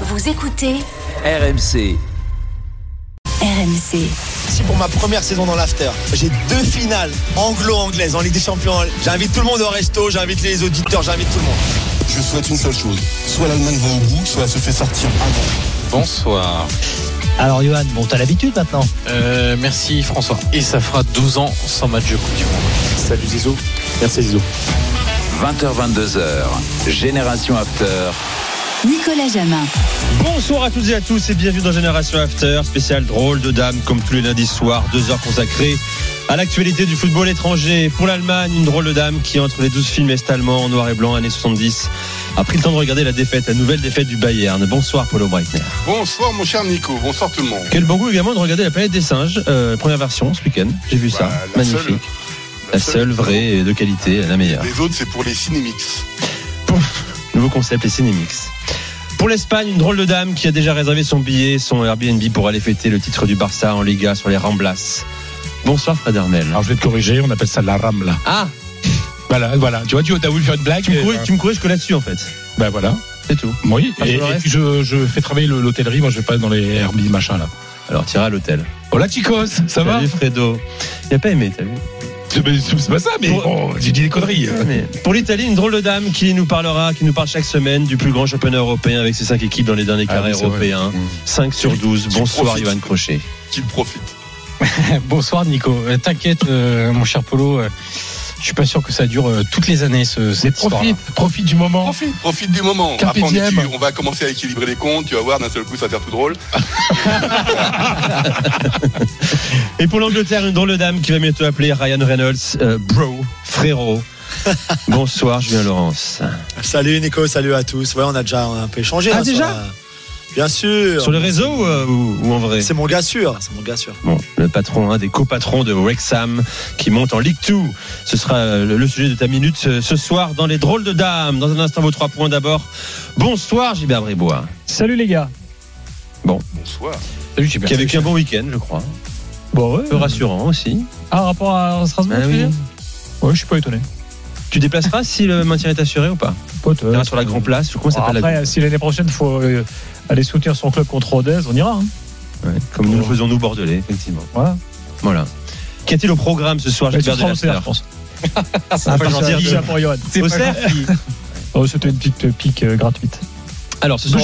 Vous écoutez RMC. RMC. Si pour ma première saison dans l'after, j'ai deux finales anglo-anglaises en Ligue des Champions. J'invite tout le monde au resto, j'invite les auditeurs, j'invite tout le monde. Je souhaite une seule chose. Soit l'Allemagne va au bout, soit elle se fait sortir avant. Bonsoir. Alors Johan, bon t'as l'habitude maintenant Euh, merci François. Et ça fera 12 ans sans match de Coupe du Monde. Salut Zizou. Merci Zizou. 20h22h. Génération After. Nicolas Jamin. Bonsoir à toutes et à tous et bienvenue dans Génération After, spécial drôle de dames comme tous les lundis soirs, deux heures consacrées à l'actualité du football étranger. Pour l'Allemagne, une drôle de dame qui, entre les 12 films est-allemands en noir et blanc, années 70, a pris le temps de regarder la défaite, la nouvelle défaite du Bayern. Bonsoir Paulo Breitner. Bonsoir mon cher Nico, bonsoir tout le monde. Quel bon goût également de regarder la planète des singes, euh, première version ce week-end. J'ai vu ça, Bah, la magnifique. seule- la seule vraie et de qualité, la meilleure. Les autres c'est pour les cinémix. Nouveau concept, les Cinemix. Pour l'Espagne, une drôle de dame qui a déjà réservé son billet, son Airbnb pour aller fêter le titre du Barça en Liga sur les Ramblas. Bonsoir Fred Hermel. Alors je vais te corriger, on appelle ça la rambla. Ah, Voilà, voilà. Tu vois, tu as voulu faire une blague. tu me, euh, tu me corriges que là-dessus en fait. Ben voilà. C'est tout. Oui. Et, puis je, je fais travailler le- l'hôtellerie. Moi, je vais pas dans les Airbnb machin là. Alors, t'iras à l'hôtel. Hola chicos, ça va? Salut Fredo. Il a pas aimé, t'as vu? C'est mais c'est pas ça, mais Pour- bon, j'ai dit des conneries. Mais Pour l'Italie, une drôle de dame qui nous parlera, qui nous parle chaque semaine du plus grand championnat européen avec ses cinq équipes dans les derniers Ah carrés européens. Mmh. 5 sur 12. Tu Bonsoir. Johan Crochet. Qu'il profite. Bonsoir Nico. Euh, T'inquiète, euh, mon cher Polo. euh, je suis pas sûr que ça dure euh, toutes les années ce, cette histoire. Profite, profite du moment. Profite, profite du moment. Après, on, on va commencer à équilibrer les comptes, tu vas voir d'un seul coup ça va faire tout drôle. Et pour l'Angleterre, une drôle de dame qui va bientôt appeler Ryan Reynolds, euh, bro, frérot. Bonsoir Julien Laurence. Salut Nico, salut à tous. Ouais, on a déjà un peu échangé. Ah, hein, déjà Bien sûr. Sur le réseau ou, euh, ou- ou en vrai C'est mon gars sûr, c'est mon gars sûr. Bon, le patron, un des copatrons de Wrexham qui monte en Ligue 2. Ce sera euh, le, le sujet de ta minute ce, ce soir dans les drôles de dames. Dans un instant, vos trois points d'abord. Bonsoir Gilbert Bribois, Salut les gars Bonsoir. Salut, Gilbert. qui a vécu un bon week-end, je crois. Bon ouais. Peu rassurant aussi. Ah, rapport à Strasbourg Ah oui. Ouais, je suis pas étonné. Tu déplaceras si le maintien est assuré ou pas? Pote, Tu iras sur la Grand Place. Comment ça Bon, s'appelle la après, si l'année prochaine faut euh, aller soutenir son club contre Rodez, on ira. hein. Ouais, Comme nous le faisons nous Bordelais, effectivement. Voilà. Voilà. Qu'y a-t-il au programme ce soir, Gilbert Delafter CR, je pense. Ah, pas gentil Déjà de- pour Johan. Au cerf Oh, C'était une petite pique euh, gratuite. Alors, ce soir,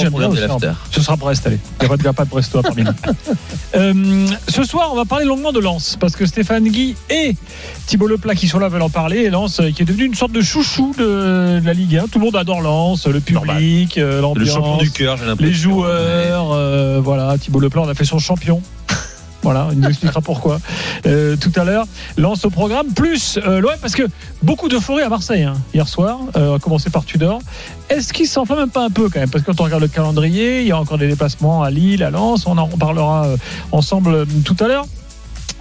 bien. Ce sera Brest, allez. Il n'y a pas de Brestois parmi nous. Euh, ce soir, on va parler longuement de Lens, parce que Stéphane Guy et Thibault Leplat qui sont là veulent en parler. Et Lens, euh, qui est devenu une sorte de chouchou de, de la Ligue 1. Tout le monde adore Lens, le public, euh, Le l'ambiance, champion du cœur, j'ai l'impression. les joueurs. euh, voilà, Thibault Leplat, on a fait son champion. Voilà, il nous expliquera pourquoi euh, tout à l'heure. Lance au programme, plus euh, parce que beaucoup d'euphorie à Marseille hein, hier soir, euh, à commencer par Tudor. Est-ce qu'il s'enflamme même pas un peu quand même? Parce que quand on regarde le calendrier, il y a encore des déplacements à Lille, à Lens, on en reparlera euh, ensemble euh, tout à l'heure.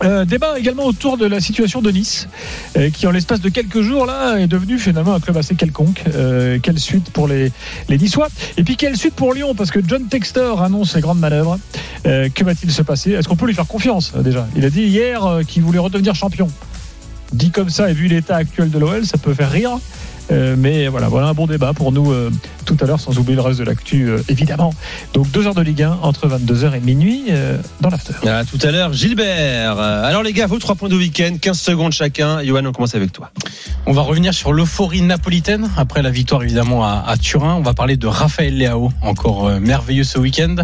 Euh, débat également autour de la situation de Nice, euh, qui en l'espace de quelques jours là est devenu finalement un club assez quelconque. Euh, quelle suite pour les, les Niçois Et puis quelle suite pour Lyon Parce que John Textor annonce les grandes manœuvres. Euh, que va-t-il se passer? Est-ce qu'on peut lui faire confiance déjà? Il a dit hier qu'il voulait redevenir champion. Dit comme ça et vu l'état actuel de l'OL, ça peut faire rire. Euh, mais voilà, voilà un bon débat pour nous euh, tout à l'heure, sans oublier le reste de l'actu, euh, évidemment. Donc deux heures de Ligue 1 entre 22h et minuit euh, dans l'after. À tout à l'heure, Gilbert. Alors les gars, vos trois points de week-end, 15 secondes chacun. Johan, on commence avec toi. On va revenir sur l'euphorie napolitaine après la victoire évidemment à, à Turin. On va parler de Raphaël Leao, encore euh, merveilleux ce week-end.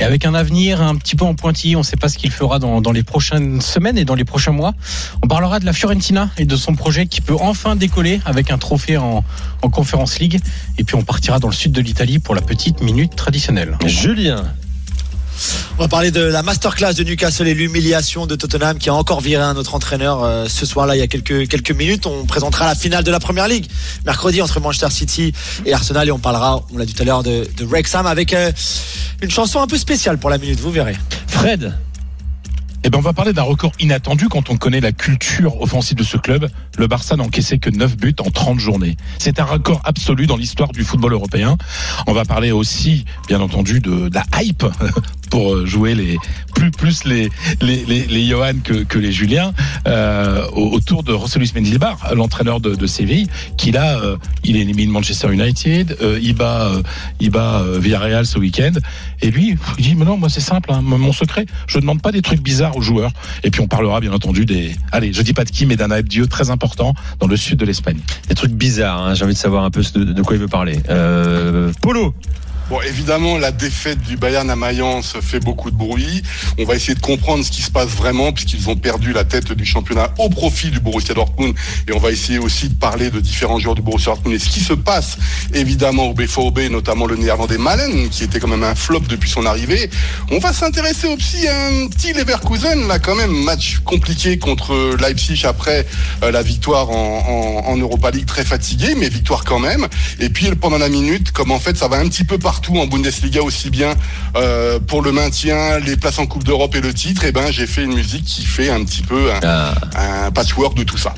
Et avec un avenir un petit peu en pointillé, on ne sait pas ce qu'il fera dans, les prochaines semaines et dans les prochains mois. On parlera de la Fiorentina et de son projet qui peut enfin décoller avec un trophée en, en Conference League. Et puis on partira dans le sud de l'Italie pour la petite minute traditionnelle. Julien. On va parler de la masterclass de Newcastle et l'humiliation de Tottenham qui a encore viré un autre entraîneur euh, ce soir-là il y a quelques, quelques minutes. On présentera la finale de la Première Ligue mercredi entre Manchester City et Arsenal et on parlera, on l'a dit tout à l'heure, de, de Wrexham avec euh, une chanson un peu spéciale pour la minute, vous verrez. Fred. Eh ben, on va parler d'un record inattendu quand on connaît la culture offensive de ce club. Le Barça n'a encaissé que 9 buts en 30 journées. C'est un record absolu dans l'histoire du football européen. On va parler aussi, bien entendu, de, de la hype pour jouer les plus plus les les les, les Johan que, que les Julien euh, autour de José Luis Mendilibar, l'entraîneur de, de Séville, qui là euh, il élimine Manchester United, euh, il bat euh, il bat euh, Villarreal ce week-end et lui il dit mais non moi c'est simple hein, mon secret je demande pas des trucs bizarres aux joueurs et puis on parlera bien entendu des allez je dis pas de qui mais d'un adieu très important dans le sud de l'Espagne. Des trucs bizarres, hein, j'ai envie de savoir un peu de, de quoi il veut parler. Euh, Polo, Bon, évidemment, la défaite du Bayern à Mayence fait beaucoup de bruit. On va essayer de comprendre ce qui se passe vraiment, puisqu'ils ont perdu la tête du championnat au profit du Borussia Dortmund. Et on va essayer aussi de parler de différents joueurs du Borussia Dortmund et ce qui se passe, évidemment, au BVB, notamment le néerlandais Malen, qui était quand même un flop depuis son arrivée. On va s'intéresser aussi à un petit Leverkusen, là, quand même, match compliqué contre Leipzig après euh, la victoire en, Europa League, très fatigué, mais victoire quand même. Et puis, pendant la minute, comme en fait, ça va un petit peu partout en Bundesliga aussi bien euh, pour le maintien, les places en Coupe d'Europe et le titre, et ben j'ai fait une musique qui fait un petit peu un, Ah. un patchwork de tout ça.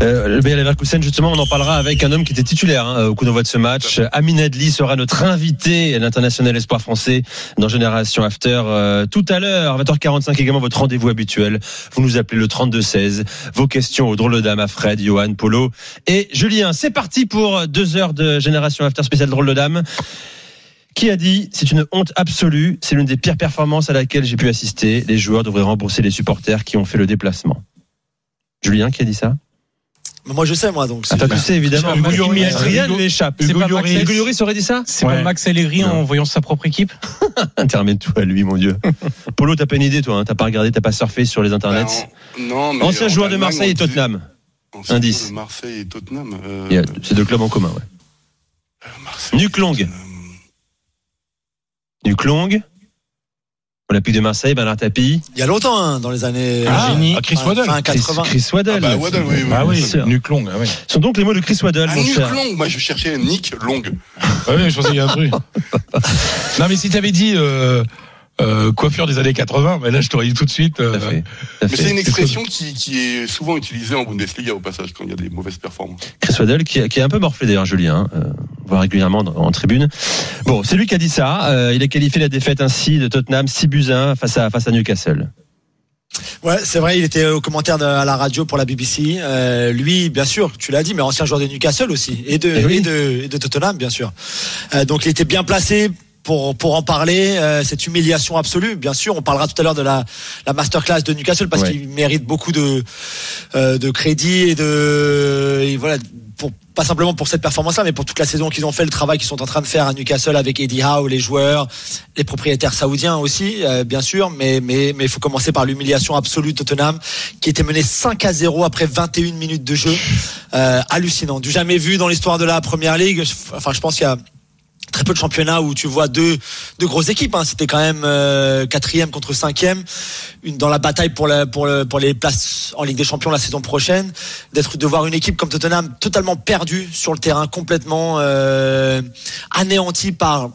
Euh, le Bayer Leverkusen, justement, on en parlera avec un homme qui était titulaire hein, au coup d'envoi de ce match. Amin Adli sera notre invité l'international espoir français dans Génération After euh, tout à l'heure, 20h45 également votre rendez-vous habituel. Vous nous appelez le 32-16. Vos questions aux drôles de dames à Fred, Johan, Polo et Julien. C'est parti pour deux heures de Génération After spécial drôle de dames. Qui a dit c'est une honte absolue, c'est l'une des pires performances à laquelle j'ai pu assister. Les joueurs devraient rembourser les supporters qui ont fait le déplacement. Julien, qui a dit ça? Moi je sais moi donc. Ah, c'est- tu sais évidemment. Hugo Hugo Lloris, rien ne m'échappe. Hugo C'est pas Max- Lloris. Aurait dit ça? C'est Ouais. pas Max Allegri en voyant sa propre équipe? Intermets-toi à lui, mon Dieu. Polo, t'as pas une idée, toi hein T'as pas regardé, t'as pas surfé sur les internets? Ben, en- non, mais Ancien en joueur de Marseille et Tottenham. ancien Indice. joueur de Marseille et Tottenham. euh, Il y a ces deux clubs en commun, ouais. Marseille, Nuque longue. Tottenham. Nuque longue. Olympique de Marseille, Bernard Tapie. Il y a longtemps hein, dans les années Ah, génie, ah, Chris Waddle. Chris, 80. Chris Waddle. Ah bah, Waddle, oui, oui. Ah oui. Ah oui. Ce sont donc les mots de Chris Waddle, Ah, cher. Long, moi je cherchais Nick Long. Ah oui, je pensais qu'il y a un truc. non, mais si tu avais dit euh, euh, coiffure des années 80, mais là, je t'aurais dit tout de suite. Tout euh, Mais c'est une expression qui, qui est souvent utilisée en Bundesliga au passage quand il y a des mauvaises performances. Chris Waddle, qui, qui est un peu morflé d'ailleurs, Julien, hein, euh, on voit régulièrement en tribune. Bon, c'est lui qui a dit ça. Euh, il a qualifié la défaite ainsi de Tottenham 6 buts à 1 face à, face à Newcastle. Ouais, c'est vrai, il était au commentaire de- à la radio pour la BBC. Euh, lui, bien sûr, tu l'as dit, mais ancien joueur de Newcastle aussi et de Eh oui. et de, et de Tottenham, bien sûr. Euh, donc il était bien placé pour pour en parler. euh, cette humiliation absolue, bien sûr. On parlera tout à l'heure de la la masterclass de Newcastle parce Ouais. qu'il mérite beaucoup de euh, de crédit et de et voilà pour pas simplement pour cette performance-là, mais pour toute la saison qu'ils ont fait, le travail qu'ils sont en train de faire à Newcastle avec Eddie Howe, les joueurs, les propriétaires saoudiens aussi, euh, bien sûr, mais mais mais il faut commencer par l'humiliation absolue de Tottenham, qui était mené 5 à 0 après 21 minutes de jeu, euh, hallucinant, du jamais vu dans l'histoire de la Première Ligue. Enfin, je pense qu'il y a très peu de championnats où tu vois deux deux grosses équipes. Hein. C'était quand même euh, quatrième contre cinquième, une dans la bataille pour la, pour le, pour les places en Ligue des Champions la saison prochaine. D'être de voir une équipe comme Tottenham totalement perdue sur le terrain, complètement euh, anéantie par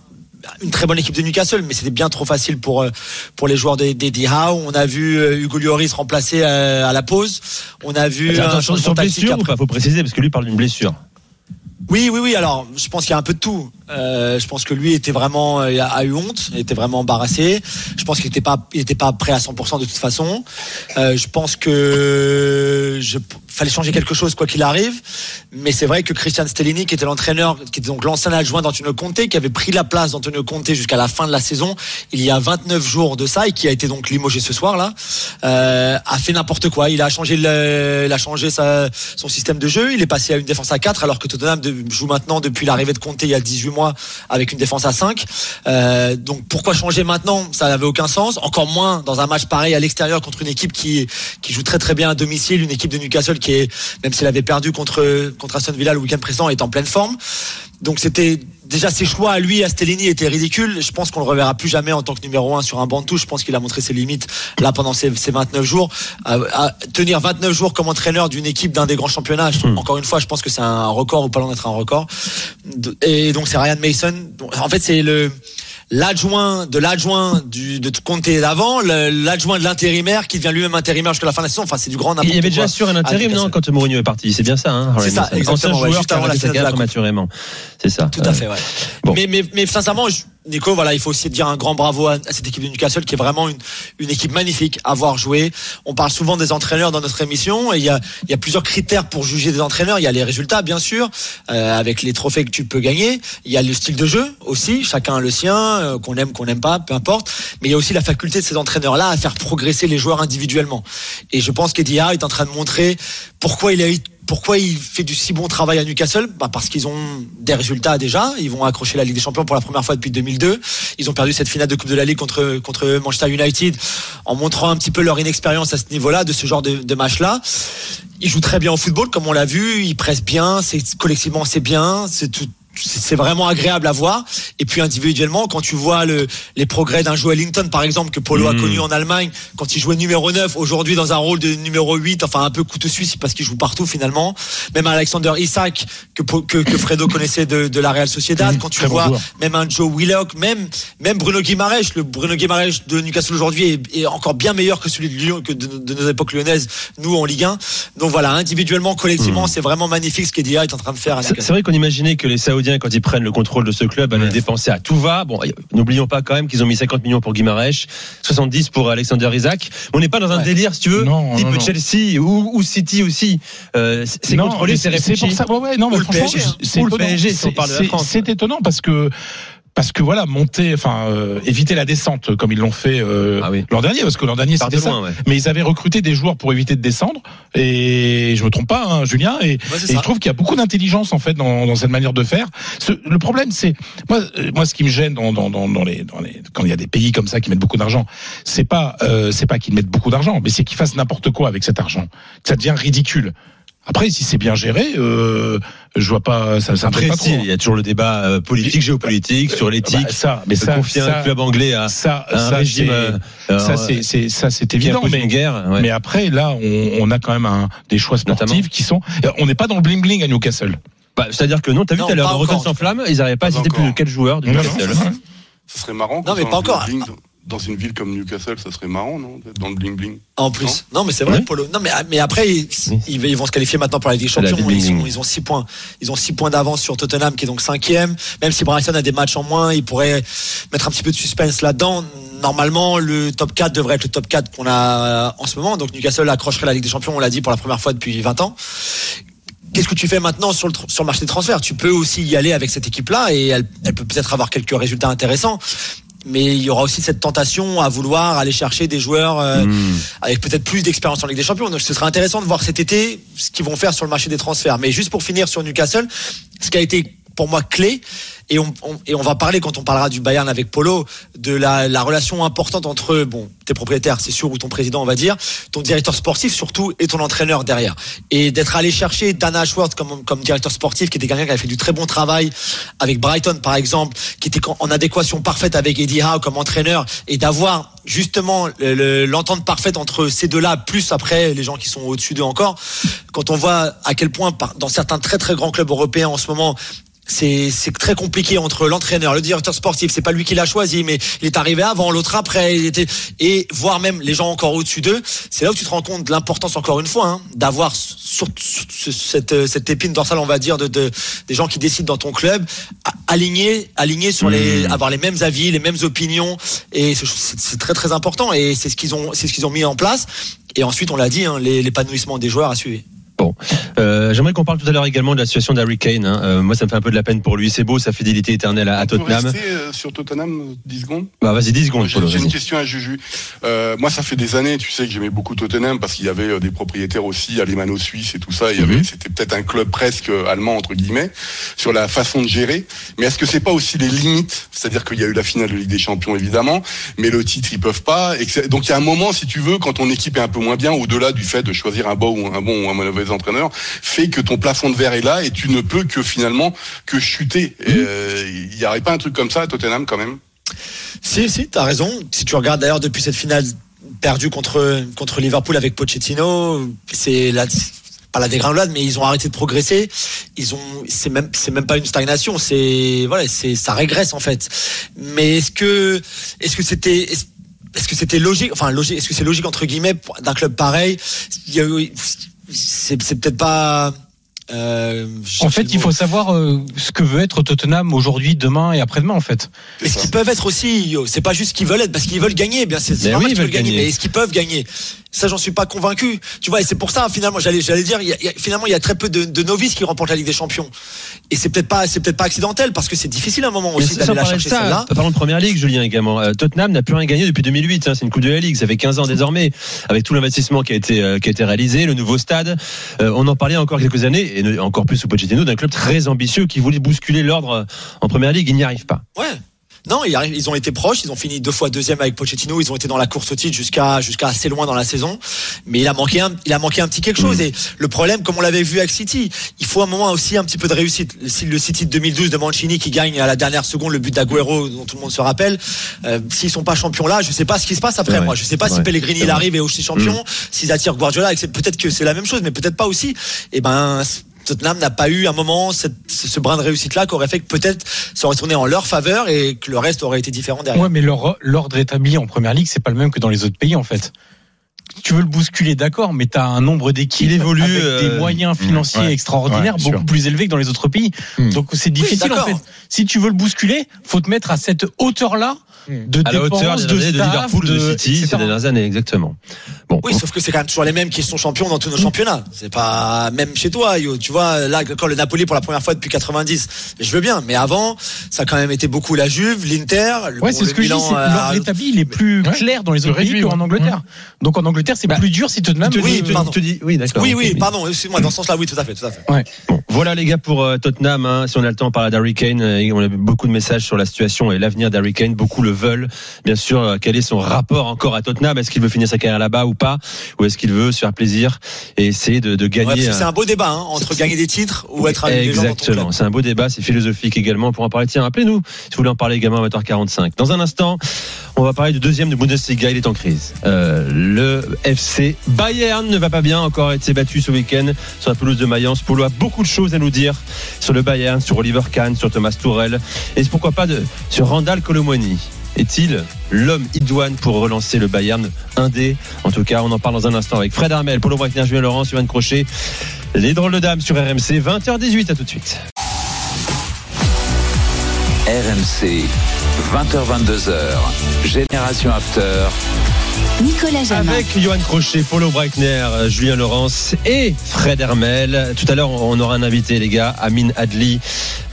une très bonne équipe de Newcastle, mais c'était bien trop facile pour euh, pour les joueurs des d'Eddie Howe. On a vu euh, Hugo Lloris remplacé euh, à la pause. On a vu un Attention, changement sur blessure ou après. pas? Faut préciser parce que lui parle d'une blessure. Oui, oui, oui. Alors, je pense qu'il y a un peu de tout. Euh, je pense que lui était vraiment euh, a eu honte, était vraiment embarrassé. Je pense qu'il n'était pas, il était pas prêt à 100% de toute façon. Euh, je pense que je fallait changer quelque chose quoi qu'il arrive. Mais c'est vrai que Christian Stellini, qui était l'entraîneur, qui était donc l'ancien adjoint d'Antonio Conte, qui avait pris la place d'Antonio Conte jusqu'à la fin de la saison, il y a 29 jours de ça, et qui a été donc limogé ce soir là, euh, a fait n'importe quoi. Il a changé, le, il a changé sa, son système de jeu. Il est passé à une défense à 4 alors que Tottenham joue maintenant depuis l'arrivée de Conte il y a 18 mois avec une défense à 5. Euh, donc pourquoi changer maintenant? Ça n'avait aucun sens. Encore moins dans un match pareil à l'extérieur contre une équipe qui qui joue très très bien à domicile, une équipe de Newcastle qui est même s'il avait perdu contre contre Aston Villa le week-end précédent est en pleine forme. Donc c'était déjà ses choix à lui, à Stellini étaient ridicules. Je pense qu'on le reverra plus jamais en tant que numéro un sur un banc de touche. Je pense qu'il a montré ses limites là pendant ces, ces 29 jours. À, à tenir 29 jours comme entraîneur d'une équipe d'un des grands championnats, Hmm. encore une fois, je pense que c'est un record ou pas loin d'être un record. Et donc c'est Ryan Mason. En fait, c'est le l'adjoint de l'adjoint du de Conte d'avant, l'adjoint de l'intérimaire qui devient lui-même intérimaire jusqu'à la fin de la saison. Enfin, c'est du grand n'importe Il y avait déjà sûr un intérim, Ah, non, Newcastle. quand Mourinho est parti? C'est bien ça, hein C'est ça, Ancien exactement, ouais, joueur juste avant la arrêté sa finale de la carrière Coupe. prématurément. C'est ça. Tout à fait, ouais. Bon. Mais, mais, mais sincèrement, je- Nico, voilà, il faut aussi dire un grand bravo à, cette équipe de Newcastle qui est vraiment une, équipe magnifique à voir jouer. On parle souvent des entraîneurs dans notre émission et il y a, plusieurs critères pour juger des entraîneurs. Il y a les résultats, bien sûr, euh, avec les trophées que tu peux gagner. Il y a le style de jeu aussi, chacun a le sien, euh, qu'on aime, qu'on n'aime pas, peu importe. Mais il y a aussi la faculté de ces entraîneurs-là à faire progresser les joueurs individuellement. Et je pense qu'Eddie est en train de montrer pourquoi il a eu pourquoi il fait du si bon travail à Newcastle bah Parce qu'ils ont des résultats déjà. Ils vont accrocher la Ligue des Champions pour la première fois depuis 2002. Ils ont perdu cette finale de Coupe de la Ligue contre, contre Manchester United en montrant un petit peu leur inexpérience à ce niveau-là, de ce genre de, match-là. Ils jouent très bien au football, comme on l'a vu. Ils pressent bien. C'est collectivement, c'est bien. C'est tout c'est vraiment agréable à voir. Et puis individuellement, quand tu vois le, les progrès d'un Joe Ellington, par exemple, que Polo a Mm. connu en Allemagne, quand il jouait numéro 9, aujourd'hui dans un rôle de numéro 8, enfin un peu couteau suisse parce qu'il joue partout finalement. Même Alexander Isaac, que, que, que Fredo connaissait de, de la Real Sociedad. Mm, quand tu bon vois même un Joe Willock, même, même Bruno Guimaraes, le Bruno Guimaraes de Newcastle aujourd'hui est, est encore bien meilleur que celui de Lyon, que de, de nos époques lyonnaises, nous en Ligue 1. Donc voilà, individuellement, collectivement, c'est vraiment magnifique ce Howe est en train de faire c'est vrai qu'on imaginait que les Saoudiens, quand ils prennent le contrôle de ce club, allaient Ouais. dépenser à tout va. Bon, n'oublions pas quand même qu'ils ont mis 50 millions pour Guimarães, 70 pour Alexander Isaac. On n'est pas dans un Ouais. délire, si tu veux, Non, type non, non. Chelsea ou, ou City aussi. Euh, c'est c'est contrôlé, c'est réfléchi. pour ça. Ouais, non, mais Ou le PSG, c'est le étonnant. Si C'est- c'est-. C'est étonnant parce que parce que voilà, monter, enfin euh, éviter la descente comme ils l'ont fait euh, Ah oui. l'an dernier, parce que l'an dernier c'était ça. ouais. Mais ils avaient recruté des joueurs pour éviter de descendre. Et je me trompe pas, hein, Julien. Et, Ouais, je trouve qu'il y a beaucoup d'intelligence en fait dans, dans cette manière de faire. Ce- le problème, c'est moi, euh, moi, ce qui me gêne dans, dans, dans, dans les, dans les, quand il y a des pays comme ça qui mettent beaucoup d'argent, c'est pas, euh, c'est pas qu'ils mettent beaucoup d'argent, mais c'est qu'ils fassent n'importe quoi avec cet argent. Ça devient ridicule. Après, si c'est bien géré, euh, je vois pas, ça, ça me Après, pas si, trop. hein. il y a toujours le débat euh, politique, géopolitique, sur l'éthique. Bah, ça, mais ça, confier ça, un club anglais à, ça, à un ça, régime. c'est- euh, euh, ça, c'est, ça, c'est évident. Mais, une guerre. ouais. mais après, là, on, on a quand même un, des choix sportifs Notamment. qui sont. On n'est pas dans le bling bling à Newcastle. Bah, C'est-à-dire que non, t'as vu tout à l'heure, sans flamme, ils n'arrivaient pas à citer plus de quel joueur du Newcastle. Ce serait marrant. Non, mais pas encore. Dans une ville comme Newcastle, ça serait marrant, non d'être Dans le bling bling. En plus. Non, mais c'est vrai, Oui. Polo. Non, mais, mais après, ils, vont se qualifier maintenant pour la Ligue des la Champions. Ligue Ils, ont six points. Ils ont six points d'avance sur Tottenham, qui est donc cinquième. Même si Brighton a des matchs en moins, ils pourraient mettre un petit peu de suspense là-dedans. Normalement, le top 4 devrait être le top 4 qu'on a en ce moment. Donc Newcastle accrocherait la Ligue des Champions, on l'a dit, pour la première fois depuis 20 ans. Qu'est-ce que tu fais maintenant sur le, sur le marché des transferts? Tu peux aussi y aller avec cette équipe-là et elle, elle peut peut-être avoir quelques résultats intéressants. Mais il y aura aussi cette tentation à vouloir aller chercher des joueurs euh, Hmm. avec peut-être plus d'expérience en Ligue des Champions. Donc ce sera intéressant de voir cet été ce qu'ils vont faire sur le marché des transferts. Mais juste pour finir sur Newcastle, ce qui a été pour moi clé, et on, on- et on va parler quand on parlera du Bayern avec Polo, de la, la relation importante entre bon, tes propriétaires, c'est sûr, ou ton président, on va dire, ton directeur sportif surtout, et ton entraîneur derrière. Et d'être allé chercher Dan Ashworth comme, comme directeur sportif, qui était quelqu'un qui avait fait du très bon travail avec Brighton, par exemple, qui était en adéquation parfaite avec Eddie Howe comme entraîneur, et d'avoir justement le- le- l'entente parfaite entre ces deux-là, plus après les gens qui sont au-dessus d'eux encore. Quand on voit à quel point, dans certains très très grands clubs européens en ce moment, c'est c'est très compliqué entre l'entraîneur, le directeur sportif, c'est pas lui qui l'a choisi, mais il est arrivé avant, l'autre après, il était et voire même les gens encore au-dessus d'eux. C'est là où tu te rends compte de l'importance encore une fois hein, d'avoir sur, sur ce- cette euh, cette épine dorsale, on va dire, de, de des gens qui décident dans ton club, alignés alignés sur les avoir les mêmes avis, les mêmes opinions et c'est très très important et c'est ce qu'ils ont c'est ce qu'ils ont mis en place. Et ensuite, on l'a dit, hein, l'épanouissement des joueurs a suivi. Euh, J'aimerais qu'on parle tout à l'heure également de la situation d'Harry Kane. hein. Euh, moi, ça me fait un peu de la peine pour lui. C'est beau, sa fidélité éternelle à, à Tottenham. rester euh, sur Tottenham 10 secondes Bah, vas-y, 10 secondes, J'ai une question à Juju. Euh, moi, ça fait des années, tu sais, que j'aimais beaucoup Tottenham parce qu'il y avait euh, des propriétaires aussi alémano-suisses et tout ça. Il y avait, Mhm. c'était peut-être un club presque euh, allemand entre guillemets sur la façon de gérer. Mais est-ce que c'est pas aussi les limites? C'est-à-dire qu'il y a eu la finale de Ligue des Champions évidemment, mais le titre ils peuvent pas. Et que c'est- donc il y a un moment, si tu veux, quand ton équipe est un peu moins bien, au-delà du fait de choisir un bon ou un bon ou un mauvais entraîneur, fait que ton plafond de verre est là et tu ne peux que finalement que chuter. Et, euh, Il y aurait pas un truc comme ça à Tottenham quand même? Si, si, t'as raison. Si tu regardes d'ailleurs depuis cette finale perdue contre, contre Liverpool avec Pochettino, c'est la, pas la dégringolade, mais ils ont arrêté de progresser. Ils ont, c'est même, c'est même pas une stagnation, c'est, voilà, c'est, ça régresse en fait. Mais est-ce que, est-ce que c'était, est-ce est-ce que c'était logique, enfin logique, est-ce que c'est logique entre guillemets d'un club pareil? Il y a eu- C'est, peut-être pas Euh, En fait, il faut savoir euh, ce que veut être Tottenham aujourd'hui, demain et après-demain, en fait. Et ce qu'ils peuvent être aussi, c'est pas juste qu'ils veulent être, parce qu'ils veulent gagner. Bien, c'est Mais normal oui, qu'ils ils veulent veulent gagner, gagner. mais est-ce qu'ils peuvent gagner? Ça, j'en suis pas convaincu. Tu vois, et c'est pour ça, finalement, j'allais, j'allais dire, il y a- y a- finalement, il y a très peu de, de novices qui remportent la Ligue des Champions. Et c'est peut-être pas, c'est peut-être pas accidentel, parce que c'est difficile à un moment aussi d'aller la chercher ça, celle-là. Parlons de première ligue, Julien également. Euh, Tottenham n'a plus rien gagné depuis 2008. hein, c'est une coupe de la ligue. Ça fait 15 ans désormais, avec tout l'investissement qui a été euh, qui a été réalisé, le nouveau stade. Euh, on en parlait encore quelques années, et encore plus sous Pochettino, d'un club très ambitieux qui voulait bousculer l'ordre en première ligue. Il n'y arrive pas. Ouais. Non, ils, ont été proches, ils ont fini deux fois deuxième avec Pochettino, ils ont été dans la course au titre jusqu'à jusqu'à assez loin dans la saison, mais il a manqué un, il a manqué un petit quelque chose. Et le problème, comme on l'avait vu avec City, il faut un moment aussi un petit peu de réussite. Le, le City de 2012 de Mancini qui gagne à la dernière seconde le but d'Aguero dont tout le monde se rappelle, euh, s'ils sont pas champions là, je sais pas ce qui se passe après. Moi, je sais pas si. Pellegrini il arrive et aussi champion, s'ils attirent Guardiola, et que c'est- peut-être que c'est la même chose, mais peut-être pas aussi. Et ben. Tottenham n'a pas eu un moment cette, ce brin de réussite là qui aurait fait que peut-être ça aurait tourné en leur faveur et que le reste aurait été différent derrière. Ouais, mais l'ordre établi en première ligue, c'est pas le même que dans les autres pays, en fait. Tu veux le bousculer, d'accord, mais tu as un nombre d'équipes Il évolue, avec euh, des moyens financiers ouais, extraordinaires, ouais, beaucoup sûr. plus élevés que dans les autres pays. Hmm. Donc c'est difficile en fait. Si tu veux le bousculer, faut te mettre à cette hauteur-là de À la hauteur des de, staff, Liverpool, de, de City etc. ces dernières années, exactement. Bon, Oui, sauf que c'est quand même toujours les mêmes qui sont champions dans tous nos championnats. C'est pas même chez toi, yo. Tu vois, là, quand le Napoli pour la première fois depuis 90, je veux bien. Mais avant, ça a quand même été beaucoup la Juve, l'Inter. le- Ouais, bon, c'est ce que je dis. Milan, euh, L'ordre établi, il est plus Ouais. clair dans les autres pays qu'en ouais. Angleterre. Donc en Angleterre, c'est Bah, plus dur si Tottenham. te oui, dis, te- pardon. te dis- oui, d'accord. Oui, oui, pardon. Excuse-moi. Dans ce sens-là, oui, tout à fait, tout à fait. Bon, voilà les gars pour euh, Tottenham. hein. Si on a le temps, on parle d'Harry Kane. Euh, On a beaucoup de messages sur la situation et l'avenir d'Harry Kane. Beaucoup le veulent. Bien sûr, euh, quel est son rapport encore à Tottenham Est-ce qu'il veut finir sa carrière là-bas ou pas? Ou est-ce qu'il veut se faire plaisir et essayer de, gagner un- c'est un beau débat hein, entre gagner des titres ou être avec Exactement, c'est un beau débat, c'est philosophique également. On pourra en parler. Tiens, appelez-nous si vous voulez en parler également à 20h45. Dans un instant, on va parler du deuxième de Bundesliga. Il est en crise. Euh, le FC Bayern ne va pas bien. Encore été battu ce week-end sur la pelouse de Mayence. Polo a beaucoup de choses à nous dire sur le Bayern, sur Oliver Kahn, sur Thomas Tourel et pourquoi pas de, sur Randall Colomwani. Est-il l'homme idoine pour relancer le Bayern indé En tout cas, on en parle dans un instant avec Fred Armel, Polo Breitner, Julien Laurent, Sylvain Crochet. Les drôles de dames sur RMC, 20h18, à tout de suite. RMC, 20h22h, Génération After. Nicolas Jamin. Avec Johan Crochet, Paulo Breitner, Julien Laurence et Fred Hermel. Tout à l'heure, on aura un invité, les gars, Amin Adli,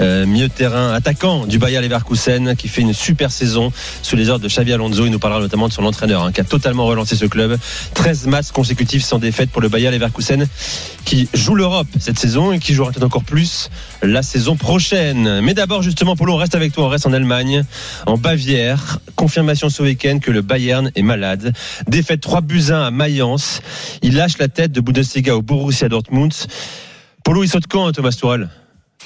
euh, milieu terrain, attaquant du Bayer Leverkusen, qui fait une super saison sous les ordres de Xavi Alonso. Il nous parlera notamment de son entraîneur, hein, qui a totalement relancé ce club. 13 matchs consécutifs sans défaite pour le Bayer Leverkusen, qui joue l'Europe cette saison et qui jouera peut-être encore plus la saison prochaine. Mais d'abord, justement, Paulo, on reste avec toi. On reste en Allemagne, en Bavière. Confirmation ce week-end que le Bayern est malade. Défaite 3 buts 1 à Mayence. Il lâche la tête de Bundesliga au Borussia Dortmund. Polo, il saute quand, hein, Thomas Tuchel?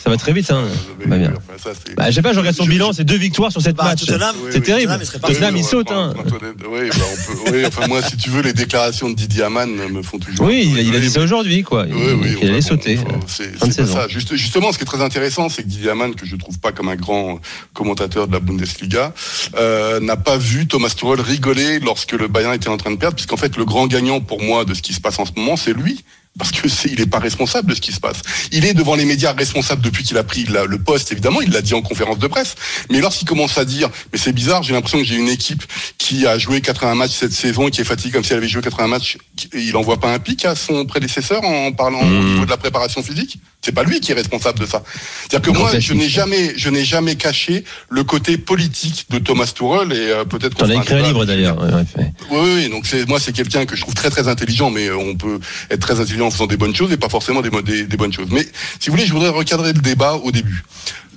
Ça va très vite, hein Bah, bien. Enfin, ça, c'est- Bah, je sais pas, je regarde son Je- bilan, c'est deux victoires sur sept Bah, matchs. Oui, C'est oui, terrible. Tottenham, il serait pas- Tottenham, il Oui, saute, hein. Oui, bah, on peut- oui, enfin moi, si tu veux, les déclarations de Didier Amann me font toujours. Oui, il a, il a dit ça aujourd'hui, quoi. Oui, Il, ouais, allait sauter. C'est ça. Juste- justement, ce qui est très intéressant, c'est que Didier Amann, que je trouve pas comme un grand commentateur de la Bundesliga, euh, n'a pas vu Thomas Tuchel rigoler lorsque le Bayern était en train de perdre, puisqu'en fait, le grand gagnant pour moi de ce qui se passe en ce moment, c'est lui. Parce que c'est, il est pas responsable de ce qui se passe. Il est devant les médias responsable depuis qu'il a pris la- le poste, évidemment. Il l'a dit en conférence de presse. Mais lorsqu'il commence à dire, mais c'est bizarre, j'ai l'impression que j'ai une équipe qui a joué 80 matchs cette saison et qui est fatiguée comme si elle avait joué 80 matchs. Il envoie pas un pic à son prédécesseur en parlant au Mmh. niveau de la préparation physique? C'est pas lui qui est responsable de ça. C'est-à-dire que moi, je n'ai jamais, je n'ai jamais caché le côté politique de Thomas Tuchel et euh, peut-être. T'en as écrit un livre d'ailleurs. Oui, oui, donc c'est moi c'est quelqu'un que je trouve très très intelligent, mais euh, on peut être très intelligent en faisant des bonnes choses et pas forcément des, des, des bonnes choses. Mais si vous voulez, je voudrais recadrer le débat au début.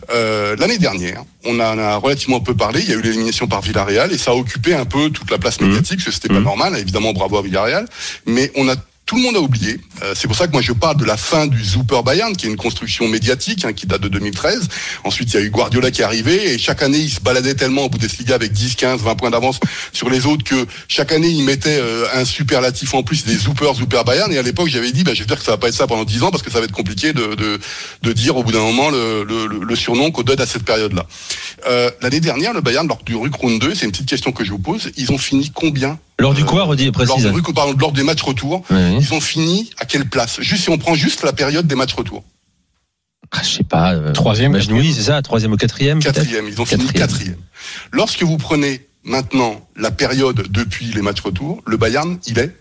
Euh, L'année dernière, on en a relativement peu parlé. Il y a eu l'élimination par Villarreal et ça a occupé un peu toute la place Mhm. médiatique, parce que c'était pas Mhm. normal. Évidemment, bravo à Villarreal, mais on a tout le monde a oublié. Euh, c'est pour ça que moi je parle de la fin du Super Bayern, qui est une construction médiatique hein, qui date de 2013. Ensuite, il y a eu Guardiola qui est arrivé et chaque année il se baladait tellement au Bundesliga avec 10, 15, 20 points d'avance sur les autres que chaque année il mettait euh, un superlatif en plus des Super Super Bayern. Et à l'époque j'avais dit, bah, je vais dire que ça va pas être ça pendant 10 ans parce que ça va être compliqué de, de, de dire au bout d'un moment le, le, le- surnom qu'on donne à cette période-là. Euh, L'année dernière, le Bayern lors du Rückrunde 2, c'est une petite question que je vous pose, ils ont fini combien Lors du Euh, quoi, redis, lors, précise. pardon, lors des matchs retour. Ils ont fini à quelle place? Juste si on prend juste la période des matchs retour. je sais pas. euh, Troisième, imagine- oui, c'est ça, troisième ou quatrième. Quatrième, ils ont fini Quatrième. quatrième. Lorsque vous prenez maintenant la période depuis les matchs retour, le Bayern, il est?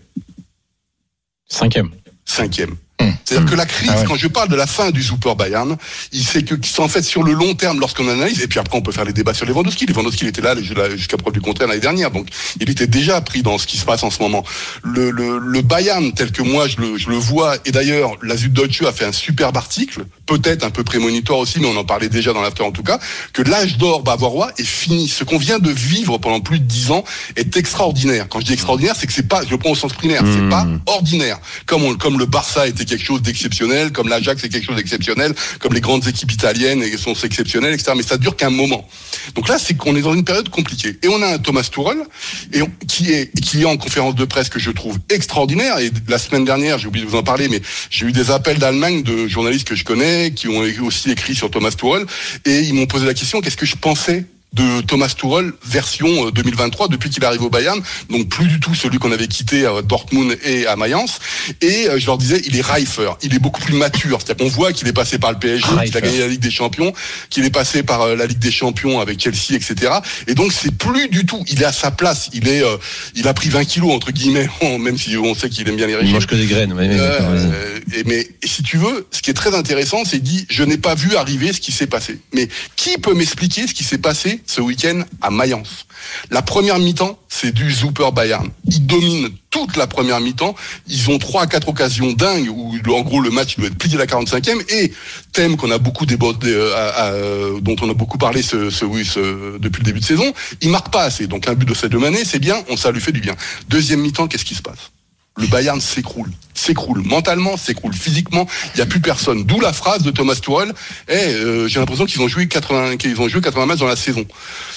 Cinquième. cinquième. Hum. C'est-à-dire que la crise, Ah ouais. quand je parle de la fin du Super Bayern, il sait que c'est en fait sur le long terme, lorsqu'on analyse, et puis après on peut faire les débats sur Lewandowski. Lewandowski il était là jusqu'à preuve du contraire l'année dernière, donc il était déjà pris dans ce qui se passe en ce moment. Le, le, le Bayern tel que moi je le, je le vois, et d'ailleurs la Süddeutsche a fait un superbe article, peut-être un peu prémonitoire aussi, mais on en parlait déjà dans l'after en tout cas, que l'âge d'or bavarois est fini. Ce qu'on vient de vivre pendant plus de dix ans est extraordinaire. Quand je dis extraordinaire, c'est que c'est pas, je le prends au sens primaire, c'est Mmh. pas ordinaire. Comme, on- comme le Barça était quelque chose d'exceptionnel, comme l'Ajax est quelque chose d'exceptionnel, comme les grandes équipes italiennes sont exceptionnelles, etc. Mais ça dure qu'un moment. Donc là, c'est qu'on est dans une période compliquée. Et on a un Thomas Tuchel et on- qui est qui est en conférence de presse que je trouve extraordinaire. Et la semaine dernière, j'ai oublié de vous en parler, mais j'ai eu des appels d'Allemagne de journalistes que je connais qui ont aussi écrit sur Thomas Tuchel et ils m'ont posé la question qu'est-ce que je pensais de Thomas Tuchel version euh, 2023 depuis qu'il arrive au Bayern. Donc plus du tout celui qu'on avait quitté à Dortmund et à Mayence. Et euh, je leur disais il est reifer il est beaucoup plus mature. C'est-à-dire qu'on voit qu'il est passé par le PSG qu'il a gagné la Ligue des Champions qu'il est passé par euh, la Ligue des Champions avec Chelsea etc et donc c'est plus du tout il est à sa place. Il est euh, il a pris 20 kilos entre guillemets même si on sait qu'il aime bien les Il régimes mange que des graines. euh, et mais et si tu veux, ce qui est très intéressant, c'est dit je n'ai pas vu arriver ce qui s'est passé. Mais qui peut m'expliquer ce qui s'est passé ce week-end à Mayence La première mi-temps, c'est du Super Bayern. Ils dominent toute la première mi-temps. Ils ont trois à quatre occasions dingues où en gros le match doit être plié à la 45e et thème qu'on a beaucoup débordé, euh, euh, dont on a beaucoup parlé ce, ce, depuis le début de saison. Il marque pas assez. Donc un but de cette année, c'est bien. On ça lui fait du bien. Deuxième mi-temps, qu'est-ce qui se passe? Le Bayern s'écroule, s'écroule mentalement, s'écroule physiquement. Il n'y a plus personne. D'où la phrase de Thomas Tuchel. Eh, euh, j'ai l'impression qu'ils ont joué 80, qu'ils ont joué 80 matchs dans la saison.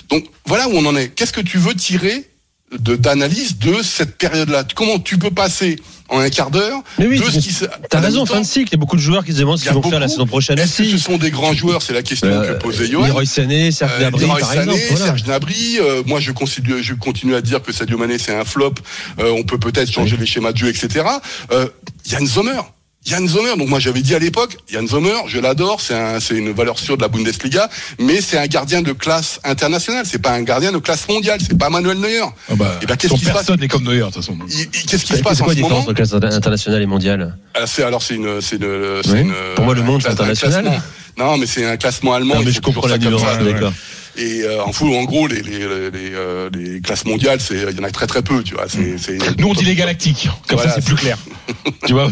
Donc voilà où on en est. Qu'est-ce que tu veux tirer d'analyse de cette période-là Comment tu peux passer en un quart d'heure Mais oui, de ce qui se- T'as raison, fin de cycle. Il y a beaucoup de joueurs qui se demandent ce qu'ils vont faire la beaucoup. saison prochaine Est-ce que ce sont des grands joueurs? C'est la question Euh, que posait Johan. Leroy Sané, Serge Euh, Gnabry, Leroy par Sané, exemple. voilà. Serge Gnabry, euh, moi je continue, je continue à dire que Sadio Mané c'est un flop. Euh, on peut peut-être changer les schémas de jeu, etc. Euh, Yann Sommer. Yann Sommer, donc moi j'avais dit à l'époque, Yann Sommer, je l'adore, c'est un, c'est une valeur sûre de la Bundesliga, mais c'est un gardien de classe internationale, c'est pas un gardien de classe mondiale, c'est pas Manuel Neuer. Ah bah, Eh ben, qu'est-ce qui se passe personne n'est comme Neuer, de toute façon. Qu'est-ce qui se C'est passe quoi en la ce moment différence entre classe internationale et mondiale? Ah, c'est- Alors c'est une, c'est une, c'est Oui. une- Pour moi, le monde, c'est international. Non, mais c'est un classement allemand. Non, mais je comprends la nuance, ça. d'accord. Et euh, en fou, en gros, les, les, les, les, euh, les classes mondiales, c'est il y en a très très peu, tu vois. C'est, c'est- Nous, on dit les galactiques. Comme Voilà, ça, c'est plus clair. tu vois,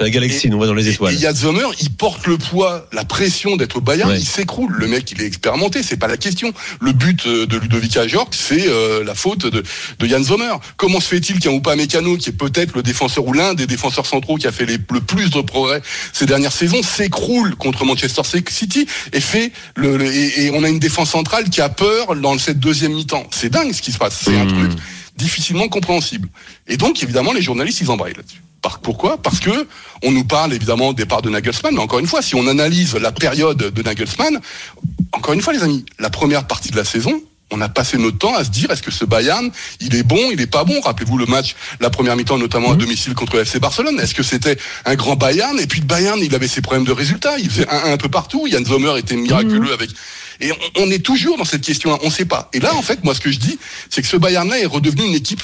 La galaxie, nous on va dans les étoiles. et Yann Sommer, il porte le poids, la pression d'être au Bayern, Ouais. il s'écroule. Le mec, il est expérimenté, c'est pas la question. Le but euh, de Ludovic Ajorc, c'est euh, la faute de, de Yann Sommer. Comment se fait-il qu'un Oupa Mécano, qui est peut-être le défenseur ou l'un des défenseurs centraux qui a fait les- le plus de progrès ces dernières saisons, s'écroule contre Manchester City et fait le, le- et, et on a une défense centrale qui a peur dans cette deuxième mi-temps. C'est dingue ce qui se passe. C'est un Mmh. truc difficilement compréhensible. Et donc, évidemment, les journalistes, ils embrayent là-dessus. Pourquoi? Parce que on nous parle évidemment au départ de Nagelsmann, mais encore une fois, si on analyse la période de Nagelsmann, encore une fois, les amis, la première partie de la saison, on a passé notre temps à se dire est-ce que ce Bayern, il est bon, il est pas bon? Rappelez-vous le match, la première mi-temps, notamment à domicile contre le FC Barcelone. Est-ce que c'était un grand Bayern? Et puis le Bayern, il avait ses problèmes de résultats. Il faisait un, un peu partout. Yann Sommer était miraculeux avec. Et on, on est toujours dans cette question-là. On sait pas. Et là, en fait, moi, ce que je dis, c'est que ce Bayern-là est redevenu une équipe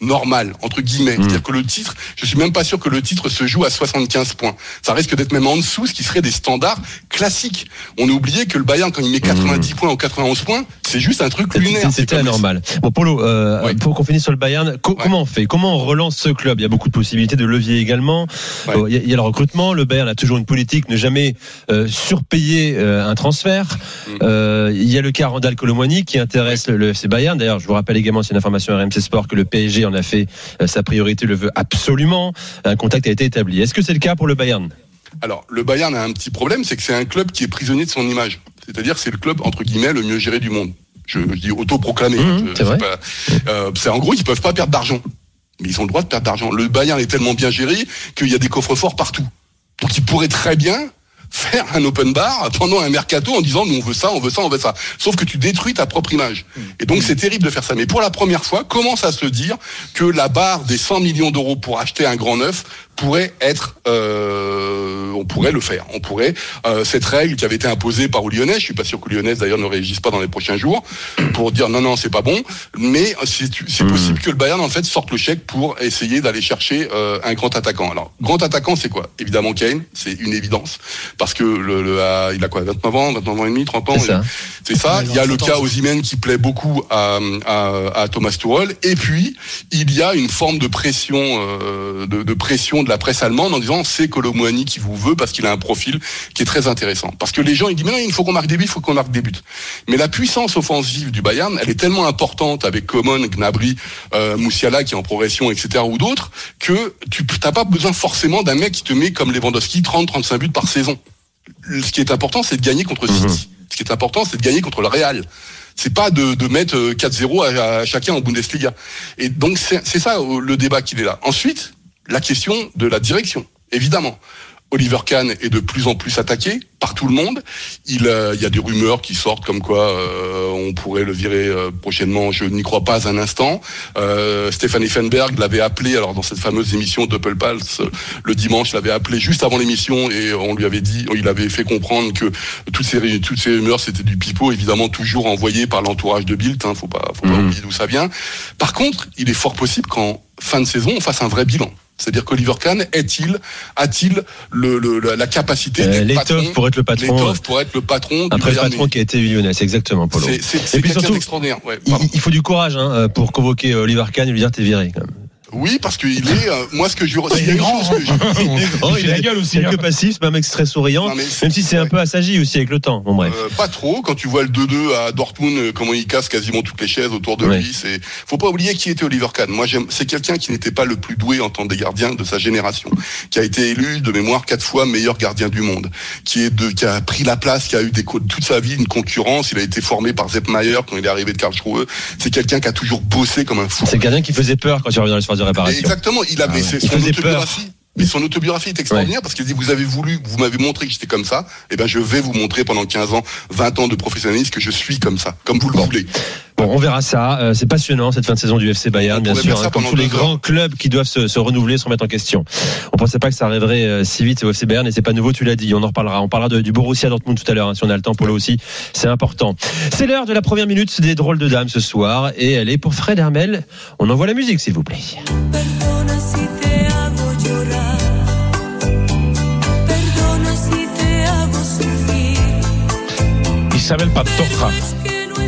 normale entre guillemets, c'est-à-dire que le titre, je suis même pas sûr que le titre se joue à 75 points. Ça risque d'être même en dessous, ce qui serait des standards classiques. On a oublié que le Bayern quand il met 90 points ou 91 points, c'est juste un truc lunaire. C'était anormal. Bon, Polo, euh, Ouais. pour qu'on finisse sur le Bayern, co- comment on fait? Comment on relance ce club? Il y a beaucoup de possibilités de levier également. Ouais. Il y, a- il y a le recrutement. Le Bayern a toujours une politique, ne jamais euh, surpayer euh, un transfert. Mm. Euh, il y a le cas Randall Colomwani qui intéresse le, le FC Bayern. D'ailleurs, je vous rappelle également, c'est une information RMC Sport, que le PSG en a fait euh, sa priorité, le veut absolument. Un contact a été établi. Est-ce que c'est le cas pour le Bayern? Alors, le Bayern a un petit problème, c'est que c'est un club qui est prisonnier de son image. C'est-à-dire, c'est le club entre guillemets le mieux géré du monde. Je, je dis autoproclamé. Mmh, c'est vrai. pas- euh, en gros, ils peuvent pas perdre d'argent, mais ils ont le droit de perdre d'argent. Le Bayern est tellement bien géré qu'il y a des coffres forts partout. Donc, ils pourraient très bien faire un open bar pendant un mercato en disant nous on veut ça, on veut ça, on veut ça. Sauf que tu détruis ta propre image. Et donc c'est terrible de faire ça. Mais pour la première fois, commence à se dire que la barre des 100 millions d'euros pour acheter un grand neuf pourrait être, euh, on pourrait le faire. On pourrait euh, cette règle qui avait été imposée par Lyonnais. Je suis pas sûr que Lyonnais d'ailleurs ne réagisse pas dans les prochains jours pour dire non non c'est pas bon. Mais c'est c'est Mhm. possible que le Bayern en fait sorte le chèque pour essayer d'aller chercher euh, un grand attaquant. Alors grand attaquant c'est quoi? Évidemment Kane, c'est une évidence parce que le, le a- il a quoi? 29 ans, 29 ans et demi, 30 ans? C'est ça. Il y a le 30 cas. Osimhen qui plaît beaucoup à, à, à Thomas Tuchel. Et puis, il y a une forme de pression, euh, de, de pression de la presse allemande en disant c'est Colomwani qui vous veut parce qu'il a un profil qui est très intéressant. Parce que les gens, ils disent mais non, il faut qu'on marque des buts, il faut qu'on marque des buts. Mais la puissance offensive du Bayern, elle est tellement importante avec Coman, Gnabry, euh, Moussiala qui est en progression, etc. ou d'autres, que tu n'as pas besoin forcément d'un mec qui te met comme Lewandowski 30-35 buts par saison. Ce qui est important, c'est de gagner contre City. Ce qui est important, c'est de gagner contre le Real. C'est pas de, de mettre euh, 4-0 à, à chacun en Bundesliga. Et donc c'est c'est ça euh, le débat qu'il est là. Ensuite, la question de la direction, évidemment. Oliver Kahn est de plus en plus attaqué par tout le monde. Il, euh, y a des rumeurs qui sortent comme quoi euh, on pourrait le virer euh, prochainement. Je n'y crois pas un instant. Euh, Stéphane Effenberg l'avait appelé, alors dans cette fameuse émission Doppelpulse, euh, le dimanche, l'avait appelé juste avant l'émission et on lui avait dit, il avait fait comprendre que toutes ces, toutes ces rumeurs c'était du pipeau, évidemment toujours envoyé par l'entourage de Bild. Hein, faut pas, faut pas Mhm. oublier d'où ça vient. Par contre, il est fort possible qu'en fin de saison on fasse un vrai bilan. C'est-à-dire qu'Oliver Kahn est-il, a-t-il le, le- la, capacité Euh, L'étoffe pour être le patron. l'étoffe pour être le patron Après le patron qui a été lyonnais, c'est exactement Polo. C'est c'est- c'est quelqu'un surtout, d'extraordinaire. Ouais, Il, il faut du courage hein, pour convoquer Oliver Kahn et lui dire t'es viré. Quand même. Oui, parce qu'il est. euh, moi, ce que je. a Il est grand. chose je- Oh, il fait la gueule aussi. Quelques hein. passifs, c'est pas un mec très souriant. Même si c'est un peu assagi aussi avec le temps. Bon bref. Euh, pas trop. Quand tu vois le 2-2 à Dortmund, euh, comment il casse quasiment toutes les chaises autour de Ouais. lui, c'est. Faut pas oublier qui était Oliver Kahn. Moi, j'aime. C'est quelqu'un qui n'était pas le plus doué en tant que gardien de sa génération, qui a été élu de mémoire quatre fois meilleur gardien du monde, qui est de, qui a pris la place, qui a eu des toute sa vie une concurrence. Il a été formé par Sepp Maier quand il est arrivé de Karlsruhe. C'est quelqu'un qui a toujours bossé comme un fou. C'est le gardien qui faisait peur quand il revient dans l'espace réparation. Exactement, il avait Ah Il son faisait autobiographie. Mais son autobiographie est extraordinaire parce qu'il dit vous avez voulu, vous m'avez montré que j'étais comme ça, et ben je vais vous montrer pendant 15 ans, 20 ans de professionnalisme que je suis comme ça, comme vous le voulez. Bon, on verra ça. Euh, c'est passionnant cette fin de saison du FC Bayern, On bien sûr, hein, comme tous les grands clubs qui doivent se, se renouveler, se remettre en question. On pensait pas que ça arriverait euh, si vite au FC Bayern, et c'est pas nouveau, tu l'as dit. On en reparlera. On parlera de- du Borussia Dortmund tout à l'heure, hein, si on a le temps. Polo aussi, c'est important. C'est l'heure de la première minute des drôles de dames ce soir, et elle est pour Fred Hermel. On envoie la musique, s'il vous plaît. S'appelle Pantoja.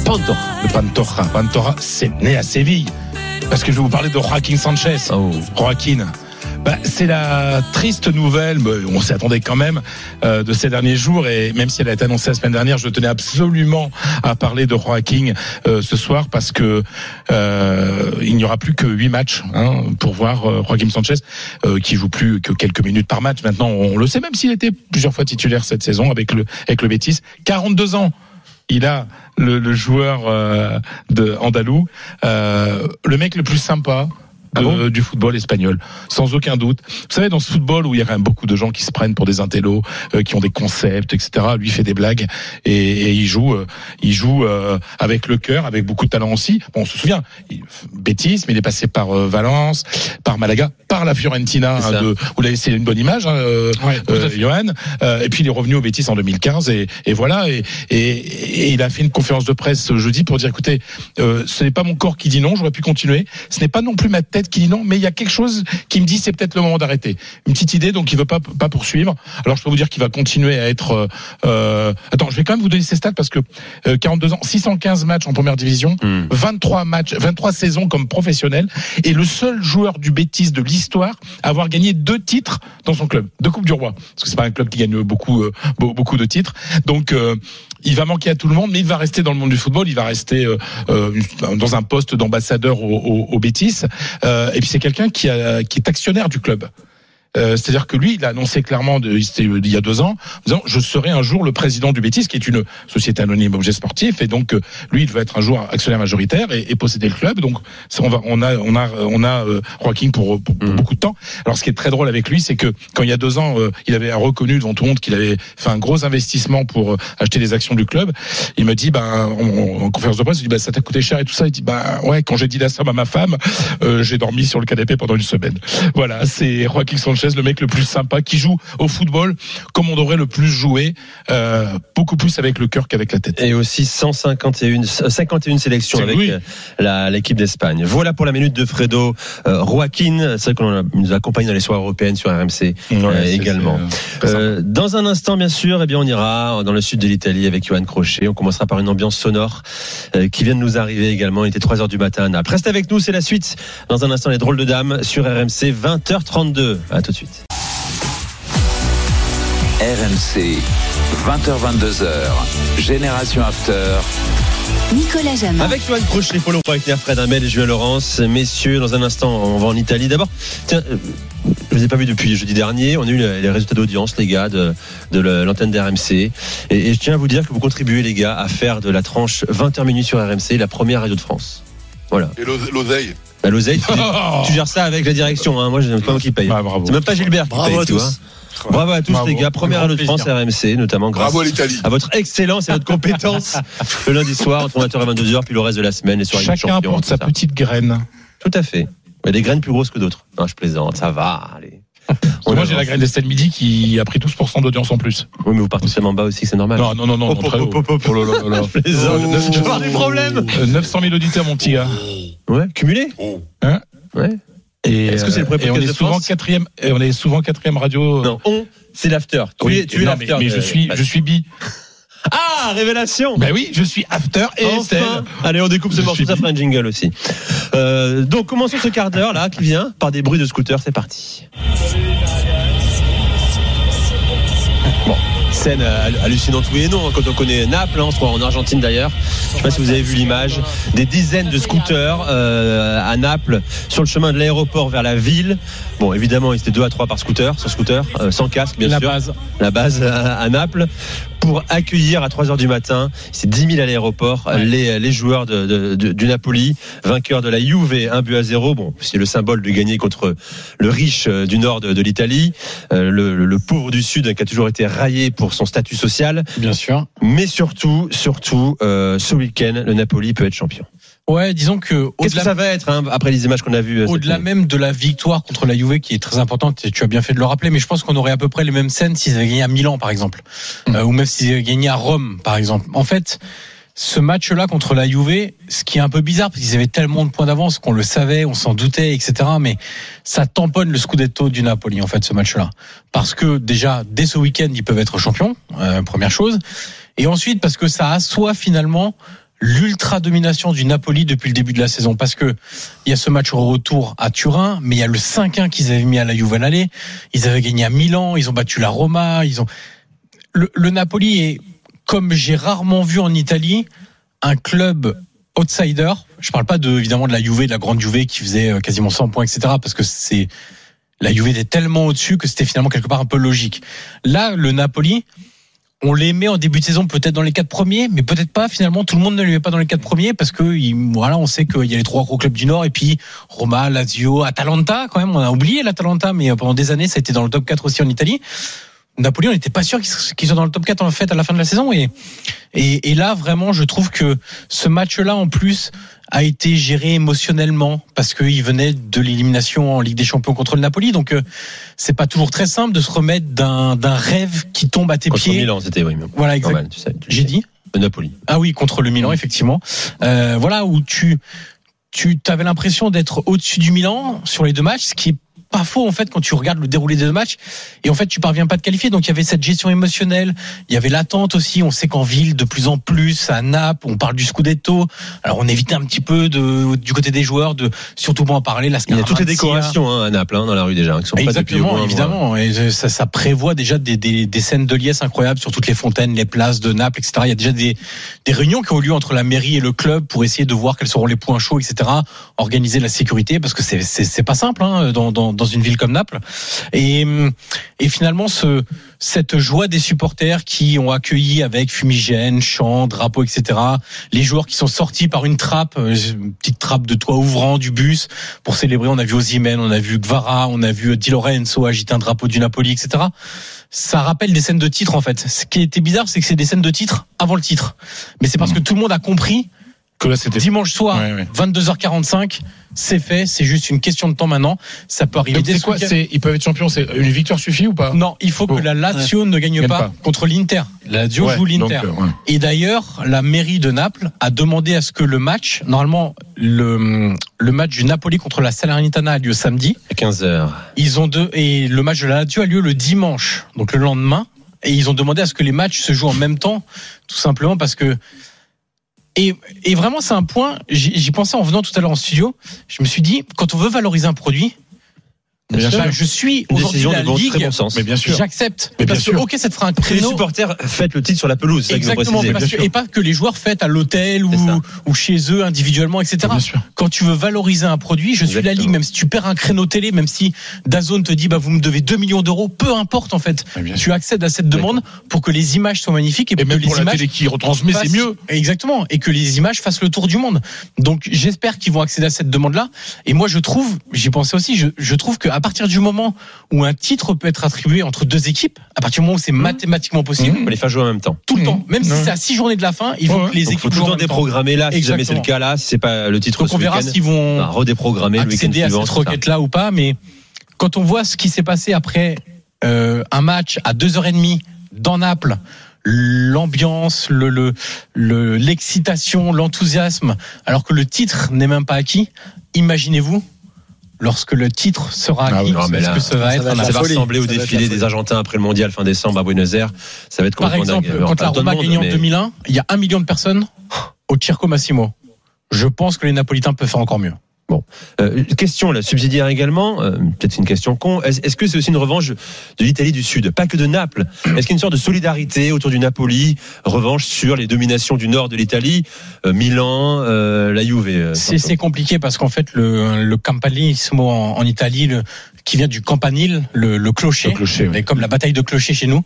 Pantoja. Le Pantoja. Pantoja, c'est né à Séville. Parce que je vais vous parler de Joaquin Sanchez. Oh. Joaquin. Bah, c'est la triste nouvelle, on s'y attendait quand même, euh, de ces derniers jours. Et même si elle a été annoncée la semaine dernière, je tenais absolument à parler de Joaquin euh, ce soir parce que euh, il n'y aura plus que huit matchs hein, pour voir euh, Joaquin Sanchez euh, qui joue plus que quelques minutes par match. Maintenant, on le sait, même s'il était plusieurs fois titulaire cette saison avec le avec le Betis, 42 ans. Il a le, joueur euh, de andalou, le mec le plus sympa, Ah bon du football espagnol, sans aucun doute. Vous savez, dans ce football où il y a quand même beaucoup de gens qui se prennent pour des intellos, euh, qui ont des concepts, etc. Lui fait des blagues et, et il joue, euh, il joue euh, avec le cœur, avec beaucoup de talent aussi. Bon, on se souvient, il, bêtise, mais il est passé par euh, Valence, par Malaga, par la Fiorentina. Hein, de, vous l'avez, c'est une bonne image, hein, euh, euh, Johan. Euh, et puis il est revenu au Betis en 2015 et, et voilà. Et, et, il a fait une conférence de presse jeudi pour dire écoutez, euh, ce n'est pas mon corps qui dit non, j'aurais pu continuer. Ce n'est pas non plus ma tête qui dit non, mais il y a quelque chose qui me dit c'est peut-être le moment d'arrêter. Une petite idée, donc il veut pas pas poursuivre. Alors je peux vous dire qu'il va continuer à être. euh, euh, attends, je vais quand même vous donner ses stats parce que euh, 42 ans, 615 matchs en première division, Hmm. 23 matchs, 23 saisons comme professionnel, et le seul joueur du Betis de l'histoire à avoir gagné deux titres dans son club, deux coupes du roi, parce que c'est pas un club qui gagne beaucoup euh, beau- beaucoup de titres. Donc euh, il va manquer à tout le monde, mais il va rester dans le monde du football. Il va rester euh, euh, dans un poste d'ambassadeur au, au, au. Euh, et puis c'est quelqu'un qui, qui est actionnaire du club. Euh, C'est-à-dire que lui, il a annoncé clairement de, il y a deux ans, en disant je serai un jour le président du Bétis, qui est une société anonyme objet sportif, et donc euh, lui, il veut être un jour actionnaire majoritaire et, et posséder le club. Donc ça, on va, on a, on a, on a euh, Joaquin pour, pour, pour Mhm. beaucoup de temps. Alors ce qui est très drôle avec lui, c'est que quand il y a deux ans, euh, il avait reconnu devant tout le monde qu'il avait fait un gros investissement pour acheter les actions du club. Il me dit, ben, en, en conférence de presse, il dit, ben, ça t'a coûté cher et tout ça. Il dit, ben, ouais, quand j'ai dit la somme à ma femme, j'ai dormi sur le canapé pendant une semaine. Voilà, c'est Joaquin Sanchez, le mec le plus sympa, qui joue au football comme on devrait le plus jouer, euh, beaucoup plus avec le cœur qu'avec la tête. Et aussi 151 51 sélections C'est- avec oui. euh, l'équipe d'Espagne. Voilà pour la minute de Fredo euh, Joaquin. C'est vrai qu'on nous accompagne dans les soirées européennes sur RMC Ouais, euh, également. euh. Euh, dans un instant, bien sûr, eh bien, on ira dans le sud de l'Italie avec Johan Crochet. On commencera par une ambiance sonore euh, qui vient de nous arriver également. Il était 3 heures du matin. Reste avec nous, c'est la suite. Dans un instant, les drôles de dames sur RMC 20h32. À tout de suite. RMC, 20h22h, Génération After. Nicolas Jamin. Avec Johan Crochet, Paulo Breitner, Fred Hamel et Julien Laurence. Messieurs, dans un instant, on va en Italie. D'abord, tiens, euh, je vous ai pas vu depuis jeudi dernier. On a eu les résultats d'audience, les gars, de, de la- l'antenne d'RMC. Et, et je tiens à vous dire que vous contribuez, les gars, à faire de la tranche 20h minuit sur RMC la première radio de France. Voilà. Et l'ose- l'oseille. Bah, l'oseille, tu, tu gères ça avec la direction. Hein. Moi, je pas moi qui paye. Ah, bravo. C'est même pas Gilbert qui Bravo paye, à tu tous. vois. Bravo à tous, Bravo. les gars. Première de France plaisir. RMC, notamment grâce Bravo à l'Italie. à votre excellence et votre compétence le lundi soir entre 20h et 22h, puis le reste de la semaine, les soirées Chacun champions. tout sa ça. petite graine. Tout à fait. Il y a des graines plus grosses que d'autres. Non, je plaisante, ça va, allez. On Moi, j'ai la graine d'Estelle Midi qui a pris 12% d'audience en plus. Oui, mais vous partez tellement bas aussi, c'est normal. Non, non, non, non, Oh, oh, oh, oh, oh, Oh. Je vais avoir des problèmes. Euh, 900 000 auditeurs, mon petit gars. Ouais, cumulé Oh. Ouais. Et, Est-ce que c'est le premier on podcast est de souvent quatrième, et on est souvent quatrième radio. Non, on, c'est l'after. Tu Oui, es, tu es non, l'after. mais, je suis, je suis bi. Ah, révélation. Ben oui, je suis after et Estelle. Enfin. Allez, on découpe ce morceau, ça fera un jingle aussi. Euh, donc, commençons ce quart d'heure là qui vient par des bruits de scooter. C'est parti. Scène euh, hallucinante oui et non hein, quand on connaît Naples, hein, on se croit en Argentine d'ailleurs. Je sais pas si vous avez vu l'image, des dizaines de scooters euh, à Naples sur le chemin de l'aéroport vers la ville. Bon, évidemment, ils étaient deux à trois par scooter, sur scooter, euh, sans casque bien La sûr base. la base à, à Naples pour accueillir à 3 heures du matin, c'est 10 000 à l'aéroport, Ouais. les, les joueurs de, de- de- du Napoli, vainqueurs de la Juve, un but à zéro. Bon, c'est le symbole de gagner contre le riche du nord de, de l'Italie, euh, le, le pauvre du sud qui a toujours été raillé pour son statut social. Bien sûr. Mais surtout, surtout, euh, ce week-end, le Napoli peut être champion. Ouais, disons que Qu'est-ce que ça va être hein, après les images qu'on a vues euh, au-delà même de la victoire contre la Juve qui est très importante, et tu as bien fait de le rappeler, mais je pense qu'on aurait à peu près les mêmes scènes s'ils avaient gagné à Milan, par exemple, Mm. Euh, ou même s'ils avaient gagné à Rome, par exemple. En fait, ce match-là contre la Juve, ce qui est un peu bizarre, parce qu'ils avaient tellement de points d'avance qu'on le savait, on s'en doutait, etc. Mais ça tamponne le scudetto du Napoli, en fait, ce match-là. Parce que déjà, dès ce week-end, ils peuvent être champions, euh, première chose. Et ensuite, parce que ça assoit finalement l'ultra domination du Napoli depuis le début de la saison. Parce que il y a ce match au retour à Turin, mais il y a le 5-1 qu'ils avaient mis à la Juve à l'aller. Ils avaient gagné à Milan, ils ont battu la Roma, ils ont. Le, le Napoli est, comme j'ai rarement vu en Italie, un club outsider. Je parle pas de, évidemment de la Juve, de la grande Juve qui faisait euh, quasiment 100 points, etc. Parce que c'est la Juve était tellement au-dessus que c'était finalement quelque part un peu logique. Là, le Napoli, on les met en début de saison peut-être dans les quatre premiers, mais peut-être pas. Finalement, tout le monde ne les met pas dans les quatre premiers parce que il- voilà, on sait qu'il y a les trois gros clubs du Nord et puis Roma, Lazio, Atalanta quand même. On a oublié l'Atalanta, mais pendant des années, ça a été dans le top 4 aussi en Italie. Napoli, on n'était pas sûr qu'ils soient dans le top 4 en fait à la fin de la saison et, et et là vraiment, je trouve que ce match-là en plus a été géré émotionnellement parce qu'il venait de l'élimination en Ligue des Champions contre le Napoli, donc euh, c'est pas toujours très simple de se remettre d'un d'un rêve qui tombe à tes Contre pieds. Milan, c'était oui, Voilà, exact. normal, tu sais. tu J'ai sais. dit. Le Napoli. Ah oui, contre le Milan, effectivement. Euh, voilà où tu tu avais l'impression d'être au-dessus du Milan sur les deux matchs, ce qui est pas faux en fait quand tu regardes le déroulé des deux matchs et en fait tu parviens pas te qualifier donc il y avait cette gestion émotionnelle il y avait l'attente aussi on sait qu'en ville de plus en plus à Naples on parle du Scudetto alors on évitait un petit peu de du côté des joueurs de surtout pas en parler la Il y a toutes les décorations hein, à Naples, hein, dans la rue déjà, hein, qui sont pas depuis Exactement, moins un mois. évidemment. Et ça, ça prévoit déjà des, des, des scènes de liesse incroyables sur toutes les fontaines, les places de Naples, etc. Il y a déjà des, des réunions qui ont lieu entre la mairie et le club pour essayer de voir quels seront les points chauds, etc. Organiser la sécurité, parce que c'est pas simple hein, dans, dans, dans une ville comme Naples. Et, et finalement, ce, cette joie des supporters qui ont accueilli avec fumigène, chants, drapeaux, etc. Les joueurs qui sont sortis par une trappe, euh, une petite trappe de toit ouvrant du bus pour célébrer. On a vu Osimhen, on a vu Gvara, on a vu Di Lorenzo agiter un drapeau du Napoli, etc. Ça rappelle des scènes de titre en fait. Ce qui était bizarre, c'est que c'est des scènes de titre avant le titre. Mais c'est parce que tout le monde a compris Que là, c'était. dimanche soir, Ouais, ouais. 22h45, c'est fait. C'est juste une question de temps maintenant. Ça peut arriver c'est ce quoi ils peuvent être champions. C'est une victoire suffit ou pas? Non, il faut que la Lazio ne gagne Gagne pas, pas. contre l'Inter. La Lazio Ouais, joue l'Inter. euh, ouais. Et d'ailleurs, la mairie de Naples a demandé à ce que le match, normalement, le, le match du Napoli contre la Salernitana a lieu samedi. À 15h. Ils ont deux, et le match de la Lazio a lieu le dimanche, donc le lendemain. Et ils ont demandé à ce que les matchs se jouent en même temps, tout simplement parce que. Et, vraiment, c'est un point. J'y pensais en venant tout à l'heure en studio. Je me suis dit, quand on veut valoriser un produit, Bien sûr. je suis aujourd'hui la de très ligue. bon sens. Mais bien sûr. J'accepte. Mais bien Parce que, sûr. ok, ça te fera un Que les créneau. supporters fêtent le titre sur la pelouse. que Exactement, parce que- et pas que les joueurs fêtent à l'hôtel ou, ou chez eux individuellement, etc. Bien sûr. Quand tu veux valoriser un produit, je suis la Exactement. ligue, même si tu perds un créneau télé, même si Dazone te dit bah vous me devez 2 millions d'euros, peu importe en fait. Tu accèdes à cette demande pour que les images soient magnifiques et, Et même que pour les la images télé qui retransmet, c'est mieux. Exactement, et que les images fassent le tour du monde. Donc j'espère qu'ils vont accéder à cette demande-là. Et moi je trouve, j'y pensais aussi, je, je trouve qu'à partir du moment où un titre peut être attribué entre deux équipes, à partir du moment où c'est mathématiquement possible, On va les faire jouer en même temps. tout le Mmh. temps, même si c'est à six journées de la fin, il faut Ouais. que les Donc, équipes faut tout jouent le en temps même temps. déprogrammer là, si jamais c'est le cas là, si c'est pas le titre Donc on verra s'ils vont On redéprogrammer le week-end accéder à suivant. cette c'est ça. requête-là ou pas. Mais quand on voit ce qui s'est passé après euh, un match à 2h30 dans Naples, l'ambiance, le, le, le- l'excitation, l'enthousiasme, alors que le titre n'est même pas acquis, imaginez-vous lorsque le titre sera Ah acquis, oui, ce là, que ça va ça être va Ça la va ressembler au Ça défilé des. Argentins après le mondial fin décembre à Buenos Aires. Ça va être Par complètement exemple, dingue. Quand la Roma gagnait en mais- 2001, il y a un million de personnes au Circo Massimo. Je pense que les Napolitains peuvent faire encore mieux. Euh, question là, subsidiaire également, euh, peut-être une question con. Est-ce que c'est aussi une revanche de l'Italie du Sud, pas que de Naples. Est-ce qu'il y a une sorte de solidarité autour du Napoli, revanche sur les dominations du nord de l'Italie, euh, Milan, euh, la Juve euh, C'est compliqué parce qu'en fait, le, le en, en Italie, le, qui vient du campanile, le, le clocher, Le clocher, oui. mais comme la bataille de clocher chez nous,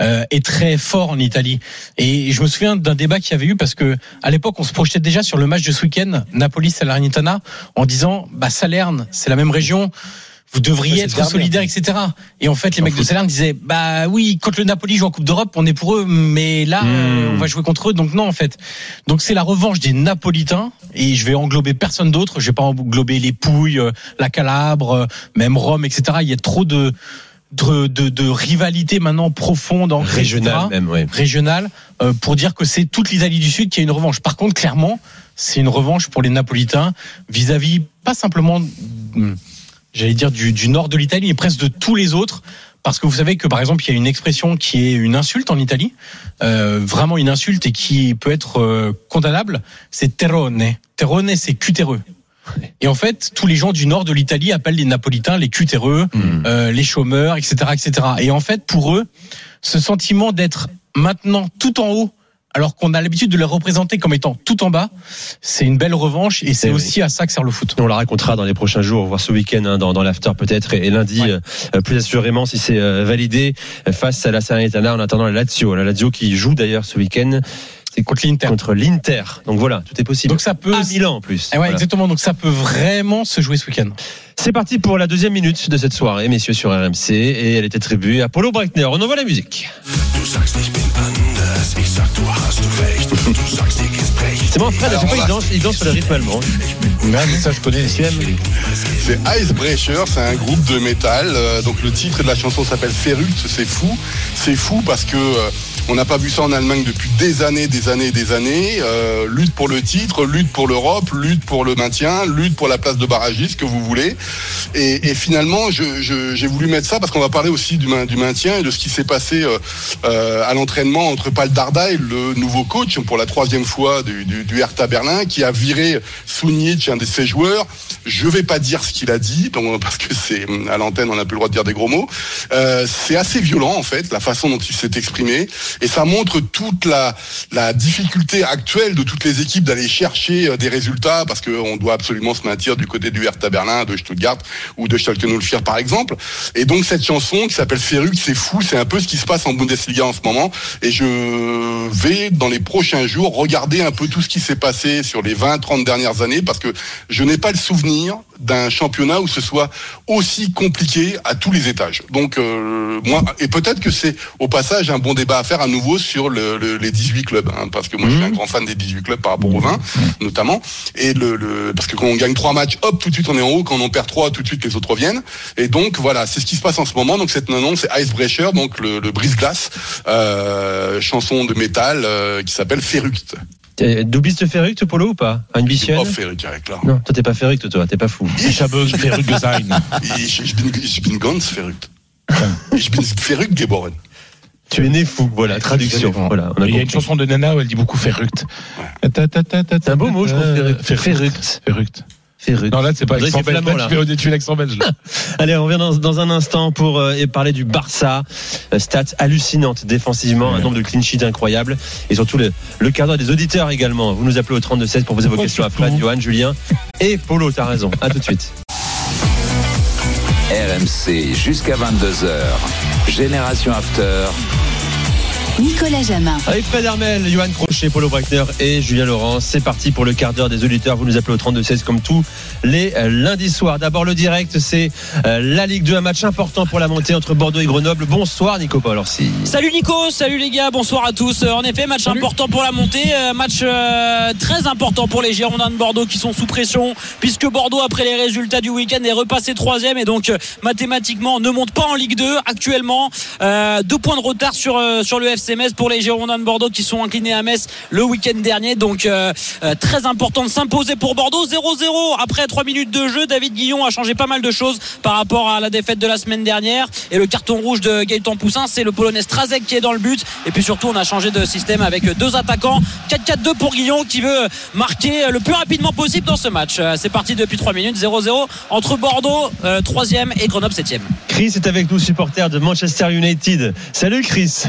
euh, est très fort en Italie. Et je me souviens d'un débat qu'il y avait eu parce que à l'époque, on se projetait déjà sur le match de ce week-end, Napoli-Salernitana, en disant, bah Salerne, c'est la même région. Vous devriez être dernier. solidaires, etc. Et en fait, les mecs de Salerne disaient, bah oui, quand le Napoli joue en Coupe d'Europe, on est pour eux, mais là, Mmh. euh, on va jouer contre eux, donc non, en fait. Donc c'est la revanche des Napolitains, et je vais englober personne d'autre. Je vais pas englober les Pouilles, euh, la Calabre, euh, même Rome, etc. Il y a trop de de, de, de rivalité maintenant profonde, ancrée, régionale même, régionale euh, pour dire que c'est toute l'Italie du Sud qui a une revanche. Par contre, clairement, c'est une revanche pour les Napolitains vis-à-vis pas simplement, hum, j'allais dire du, du nord de l'Italie, mais presque de tous les autres. Parce que vous savez que par exemple il y a une expression qui est une insulte en Italie, euh, vraiment une insulte et qui peut être euh, condamnable, c'est terrone. Terrone, c'est cutéreux. Et en fait, tous les gens du nord de l'Italie appellent les Napolitains les cutéreux, euh, les chômeurs, etc., etc. Et en fait, pour eux, ce sentiment d'être maintenant tout en haut, alors qu'on a l'habitude de les représenter comme étant tout en bas, c'est une belle revanche et c'est Eh oui. aussi à ça que sert le foot. On la racontera dans les prochains jours, voire ce week-end hein, dans, dans l'after peut-être et, et lundi Ouais. euh, plus assurément si c'est euh, validé euh, face à la Salernitana en attendant la Lazio, la Lazio qui joue d'ailleurs ce week-end c'est Contre l'Inter. contre l'Inter. Donc voilà, tout est possible. Donc ça peut. à Milan en plus. Eh ouais, Voilà. exactement. Donc ça peut vraiment se jouer ce week-end. C'est parti pour la deuxième minute de cette soirée, messieurs sur RMC, et elle est attribuée à Paulo Breitner. On envoie la musique. C'est bon, Fred, à chaque fois, il danse, il danse sur le rythme allemand. Mais ça, je connais. C'est Icebreaker, c'est un groupe de métal. euh, donc le titre de la chanson s'appelle Ferult, c'est fou. C'est fou parce que euh, on n'a pas vu ça en Allemagne depuis des années, des années, des années. Euh, lutte pour le titre, lutte pour l'Europe, lutte pour le maintien, lutte pour la place de barragiste que vous voulez. Et, finalement, j'ai voulu mettre ça parce qu'on va parler aussi du, main- du maintien et de ce qui s'est passé euh, euh, à l'entraînement entre Pal Dardai, le nouveau coach pour la troisième fois du, du, Hertha Berlin, qui a viré Sunic, un de ses joueurs, Je vais pas dire ce qu'il a dit, parce que c'est à l'antenne, on n'a plus le droit de dire des gros mots. Euh, c'est assez violent en fait, la façon dont il s'est exprimé, et ça montre toute la la difficulté actuelle de toutes les équipes d'aller chercher euh, des résultats, parce qu'on doit absolument se maintenir du côté du Hertha Berlin, de Stuttgart ou de Schalke 04 par exemple. Et donc cette chanson qui s'appelle Ferruc, c'est fou, c'est un peu ce qui se passe en Bundesliga en ce moment. Et je vais dans les prochains jours regarder un peu tout ce qui s'est passé sur les 20-30 dernières années, parce que je n'ai pas le souvenir d'un championnat où ce soit aussi compliqué à tous les étages. Donc euh, moi, et peut-être que c'est au passage un bon débat à faire à nouveau sur le, le- les 18 clubs, hein, parce que moi je suis un grand fan des 18 clubs par rapport aux 20 notamment, et le, le- parce que quand on gagne trois matchs, hop, tout de suite on est en haut, quand on perd trois, tout de suite les autres reviennent, et donc voilà, c'est ce qui se passe en ce moment. Donc cette non c'est Icebreaker, donc le, le brise-glace, euh, chanson de métal euh, qui s'appelle Ferruct. Doubliste Ferruc, Polo ou pas Un Bichon Oh Ferruct avec là. Non, toi t'es pas Ferruc, toi, t'es pas fou. Ich habe Ferruc sein. Ich, bin, ich bin ganz verrückt. Ich bin verrückt geboren. Tu es né fou, voilà, traduction. Voilà, on a Il y a une chanson de Nana où elle dit beaucoup Ferruct. C'est un beau mot, je trouve, Ferruc. Ferruc. Ferruct. Ferruc. Non, là, c'est pas l'accent belge. Là, tu fais, l'accent belge. Allez, on revient dans, dans un instant pour euh, et parler du Barça. Euh, Stats hallucinantes défensivement, un nombre de clean sheets incroyable et surtout le, le quart d'heure des auditeurs également. Vous nous appelez au 32-16 pour poser vos Oh, questions à. Fred, Johan, Julien et Polo. T'as raison. À tout de suite. RMC jusqu'à 22h. Génération After. Nicolas Jamin. Avec Fred Hermel, Johan Crochet, Polo Breitner et Julien Laurent. C'est parti pour le quart d'heure des auditeurs. Vous nous appelez au 32-16 comme tous les euh, lundis soirs. D'abord le direct, c'est euh, la Ligue 2, un match important pour la montée entre Bordeaux et Grenoble. Bonsoir Nico Paul Orsi. Salut Nico, salut les gars, bonsoir à tous. Euh, En effet, match important pour la montée, match très important pour les Girondins de Bordeaux qui sont sous pression, puisque Bordeaux, après les résultats du week-end, est repassé troisième et donc mathématiquement ne monte pas en Ligue 2 actuellement. Euh, deux points de retard sur sur le FC Metz pour les Girondins de Bordeaux qui sont inclinés à Metz le week-end dernier. Donc euh, euh, très important de s'imposer pour Bordeaux. 0-0 après 3 minutes de jeu. David Guillon a changé pas mal de choses par rapport à la défaite de la semaine dernière et le carton rouge de Gaëtan Poussin, c'est le Polonais Strazek qui est dans le but. Et puis surtout, on a changé de système avec deux attaquants. 4-4-2 pour Guillon qui veut marquer le plus rapidement possible dans ce match. Euh, C'est parti depuis 3 minutes, 0-0 entre Bordeaux, 3e et Grenoble 7e. Chris est avec nous, supporter de Manchester United. Salut Chris.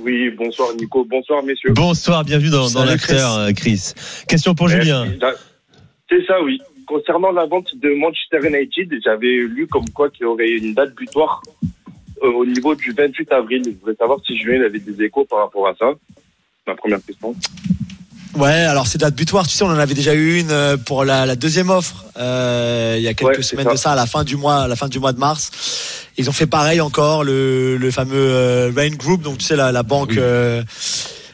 Oui, bonsoir Nico, bonsoir messieurs. Bonsoir, bienvenue dans, dans l'after, euh, Chris. Question pour Julien. Euh, C'est ça, oui. Concernant la vente de Manchester United, j'avais lu comme quoi qu'il y aurait une date butoir euh, au niveau du 28 avril. Je voudrais savoir si Julien avait des échos par rapport à ça. Ma première question. Ouais, alors c'est date butoir, tu sais, on en avait déjà eu une euh, pour la, la deuxième offre euh, il y a quelques Ouais, semaines ça. de ça, à la fin du mois, à la fin du mois de mars. Ils ont fait pareil encore, le, le fameux euh, Rain Group, donc tu sais la, la banque, euh,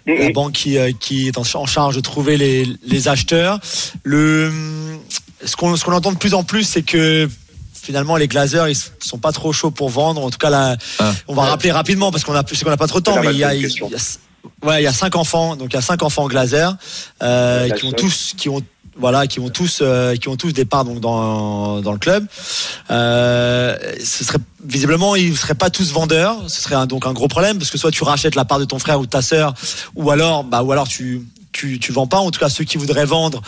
la banque qui, euh, qui est en, en charge de trouver les, les acheteurs. Le, ce qu'on ce qu'on entend de plus en plus, c'est que finalement les Glazers ils sont pas trop chauds pour vendre. En tout cas là, Ah. on va rappeler rapidement parce qu'on a, qu'on a pas trop de temps, mais il y a, ouais, il y a cinq enfants, donc il y a cinq enfants Glazer euh, qui ont tous, qui ont voilà, qui ont tous, euh, qui ont tous des parts donc dans dans le club. Euh, ce serait visiblement ils seraient pas tous vendeurs. Ce serait un- donc un gros problème parce que soit tu rachètes la part de ton frère ou de ta sœur, ou alors bah ou alors tu tu, tu vends pas. En tout cas, ceux qui voudraient vendre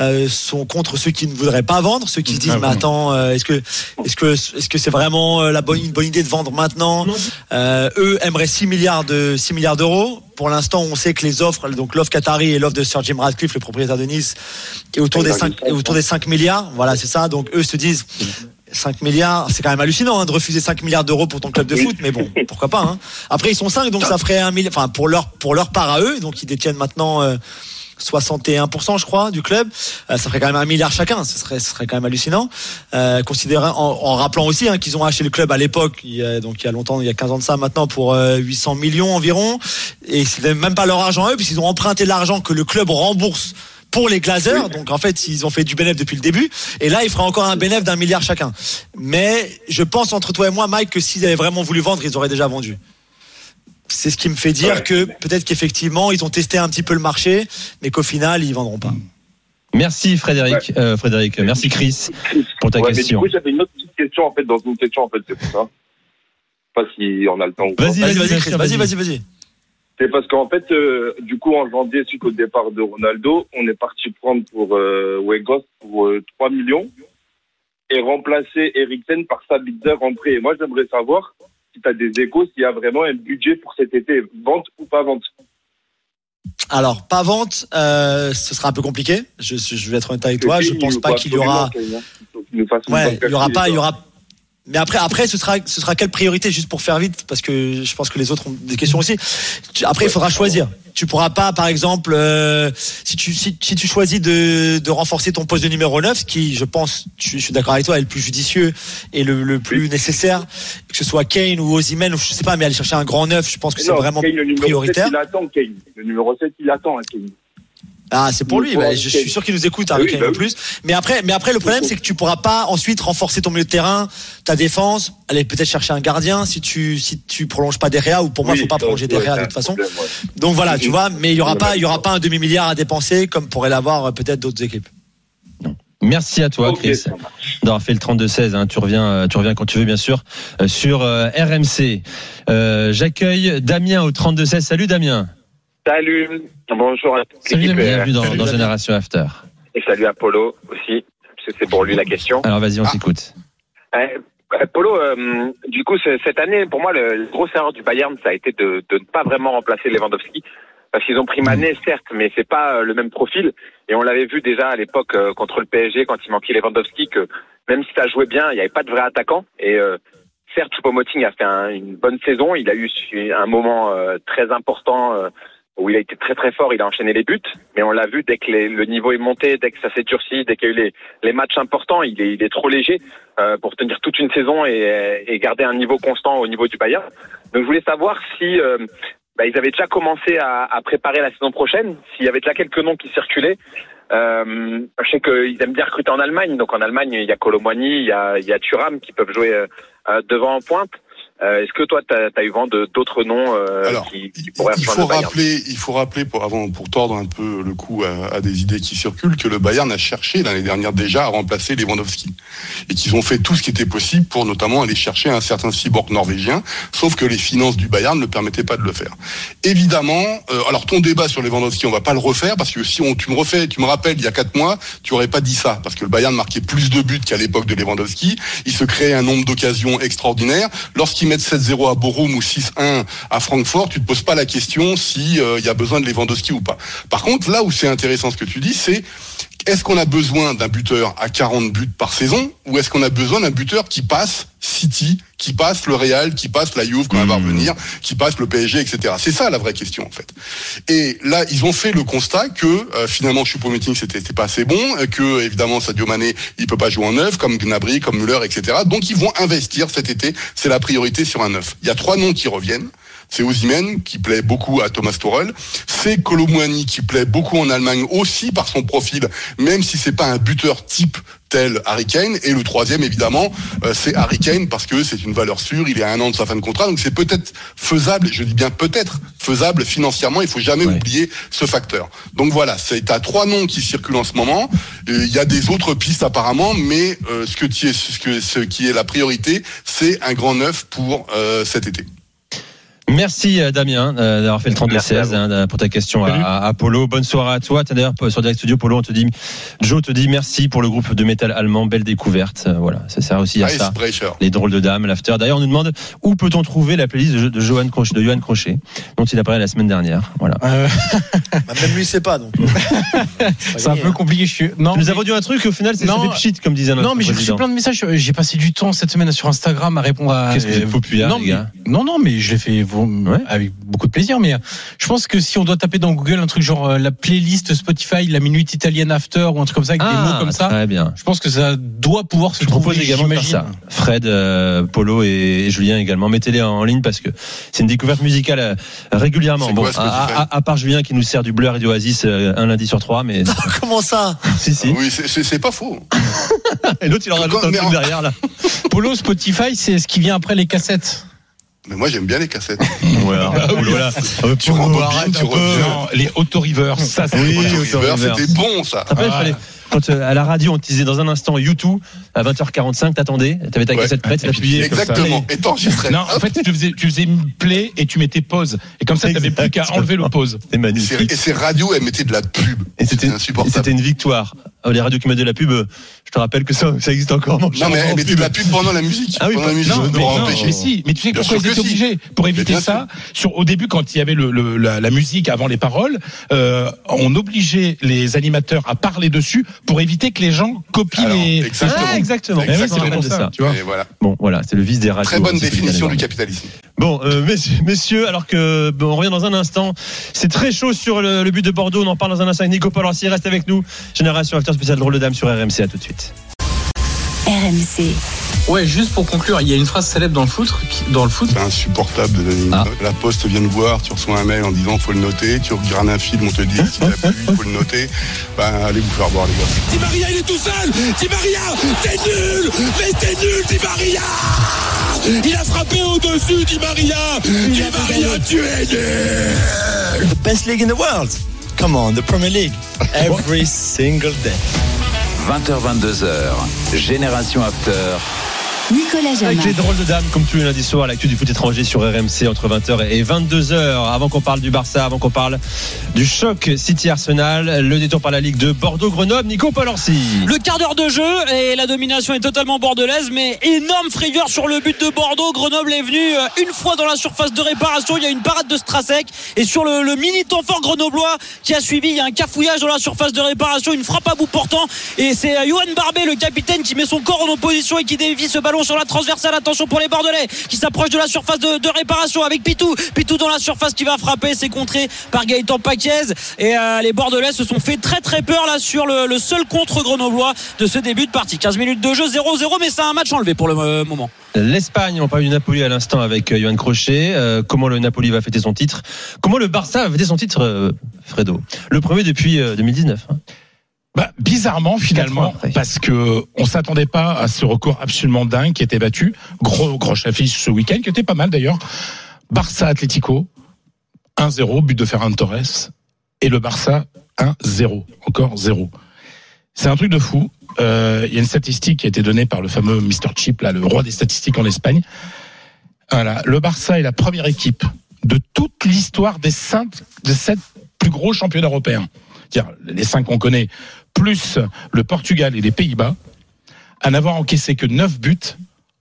euh, sont contre ceux qui ne voudraient pas vendre. Ceux qui se disent, Ah, mais attends, euh, est-ce que est-ce que est-ce que c'est vraiment euh, la bonne une bonne idée de vendre maintenant Euh, Eux aimeraient 6 milliards de 6 milliards d'euros. Pour l'instant, on sait que les offres, donc l'offre Qatari et l'offre de Sir Jim Radcliffe, le propriétaire de Nice, est autour des 5 est autour des 5 milliards. Voilà, c'est ça. Donc eux se disent 5 milliards, c'est quand même hallucinant hein, de refuser 5 milliards d'euros pour ton club de foot, mais bon, pourquoi pas. Hein. Après, ils sont 5, donc ça ferait un milliard. Enfin, pour leur pour leur part à eux, donc ils détiennent maintenant. euh, 61% je crois du club Euh, ça ferait quand même un milliard chacun ce serait ce serait quand même hallucinant euh, considérant en, en rappelant aussi hein, qu'ils ont acheté le club à l'époque il y a, donc il y a longtemps il y a 15 ans de ça maintenant pour euh, 800 millions environ et c'est même pas leur argent à eux puisqu'ils ont emprunté l'argent que le club rembourse pour les Glazers, donc en fait ils ont fait du bénéfice depuis le début, et là il fera encore un bénéfice d'un milliard chacun. Mais je pense entre toi et moi, Mike, que s'ils avaient vraiment voulu vendre, ils auraient déjà vendu. C'est ce qui me fait dire Ouais. que peut-être qu'effectivement ils ont testé un petit peu le marché, mais qu'au final ils vendront pas. Merci Frédéric. Euh, Frédéric, merci Chris pour ta Ouais, mais du question. coup, j'avais une autre petite question en fait dans une question en fait, c'est pour ça. Je sais pas si on a le temps ou pas. Vas-y, Vas-y, vas-y, vas-y, bien Chris, sûr, vas-y, vas-y, vas-y. C'est parce qu'en fait, euh, du coup, en janvier, suite au départ de Ronaldo, on est parti prendre pour euh, Wegos pour euh, 3 millions. et remplacer Eriksen par Sabitzer rentré. Et moi, j'aimerais savoir si tu as des échos, s'il y a vraiment un budget pour cet été, vente ou pas vente? Alors, pas vente, euh, ce sera un peu compliqué. Je, je vais être honnête avec toi. Je Kane, pense pas qu'il y aura. hein. Ouais, il y aura pas, il y aura. Mais après, après, ce sera, ce sera quelle priorité juste pour faire vite, parce que je pense que les autres ont des questions aussi. Après, il faudra choisir. Tu pourras pas, par exemple, euh, si tu si, si tu choisis de, de renforcer ton poste de numéro 9, ce qui, je pense, je, suis- je suis d'accord avec toi, est le plus judicieux et le, le plus nécessaire, que ce soit Kane ou Osimhen, ou je sais pas, mais aller chercher un grand neuf, je pense que c'est vraiment Kane, le prioritaire. 7, il attend Kane. Le numéro 7, il attend hein, Kane. Ah, c'est pour lui. Bah, je suis sûr qu'il nous écoute, oui, Kane bah oui. plus. Mais après, mais après, le problème, c'est que tu pourras pas ensuite renforcer ton milieu de terrain, ta défense, aller peut-être chercher un gardien si tu, si tu prolonges pas Derrière, ou pour moi, Oui, faut pas prolonger c'est de toute façon. problème, ouais. Donc voilà, tu Mhm. vois, mais il y aura pas, il y aura pas un demi milliard à dépenser comme pourraient l'avoir euh, peut-être d'autres équipes. Merci à toi, Chris, d'avoir fait le 32-16. hein. Tu reviens, euh, tu reviens quand tu veux, bien sûr, euh, sur euh, RMC. Euh, J'accueille Damien au 32-16. Salut Damien. Salut, bonjour à toute Salut, l'équipe Bienvenue dans. Génération After. et salut à Polo aussi, parce que c'est pour lui la question. Alors vas-y, on t'écoute. Euh, euh, Polo, euh, du coup, cette année, pour moi, le, le grosse erreur du Bayern, ça a été de, de ne pas vraiment remplacer Lewandowski. Parce qu'ils ont pris Mané, certes, mais c'est pas euh, le même profil. Et on l'avait vu déjà à l'époque euh, contre le PSG, quand il manquait Lewandowski, que même si ça jouait bien, il n'y avait pas de vrai attaquant. Et euh, certes, Choupo-Moting a fait un- une bonne saison. Il a eu un moment euh, très important euh, où il a été très très fort. Il a enchaîné les buts. Mais on l'a vu dès que le niveau est monté, dès que ça s'est durci, dès qu'il y a eu les, matchs importants, il est, il est trop léger euh, pour tenir toute une saison et, et garder un niveau constant au niveau du Bayern. Donc je voulais savoir si euh, bah, ils avaient déjà commencé à, à préparer la saison prochaine, s'il y avait déjà quelques noms qui circulaient. Euh, je sais qu'ils aiment bien recruter en Allemagne, donc en Allemagne il y a Colomboigny, il y a, il y a Thuram qui peuvent jouer euh, devant en pointe. Euh, Est-ce que toi tu as, eu vent de d'autres noms euh, Alors, qui, qui Il, pourraient il faut rappeler, il faut rappeler pour avant pour tordre un peu le coup à, à des idées qui circulent que le Bayern a cherché l'année dernière déjà à remplacer Lewandowski et qu'ils ont fait tout ce qui était possible pour notamment aller chercher un certain cyborg norvégien, sauf que les finances du Bayern ne permettaient pas de le faire. Évidemment, euh, alors ton débat sur Lewandowski, on va pas le refaire parce que si on tu me refais, tu me rappelles il y a quatre mois, tu aurais pas dit ça parce que le Bayern marquait plus de buts qu'à l'époque de Lewandowski, il se créait un nombre d'occasions extraordinaires. Lorsqu'ils mettent 7-0 à Bochum ou 6-1 à Francfort, tu te poses pas la question si euh, il y a besoin de Lewandowski ou pas. Par contre, là où c'est intéressant ce que tu dis, c'est est-ce qu'on a besoin d'un buteur à 40 buts par saison ou est-ce qu'on a besoin d'un buteur qui passe City, qui passe le Real, qui passe la Juve quand elle va revenir, qui passe le PSG, etc. C'est ça la vraie question en fait. Et là, ils ont fait le constat que euh, finalement Choupo-Moting c'était pas assez bon, euh, que évidemment Sadio Mané il peut pas jouer en neuf, comme Gnabry, comme Müller, etc. Donc ils vont investir cet été, c'est la priorité sur un neuf. Il y a trois noms qui reviennent. C'est Osimhen qui plaît beaucoup à Thomas Tuchel. C'est Colomouani qui plaît beaucoup en Allemagne aussi par son profil, même si c'est pas un buteur type tel Harry Kane. Et le troisième, évidemment, euh, c'est Harry Kane parce que c'est une valeur sûre. Il est à un an de sa fin de contrat, donc c'est peut-être faisable. Je dis bien peut-être faisable financièrement. Il faut jamais Ouais. oublier ce facteur. Donc voilà, c'est à trois noms qui circulent en ce moment. Euh, Il y a des autres pistes apparemment, mais euh, ce que qui est ce que ce qui est la priorité, c'est un grand neuf pour euh, cet été. Merci euh, Damien euh, d'avoir fait le 32-16 Merci à vous. hein, pour ta question à, à Polo. Bonne soirée à toi. D'ailleurs sur Direct Studio, Polo, on te dit, Joe te dit merci pour le groupe de métal allemand, belle découverte. Euh, voilà, ça sert aussi à ça. Les drôles de dames, l'after. D'ailleurs, on nous demande où peut-on trouver la playlist de, de Johan Crochet, de Johan Crochet, dont il a parlé la semaine dernière? Voilà. Euh, Bah, même lui, sait pas donc. c'est un peu compliqué. Je suis. Non. Nous mais- as vendu un truc, au final, c'est fait pchit, comme disait notre Non, mais j'ai reçu plein de messages. J'ai passé du temps cette semaine sur Instagram à répondre à. Qu'est-ce que vous êtes populaire, non, les gars? mais- non, non, mais je l'ai fait vous- Ouais. avec beaucoup de plaisir. Mais euh, je pense que si on doit taper dans Google un truc genre euh, la playlist Spotify, la minute italienne after ou un truc comme ça avec des mots comme ça, Ah, Très bien. je pense que ça doit pouvoir se Je propose trouver. également de faire ça. Fred, euh, Polo et, Julien également. Mettez-les en ligne parce que c'est une découverte musicale euh, régulièrement. Bon, à, à- à part Julien qui nous sert du Blur et du Oasis euh, un lundi sur trois, mais Comment ça? Si si. Oui, c'est- pas faux. Et l'autre il en rajoute un truc en- derrière là. Polo Spotify, c'est ce qui vient après les cassettes. Mais moi j'aime bien les cassettes. Voilà. Polo, là. Euh, Tu rembobines, arrête tu reviens. Les auto-reverse, ça c'est Oui. C'était bon ça. Après, il Ah. fallait- quand euh, à la radio on te disait dans un instant YouTube à 20h45 t'attendais, t'avais ta Ouais. cassette prête, t'appuyais. Exactement. Et t'enregistrais. Non, en fait, tu faisais, tu faisais play et tu mettais pause. Et comme ça, t'avais plus qu'à enlever le pause. Et magnifique. ces- Et ces radios, elles mettaient de la pub. Et c'était insupportable. c'était une victoire Ah, Les radios qui mettent de la pub, euh, je te rappelle que ça, ça existe encore. cher Non, mais mettait de la pub pendant la musique. Ah oui, pendant la musique. Non, on mais, non, mais si, mais tu sais Bien pourquoi ils étaient si. obligés Pour éviter ça, sur, au début, quand il y avait le, le- la, la musique avant les paroles, euh, on obligeait les animateurs à parler dessus pour éviter que les gens copient Alors, les. exactement. Ah, exactement. C'est pour de ça, tu vois. Et voilà. Bon, voilà, c'est le vice des radios. Très bonne hein, définition du capitalisme. Bon, euh, messieurs, alors que bon, on revient dans un instant. C'est très chaud sur le, but de Bordeaux. On en parle dans un instant avec Nico Palanci. Reste avec nous. Génération After spécial drôle de dame sur RMC. À tout de suite. RMC. Ouais, juste pour conclure, il y a une phrase célèbre dans le foot, qui- dans le foot. C'est insupportable de donner une Ah. note. La poste vient de voir, tu reçois un mail en disant faut le noter, tu regardes un film, on te dit si t'as plu, il faut le noter. Ben allez vous faire voir les gars. Di Maria, il est tout seul Di Maria, t'es nul Mais t'es nul, Di Maria Il a frappé au-dessus, Di Maria Di Maria, tu es nul The best league in the world. Come on, the Premier League. Every single day. 20h, 22h, Génération After. Nicolas Avec Jamin. les drôles de dames, comme tous les lundis soirs, l'actu du foot étranger sur RMC entre 20h et 22h. Avant qu'on parle du Barça, avant qu'on parle du choc City-Arsenal, le détour par la Ligue de Bordeaux-Grenoble, Nico Palanci. Le quart d'heure de jeu et la domination est totalement bordelaise, mais énorme frayeur sur le but de Bordeaux. Grenoble est venu euh, une fois dans la surface de réparation. Il y a une parade de Strasek et sur le, le mini temps fort grenoblois qui a suivi, il y a un cafouillage dans la surface de réparation, une frappe à bout portant et c'est euh, Johan Barbet, le capitaine, qui met son corps en opposition et qui dévie ce ballon sur la transversale. Attention pour les Bordelais qui s'approchent de la surface de, réparation avec Pitou. Pitou dans la surface qui va frapper, c'est contré par Gaëtan Paquez et euh, les Bordelais se sont fait très très peur là sur le, seul contre grenoblois de ce début de partie. 15 minutes de jeu 0-0 mais c'est un match enlevé pour le euh, moment. L'Espagne, on parle du Napoli à l'instant avec euh, Johan Crochet. Comment le Napoli va fêter son titre? Comment le Barça va fêter son titre, Fredo? Le premier depuis euh, 2019. hein. Bah, bizarrement finalement parce que on s'attendait pas à ce record absolument dingue qui était battu. Gros gros affiche ce week-end qui était pas mal d'ailleurs. Barça Atlético 1-0 but de Ferran Torres. Et le Barça 1-0 encore 0 c'est un truc de fou. Euh, il y a une statistique qui a été donnée par le fameux Mr Chip là le roi des statistiques en Espagne. Voilà. Le Barça est la première équipe de toute l'histoire des cinq des sept plus gros championnats européens. C'est-à-dire les cinq qu'on connaît, plus le Portugal et les Pays-Bas, à n'avoir encaissé que 9 buts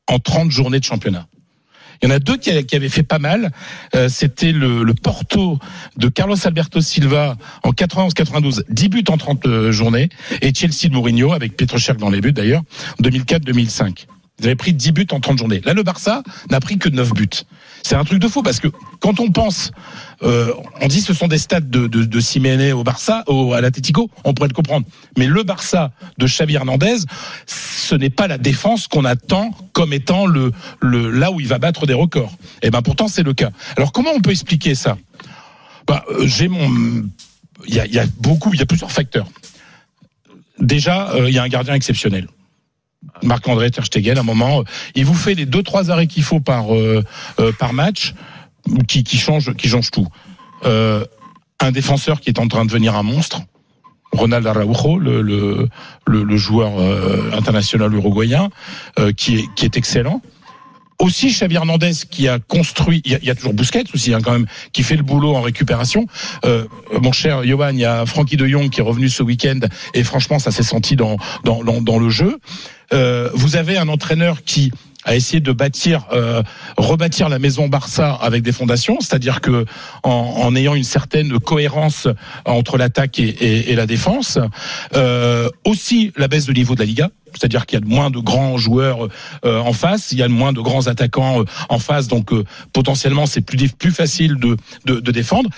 en 30 journées de championnat. Il y en a deux qui, avaient fait pas mal. Euh, C'était le, Porto de Carlos Alberto Silva en 91-92, 10 buts en 30 euh, journées, et Chelsea de Mourinho, avec Petr dans les buts d'ailleurs, 2004-2005. Ils avaient pris 10 buts en 30 journées. Là, le Barça n'a pris que 9 buts. C'est un truc de fou parce que quand on pense, euh, on dit ce sont des stats de, de, de au Barça, au, à l'Atlético, on pourrait le comprendre. Mais le Barça de Xavi Hernandez, ce n'est pas la défense qu'on attend comme étant le, le là où il va battre des records. Et ben pourtant c'est le cas. Alors comment on peut expliquer ça? Bah, euh, J'ai mon, il y a, y a beaucoup, il y a plusieurs facteurs. Déjà, euh, il y a un gardien exceptionnel. Marc-André Ter Stegen, à un moment, euh, il vous fait les deux trois arrêts qu'il faut par euh, euh, match, qui qui change tout. Un défenseur qui est en train de devenir un monstre, Ronald Araujo, le joueur international uruguayen, qui est excellent. Aussi Xavi Hernandez qui a construit, il y a, toujours Busquets aussi hein, quand même, qui fait le boulot en récupération. Euh, mon cher Johan, il y a Frankie de Jong qui est revenu ce week-end et franchement ça s'est senti dans, dans, dans, dans le jeu. Euh, vous avez un entraîneur qui a essayé de bâtir, euh, rebâtir la maison Barça avec des fondations, c'est-à-dire que en, en ayant une certaine cohérence entre l'attaque et, et, et la défense. Euh, aussi la baisse de niveau de la Liga, c'est-à-dire qu'il y a moins de grands joueurs euh, en face, il y a moins de grands attaquants euh, en face, donc euh, potentiellement c'est plus plus facile de, de, de défendre.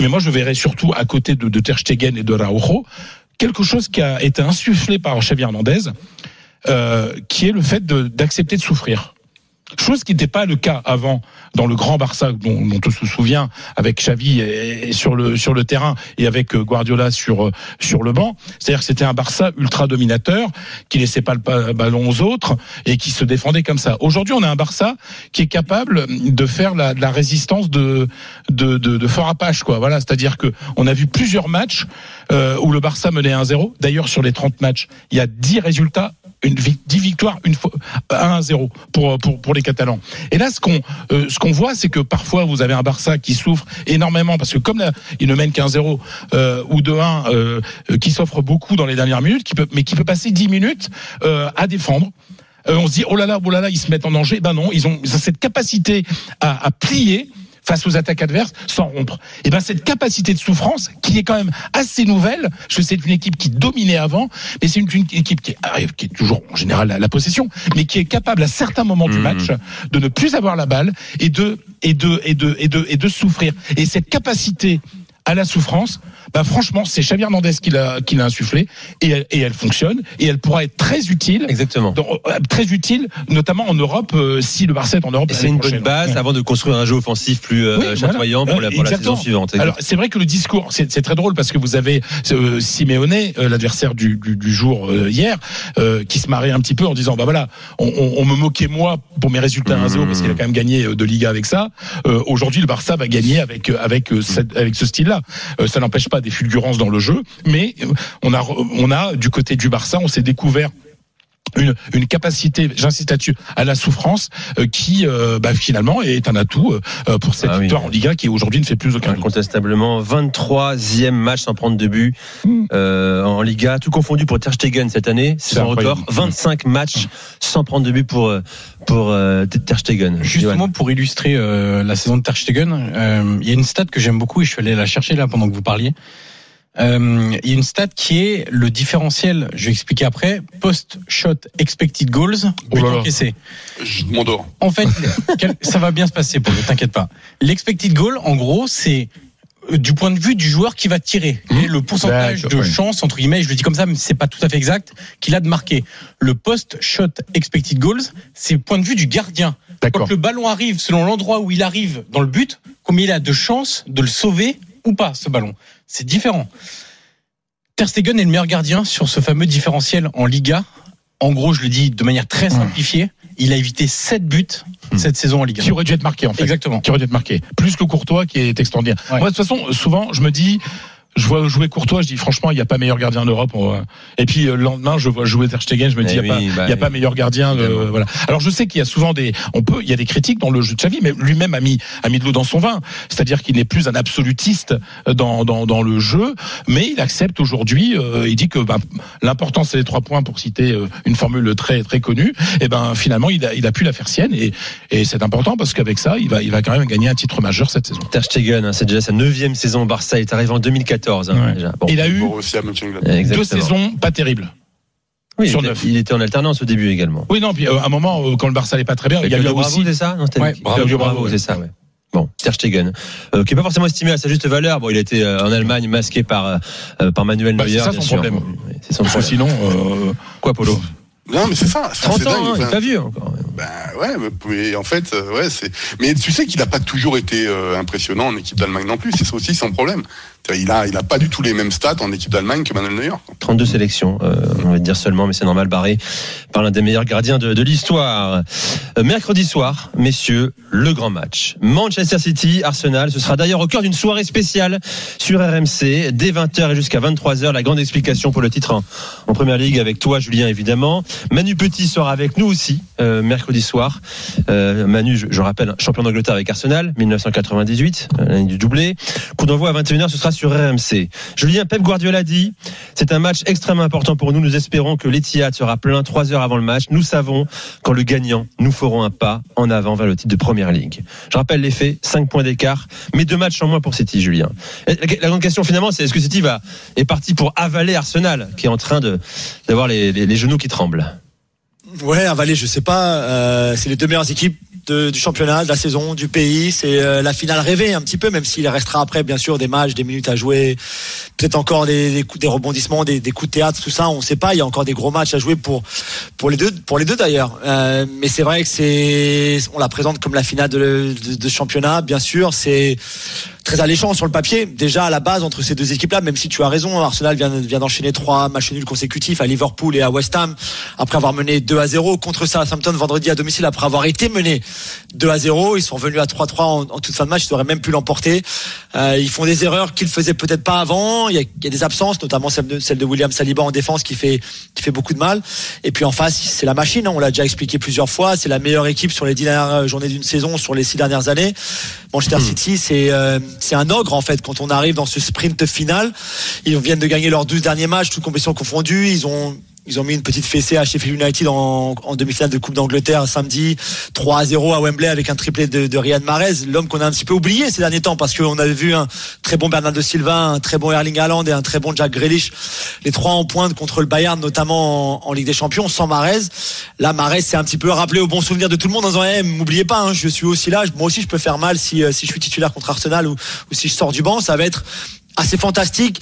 Mais moi je verrais surtout à côté de, de Ter Stegen et de Raujo quelque chose qui a été insufflé par Xavi Hernandez, euh, qui est le fait d'accepter de, souffrir. Chose qui n'était pas le cas avant dans le grand Barça dont, dont on se souvient avec Xavi et, sur le sur le terrain et avec euh, Guardiola sur euh, sur le banc. C'est-à-dire que c'était un Barça ultra dominateur qui laissait pas le ballon aux autres et qui se défendait comme ça. Aujourd'hui, on a un Barça qui est capable de faire la, la résistance de de de, de fort Apache quoi. Voilà, c'est-à-dire que on a vu plusieurs matchs euh, où le Barça menait 1-0. D'ailleurs, sur les 30 matchs, il y a 10 résultats une vi- 10 victoires une fois 1 à 0 pour pour pour les Catalans. Et là ce qu'on euh, voit c'est que parfois vous avez un Barça qui souffre énormément parce que comme là, il ne mène qu'un 0 euh, ou 2-1 euh, euh, qui s'offre beaucoup dans les dernières minutes qui peut mais qui peut passer 10 minutes euh, à défendre. Euh, on se dit oh là là oh là là ils se mettent en danger. Ben non, ils ont, ils ont cette capacité à, à plier face aux attaques adverses sans rompre. Et ben cette capacité de souffrance qui est quand même assez nouvelle, parce que c'est une équipe qui dominait avant, mais c'est une, une équipe qui arrive, qui est toujours en général à la possession, mais qui est capable à certains moments du match de ne plus avoir la balle et de et de et de et de et de souffrir. Et cette capacité à la souffrance, bah franchement, c'est Xavi Hernandez qui l'a qui l'a insufflé et elle, et elle fonctionne et elle pourra être très utile. Exactement. très utile, notamment en Europe euh, si le Barça est en Europe. C'est une bonne base avant de construire un jeu offensif plus euh, Oui, voilà. chatoyant pour, la, pour la Exactement. saison suivante. Alors c'est vrai que le discours, c'est c'est très drôle parce que vous avez euh, Simeone, euh, l'adversaire du, du, du jour euh, hier, euh, qui se marrait un petit peu en disant bah voilà, on, on, on me moquait moi pour mes résultats 1-0 parce qu'il a quand même gagné euh, de Liga avec ça. Euh, Aujourd'hui le Barça va gagner avec euh, avec euh, cette- avec ce style-là. Euh, ça n'empêche pas des fulgurances dans le jeu, mais on a on a du côté du Barça, on s'est découvert une, une capacité, j'insiste là-dessus, à la souffrance euh, qui euh, bah, finalement est un atout euh, pour cette Ah oui. victoire en Liga qui aujourd'hui ne fait plus aucun doute. Incontestablement, 23e match sans prendre de but euh, en Liga, tout confondu pour Ter Stegen cette année, c'est son record. incroyable. 25 matchs sans prendre de but pour pour euh, Ter Stegen. Justement, pour illustrer euh, la saison de Ter Stegen, euh, il y a une stat que j'aime beaucoup et je suis allé la chercher là pendant que vous parliez. Euh, il y a une stat qui est le différentiel, je vais expliquer après, post-shot expected goals, but là là. encaissé. Je m'endors. En fait, ça va bien se passer pour ne t'inquiète pas. L'expected goal, en gros, c'est du point de vue du joueur qui va tirer. Et le pourcentage D'accord, de chance, entre guillemets, je le dis comme ça, mais c'est pas tout à fait exact, qu'il a de marquer. Le post-shot expected goals, c'est le point de vue du gardien. Quand le ballon arrive, selon l'endroit où il arrive dans le but, combien il a de chances de le sauver ou pas, ce ballon. C'est différent. Ter Stegen est le meilleur gardien sur ce fameux différentiel en Liga. En gros, je le dis de manière très simplifiée, il a évité 7 buts cette saison en Liga. Qui aurait dû être marqué en fait. Exactement. Qui aurait dû être marqué. Plus que Courtois qui est extraordinaire. Moi, de toute façon, souvent, je me dis. Je vois jouer Courtois, je dis franchement, il n'y a pas meilleur gardien d'Europe. Et puis euh, le lendemain, je vois jouer Ter Stegen, je me dis, il Eh n'y a, oui, pas, bah a pas meilleur gardien. De, voilà. Alors je sais qu'il y a souvent des, on peut, il y a des critiques dans le jeu de Xavi, mais lui-même a mis, a mis de l'eau dans son vin. C'est-à-dire qu'il n'est plus un absolutiste dans, dans, dans le jeu, mais il accepte aujourd'hui. euh, il dit que bah, l'important c'est les trois points pour citer euh, une formule très très connue. Et ben finalement, il a, il a pu la faire sienne et, et c'est important parce qu'avec ça, il va, il va quand même gagner un titre majeur cette saison. Ter Stegen, hein, c'est déjà sa neuvième saison au Barça. Il est arrivé en 2014. Hein, Ouais. déjà. Bon. Il a eu deux saisons pas terribles. Oui, sur il, neuf. était, il était en alternance au début également. Oui, non, puis euh, à un moment, euh, quand le Barça n'est pas très bien, il y a eu Claudio aussi. Bravo, c'est ça? Non, Ouais. Bravo, Bravo, Bravo, ouais. c'est ça, ouais. Bon, Ter Stegen, euh, qui est pas forcément estimé à sa juste valeur. Bon, il a été euh, en Allemagne masqué par par Manuel Bah, Neuer. c'est ça son sûr. problème. C'est son problème. sinon, euh, Quoi, Polo? Non, mais c'est ça. Enfin, 30 c'est ans, dingue. hein, il est Enfin, pas vieux encore. Ben ouais, mais- mais en fait, ouais, c'est. Mais tu sais qu'il n'a pas toujours été euh, impressionnant en équipe d'Allemagne non plus. C'est ça aussi son problème. Il a, il a pas du tout les mêmes stats en équipe d'Allemagne que Manuel Neuer. 32 sélections, euh, on va dire seulement, mais c'est normal, barré par l'un des meilleurs gardiens de, l'histoire. Euh, mercredi soir, messieurs, le grand match. Manchester City, Arsenal, ce sera d'ailleurs au cœur d'une soirée spéciale sur RMC, dès 20h et jusqu'à 23h, la grande explication pour le titre en, en Première Ligue avec toi, Julien, évidemment. Manu Petit sera avec nous aussi, euh, mercredi soir. Euh, Manu, je, je rappelle, champion d'Angleterre avec Arsenal, 1998, euh, l'année du doublé. Coup d'envoi à 21h, ce sera sur RMC. Julien Pep Guardiola dit, c'est un match extrêmement important pour nous. Nous espérons que l'Etihad sera plein trois heures avant le match. Nous savons qu'en le gagnant, nous ferons un pas en avant vers le titre de Première Ligue. Je rappelle les faits, 5 points d'écart, mais deux matchs en moins pour City, Julien. La, grande question finalement, c'est est-ce que City va, est parti pour avaler Arsenal, qui est en train d'avoir les, genoux qui tremblent? Ouais, Avalé, je sais pas. euh, c'est les deux meilleures équipes de- du championnat, de la saison, du pays. C'est euh, la finale rêvée un petit peu, même s'il restera après, bien sûr, des matchs, des minutes à jouer, peut-être encore des, des, coups, des rebondissements, des, des coups de théâtre, tout ça. On sait pas. Il y a encore des gros matchs à jouer pour pour les deux, pour les deux d'ailleurs. Euh, mais c'est vrai que c'est, on la présente comme la finale de, de, de championnat, bien sûr. C'est très alléchant sur le papier. Déjà à la base entre ces deux équipes-là, même si tu as raison, Arsenal vient, vient d'enchaîner trois matchs nuls consécutifs à Liverpool et à West Ham après avoir mené 2 à 0 contre Southampton vendredi à domicile après avoir été mené 2 à 0. Ils sont revenus à 3-3 en, en toute fin de match. Ils auraient même pu l'emporter. Euh, ils font des erreurs qu'ils faisaient peut-être pas avant. Il y, a, il y a des absences, notamment celle de, celle de William Saliba en défense qui fait qui fait beaucoup de mal. Et puis en face, c'est la machine. hein. On l'a déjà expliqué plusieurs fois. C'est la meilleure équipe sur les dix dernières journées d'une saison, sur les six dernières années. Manchester City, c'est euh, c'est un ogre en fait quand on arrive dans ce sprint final. Ils viennent de gagner leurs 12 derniers matchs, toutes compétitions confondues. Ils ont ils ont mis une petite fessée à Sheffield United en, demi-finale de Coupe d'Angleterre samedi 3 à 0 à Wembley avec un triplé de, de Riyad Mahrez, l'homme qu'on a un petit peu oublié ces derniers temps parce qu'on avait vu un très bon Bernardo Silva, un très bon Erling Haaland et un très bon Jack Grealish, les trois en pointe contre le Bayern notamment en, Ligue des Champions sans Mahrez. Là Mahrez c'est un petit peu rappelé au bon souvenir de tout le monde en disant eh, m'oubliez pas, hein, je suis aussi là, moi aussi je peux faire mal si, euh, je suis titulaire contre Arsenal ou, si je sors du banc, ça va être assez fantastique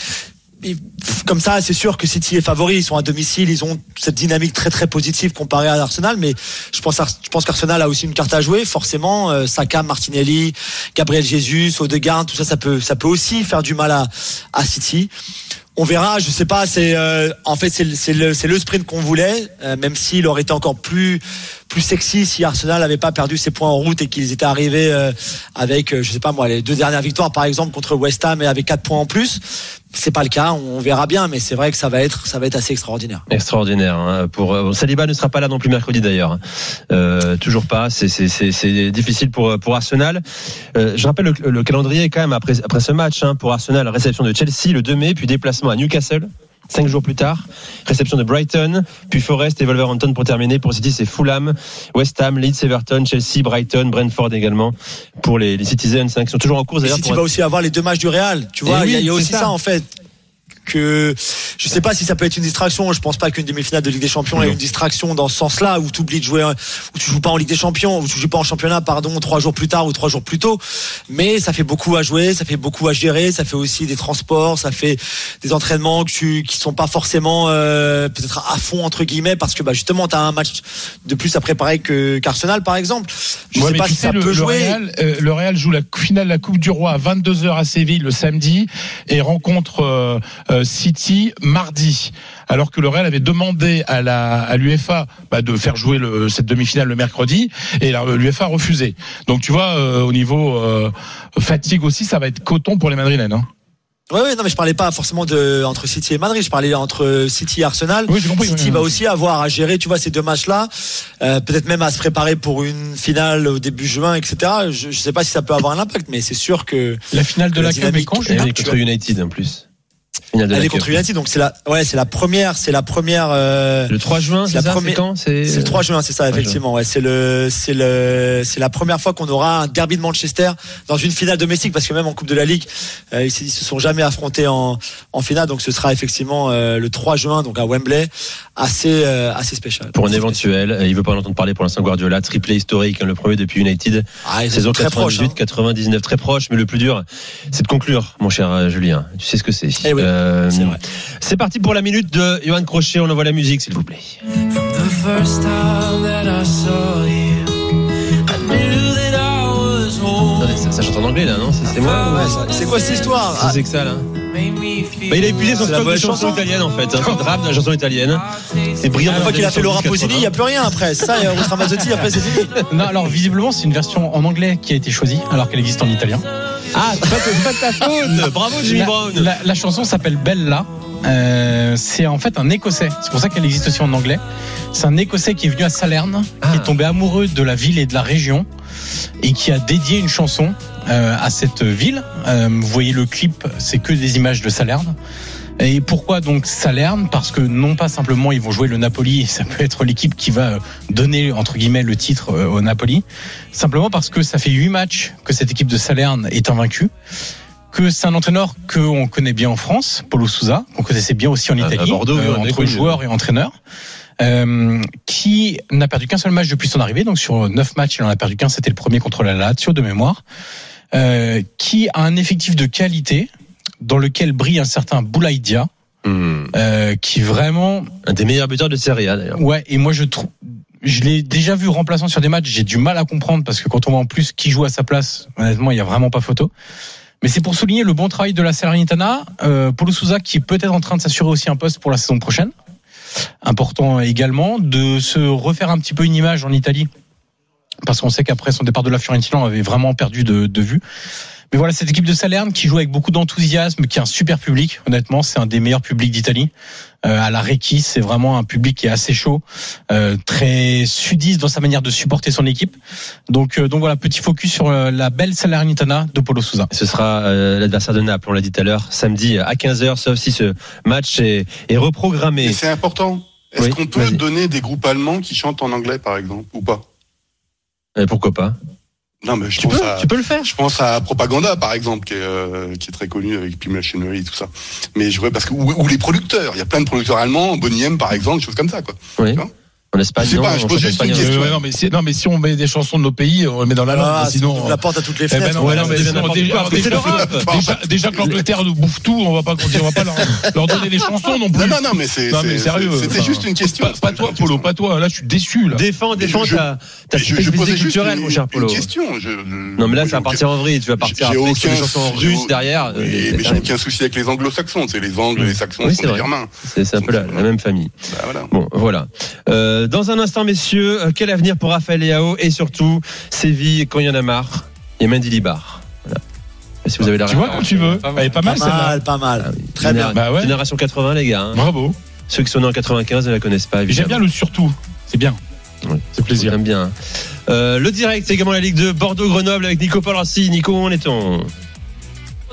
comme ça, c'est sûr que City est favori. Ils sont à domicile, ils ont cette dynamique très très positive comparée à Arsenal. Mais je pense, je pense qu'Arsenal a aussi une carte à jouer. Forcément, euh, Saka, Martinelli, Gabriel Jesus, Odegaard, tout ça, ça peut, ça peut aussi faire du mal à, à City. On verra, je sais pas. C'est euh, en fait c'est le, le sprint qu'on voulait, euh, même s'il aurait été encore plus plus sexy si Arsenal n'avait pas perdu ses points en route et qu'ils étaient arrivés euh, avec, euh, je sais pas moi, les deux dernières victoires par exemple contre West Ham et avec quatre points en plus. C'est pas le cas, on verra bien, mais c'est vrai que ça va être, ça va être assez extraordinaire. Extraordinaire. hein, Pour euh, Saliba ne sera pas là non plus mercredi d'ailleurs. Euh, toujours pas. C'est difficile pour pour Arsenal. Euh, je rappelle le, le calendrier quand même après après ce match hein, pour Arsenal. Réception de Chelsea le 2 mai, puis déplacement à Newcastle. Cinq jours plus tard, réception de Brighton, puis Forest et Wolverhampton pour terminer. Pour City, c'est Fulham, West Ham, Leeds, Everton, Chelsea, Brighton, Brentford également pour les, les Citizens hein, qui sont toujours en course d'ailleurs. City va aussi avoir les deux matchs du Real. Tu Eh vois, oui, il y a, y aussi ça. ça. en fait. Que je sais pas si ça peut être une distraction. Je pense pas qu'une demi-finale de Ligue des Champions est une distraction dans ce sens-là où tu oublies de jouer, où tu joues pas en Ligue des Champions, où tu joues pas en championnat, pardon, trois jours plus tard ou trois jours plus tôt. Mais ça fait beaucoup à jouer, ça fait beaucoup à gérer, ça fait aussi des transports, ça fait des entraînements que tu, qui sont pas forcément euh, peut-être à fond entre guillemets parce que bah justement tu as un match de plus à préparer que qu'Arsenal par exemple. Je Ouais, sais pas si sais, ça le, peut le jouer. Real, euh, le Real joue la finale de la Coupe du Roi à 22h à Séville le samedi et rencontre euh, City mardi. Alors que le Real avait demandé à la à l'UEFA bah, de faire jouer le, cette demi-finale le mercredi et la- l'UEFA a refusé. Donc tu vois euh, au niveau euh, fatigue aussi ça va être coton pour les Madrilènes. Hein. Ouais, ouais, non, mais je parlais pas forcément de entre City et Madrid. Je parlais entre City et Arsenal. Oui, j'ai compris, City oui, va oui. aussi avoir à gérer, tu vois, ces deux matchs-là. Euh, peut-être même à se préparer pour une finale au début juin, etc. Je, je sais pas si ça peut avoir un impact, mais c'est sûr que La finale de La la Cup est oui, contre United en plus. Finale de elle la est contre. United, donc c'est la, ouais, c'est la première, c'est la première. Euh, Le 3 juin, C'est la ça première- C'est quand? C'est c'est le 3 juin, c'est ça, 3 effectivement. Ouais, c'est le, c'est le, c'est la première fois qu'on aura un derby de Manchester dans une finale domestique, parce que même en Coupe de la Ligue, euh, ils, se- ils se sont jamais affrontés en, en finale, donc ce sera effectivement euh, le 3 juin, donc à Wembley, assez, euh, assez spécial. Pour un éventuel, euh, il veut pas en entendre parler pour l'instant Guardiola, triplé historique, hein, le premier depuis United, Ah, saison sont très proches. 98, 99, très proche, mais le plus dur, c'est de conclure, mon cher Julien. Tu sais ce que c'est. Euh, c'est parti pour la minute de Johan Crochet, on envoie la musique, s'il vous plaît. Ça, ça chante en anglais là, non? C'est moi? Ouais, c'est quoi cette histoire? C'est que ça là bah, Il a épuisé son C'est la stock de chansons chanson. italiennes en fait, de rap de la chanson italienne. C'est brillant. Une fois qu'il a fait Laura Pausini, il n'y a plus rien après. Ça, et Rose Ramazzotti, après, c'est fini. Non, alors visiblement c'est une version en anglais qui a été choisie alors qu'elle existe en italien. Ah, c'est pas, c'est pas de ta faute Bravo Jimmy La, Brown la- la chanson s'appelle Bella. Euh, c'est en fait un Écossais. C'est pour ça qu'elle existe aussi en anglais. C'est un Écossais qui est venu à Salerne, qui Ah. est tombé amoureux de la ville et de la région et qui a dédié une chanson euh, à cette ville. Euh, vous voyez le clip, c'est que des images de Salerne. Et pourquoi donc Salerne Parce que non pas simplement ils vont jouer le Napoli, ça peut être l'équipe qui va donner entre guillemets le titre euh, au Napoli, simplement parce que ça fait huit matchs que cette équipe de Salerne est invaincue, que c'est un entraîneur qu'on connaît bien en France, Paulo Souza, qu'on connaissait bien aussi en Ah, à Italie, Bordeaux, oui, on est entre connu. joueurs et entraîneurs. euh, qui n'a perdu qu'un seul match depuis son arrivée, donc sur neuf matchs, il en a perdu qu'un, c'était le premier contre la Lazio de mémoire, euh, qui a un effectif de qualité dans lequel brille un certain Boulaïdia, Hmm. euh, qui vraiment Un des meilleurs buteurs de Serie A d'ailleurs. Ouais, et moi je trouve, je l'ai déjà vu remplaçant sur des matchs, j'ai du mal à comprendre parce que quand on voit en plus qui joue à sa place, honnêtement, il y a vraiment pas photo. Mais c'est pour souligner le bon travail de la Salernitana. Euh, Paulo Souza qui est peut-être en train de s'assurer aussi un poste pour la saison prochaine. Important également de se refaire un petit peu une image en Italie. Parce qu'on sait qu'après son départ de la Fiorentina, on avait vraiment perdu de, de vue. Mais voilà, cette équipe de Salerne qui joue avec beaucoup d'enthousiasme, qui a un super public. Honnêtement, c'est un des meilleurs publics d'Italie. Euh, à la Requis, c'est vraiment un public qui est assez chaud, euh, très sudiste dans sa manière de supporter son équipe. Donc, euh, donc voilà, petit focus sur euh, la belle Salernitana de Polo Souza. Ce sera euh, l'adversaire de Naples, on l'a dit tout à l'heure, samedi à 15h, sauf si ce match est, est reprogrammé. Et c'est important. Est-ce Oui, qu'on peut donner des groupes allemands qui chantent en anglais, par exemple, ou pas? Euh, pourquoi pas? Non, mais je tu pense peux, à, tu peux le faire. je pense à Propaganda, par exemple, qui est, euh, qui est très connu avec Pim Machinery et tout ça. Mais je vois parce que ou, ou les producteurs, il y a plein de producteurs allemands, Bonnie M, par exemple, des choses comme ça, quoi. Oui. Tu vois? En Espagne, Je sais non, pas, je on pose juste une question. Euh, ouais, non, mais si, non, mais si on met des chansons de nos pays, on les met dans la langue. Ah, sinon, on la porte à toutes les Eh ben fenêtres. non, non, non, déjà, que l'Angleterre nous bouffe tout, on va pas continuer, on va pas leur, leur donner les chansons non plus. Non, non, non, mais c'est Non, sérieux, C'était enfin, juste une question. Pas, pas toi, Polo, pas toi. Là, je suis déçu. Là. Défends, défends je- ta, je, je spécificité culturelle, une, mon cher une Polo. question. Je- je- Non, mais là, ça va partir en vrille. Tu vas partir les aucun- chansons russes derrière. Euh, mais j'ai aucun souci avec les anglo-saxons. C'est les angles et les saxons des vrai. germains. C'est un peu la, même famille. Bah, voilà. Bon, voilà. Euh, dans un instant, messieurs, euh, quel avenir pour Raphaël Leao et surtout Séville quand il y en a marre et Mendy Libar? Voilà. Si vous avez la Tu vois quand tu veux. Elle est pas mal Pas celle-là. mal, pas mal. Ah. Très bien. Bah ouais. Génération 80, les gars. hein. Bravo. Ceux qui sont nés en 95 ne la connaissent pas. J'aime bien le surtout. C'est bien. C'est plaisir. J'aime bien. Euh, le direct, c'est également la Ligue de Bordeaux-Grenoble avec Nico Paul-Rossi. Nico, où en est-on?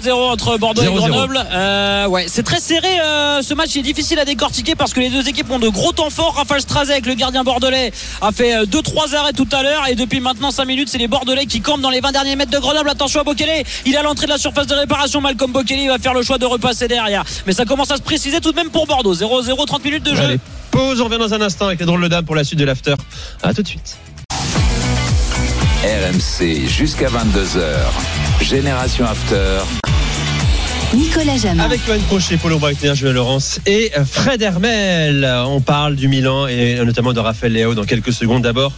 0 entre Bordeaux 0-0. et Grenoble. Euh, ouais, c'est très serré. euh, ce match est difficile à décortiquer parce que les deux équipes ont de gros temps forts. Raphaël Strazek, le gardien bordelais, a fait 2-3 arrêts tout à l'heure et depuis maintenant 5 minutes, c'est les Bordelais qui campent dans les 20 derniers mètres de Grenoble. Attention à Bokele, il est à l'entrée de la surface de réparation. Malcolm Bokele il va faire le choix de repasser derrière. Mais ça commence à se préciser tout de même pour Bordeaux. 0-0, 30 minutes de jeu. Allez, pause, on revient dans un instant avec les drôles de dames pour la suite de l'after. À tout de suite. RMC jusqu'à 22h. Génération After. Nicolas Jamin. Avec Johan Crochet, Paulo Breitner, Julien Laurence et Fred Hermel. On parle du Milan et notamment de Raphaël Léao dans quelques secondes. D'abord,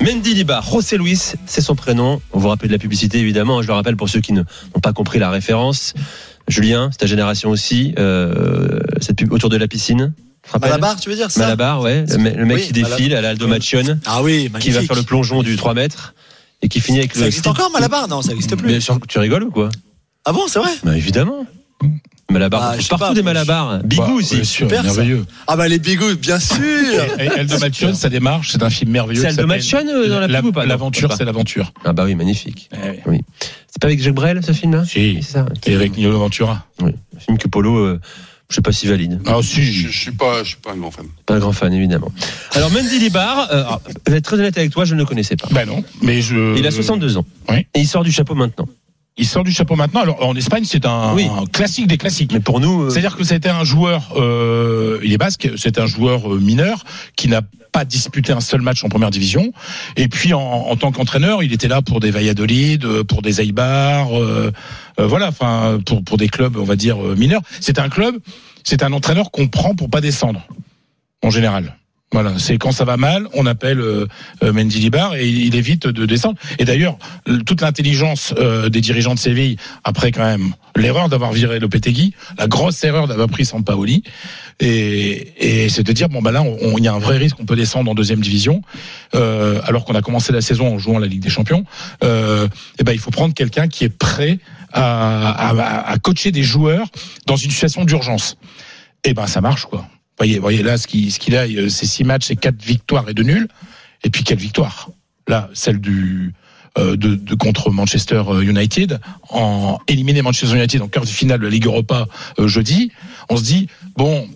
Mendy Liba, José Luis, c'est son prénom. On vous rappelle de la publicité évidemment. Je le rappelle pour ceux qui ne- n'ont pas compris la référence. Julien, c'est ta génération aussi. Euh, cette pub autour de la piscine. Malabar, tu veux dire ça? Malabar, ouais. Le, me- le mec Oui, qui défile à l'Aldo Macione, Ah oui, qui va faire le plongeon du 3 mètres et qui finit avec Ça le. existe encore, Malabar? Non, ça existe plus. Bien sûr, tu rigoles ou quoi? Ah bon, c'est vrai? Bah évidemment. Malabar, sais partout pas, des moi, Malabars. Bigou Bah, aussi. bien sûr, Super, ça. merveilleux. Ah bah les bigouilles, bien sûr Et Eldo Machon, ça démarche. C'est un film merveilleux. C'est Aldo Machon, euh, dans la pub ou pas L'aventure, c'est l'aventure. Ah bah oui, magnifique. Eh Oui. C'est pas avec Jacques Brel ce film-là? Si. C'est ça. Et avec Nino Ventura. Oui. Un film que Polo, euh, je sais pas si valide. Ah Je, si. je suis pas, je suis pas un grand fan. Pas un grand fan évidemment. Alors Mendy Libar, euh, alors, je vais être très honnête avec toi, je ne le connaissais pas. Ben non. Mais je. Il a 62 ans. Oui. Et il sort du chapeau maintenant. Il sort du chapeau maintenant. Alors en Espagne, c'est un, Oui. un classique des classiques. Mais pour nous, euh, C'est-à-dire que c'était un joueur, euh, il est basque, c'est un joueur euh, mineur qui n'a pas disputé un seul match en première division. Et puis en, en tant qu'entraîneur, il était là pour des Valladolid, euh, pour des Eibar, euh, euh, voilà, enfin pour pour des clubs, on va dire mineurs. C'est un club, c'est un entraîneur qu'on prend pour pas descendre en général. Voilà, c'est quand ça va mal, on appelle euh, euh, Mendy Libar et il évite de descendre. Et d'ailleurs, toute l'intelligence euh, des dirigeants de Séville, après quand même l'erreur d'avoir viré Lopetegui, la grosse erreur d'avoir pris Sampaoli, et, et c'est de dire bon bah là, il y a un vrai risque, on peut descendre en deuxième division, euh, alors qu'on a commencé la saison en jouant la Ligue des Champions. Euh, et ben il faut prendre quelqu'un qui est prêt à, à, à coacher des joueurs dans une situation d'urgence. Et ben ça marche quoi. Voyez, voyez là ce qu'il ce a, euh, c'est six matchs, c'est quatre victoires et deux nuls. Et puis quelle victoire Là, celle du euh, de, de contre Manchester United, en éliminer Manchester United en quart de finale de la Ligue Europa euh, jeudi. On se dit bon,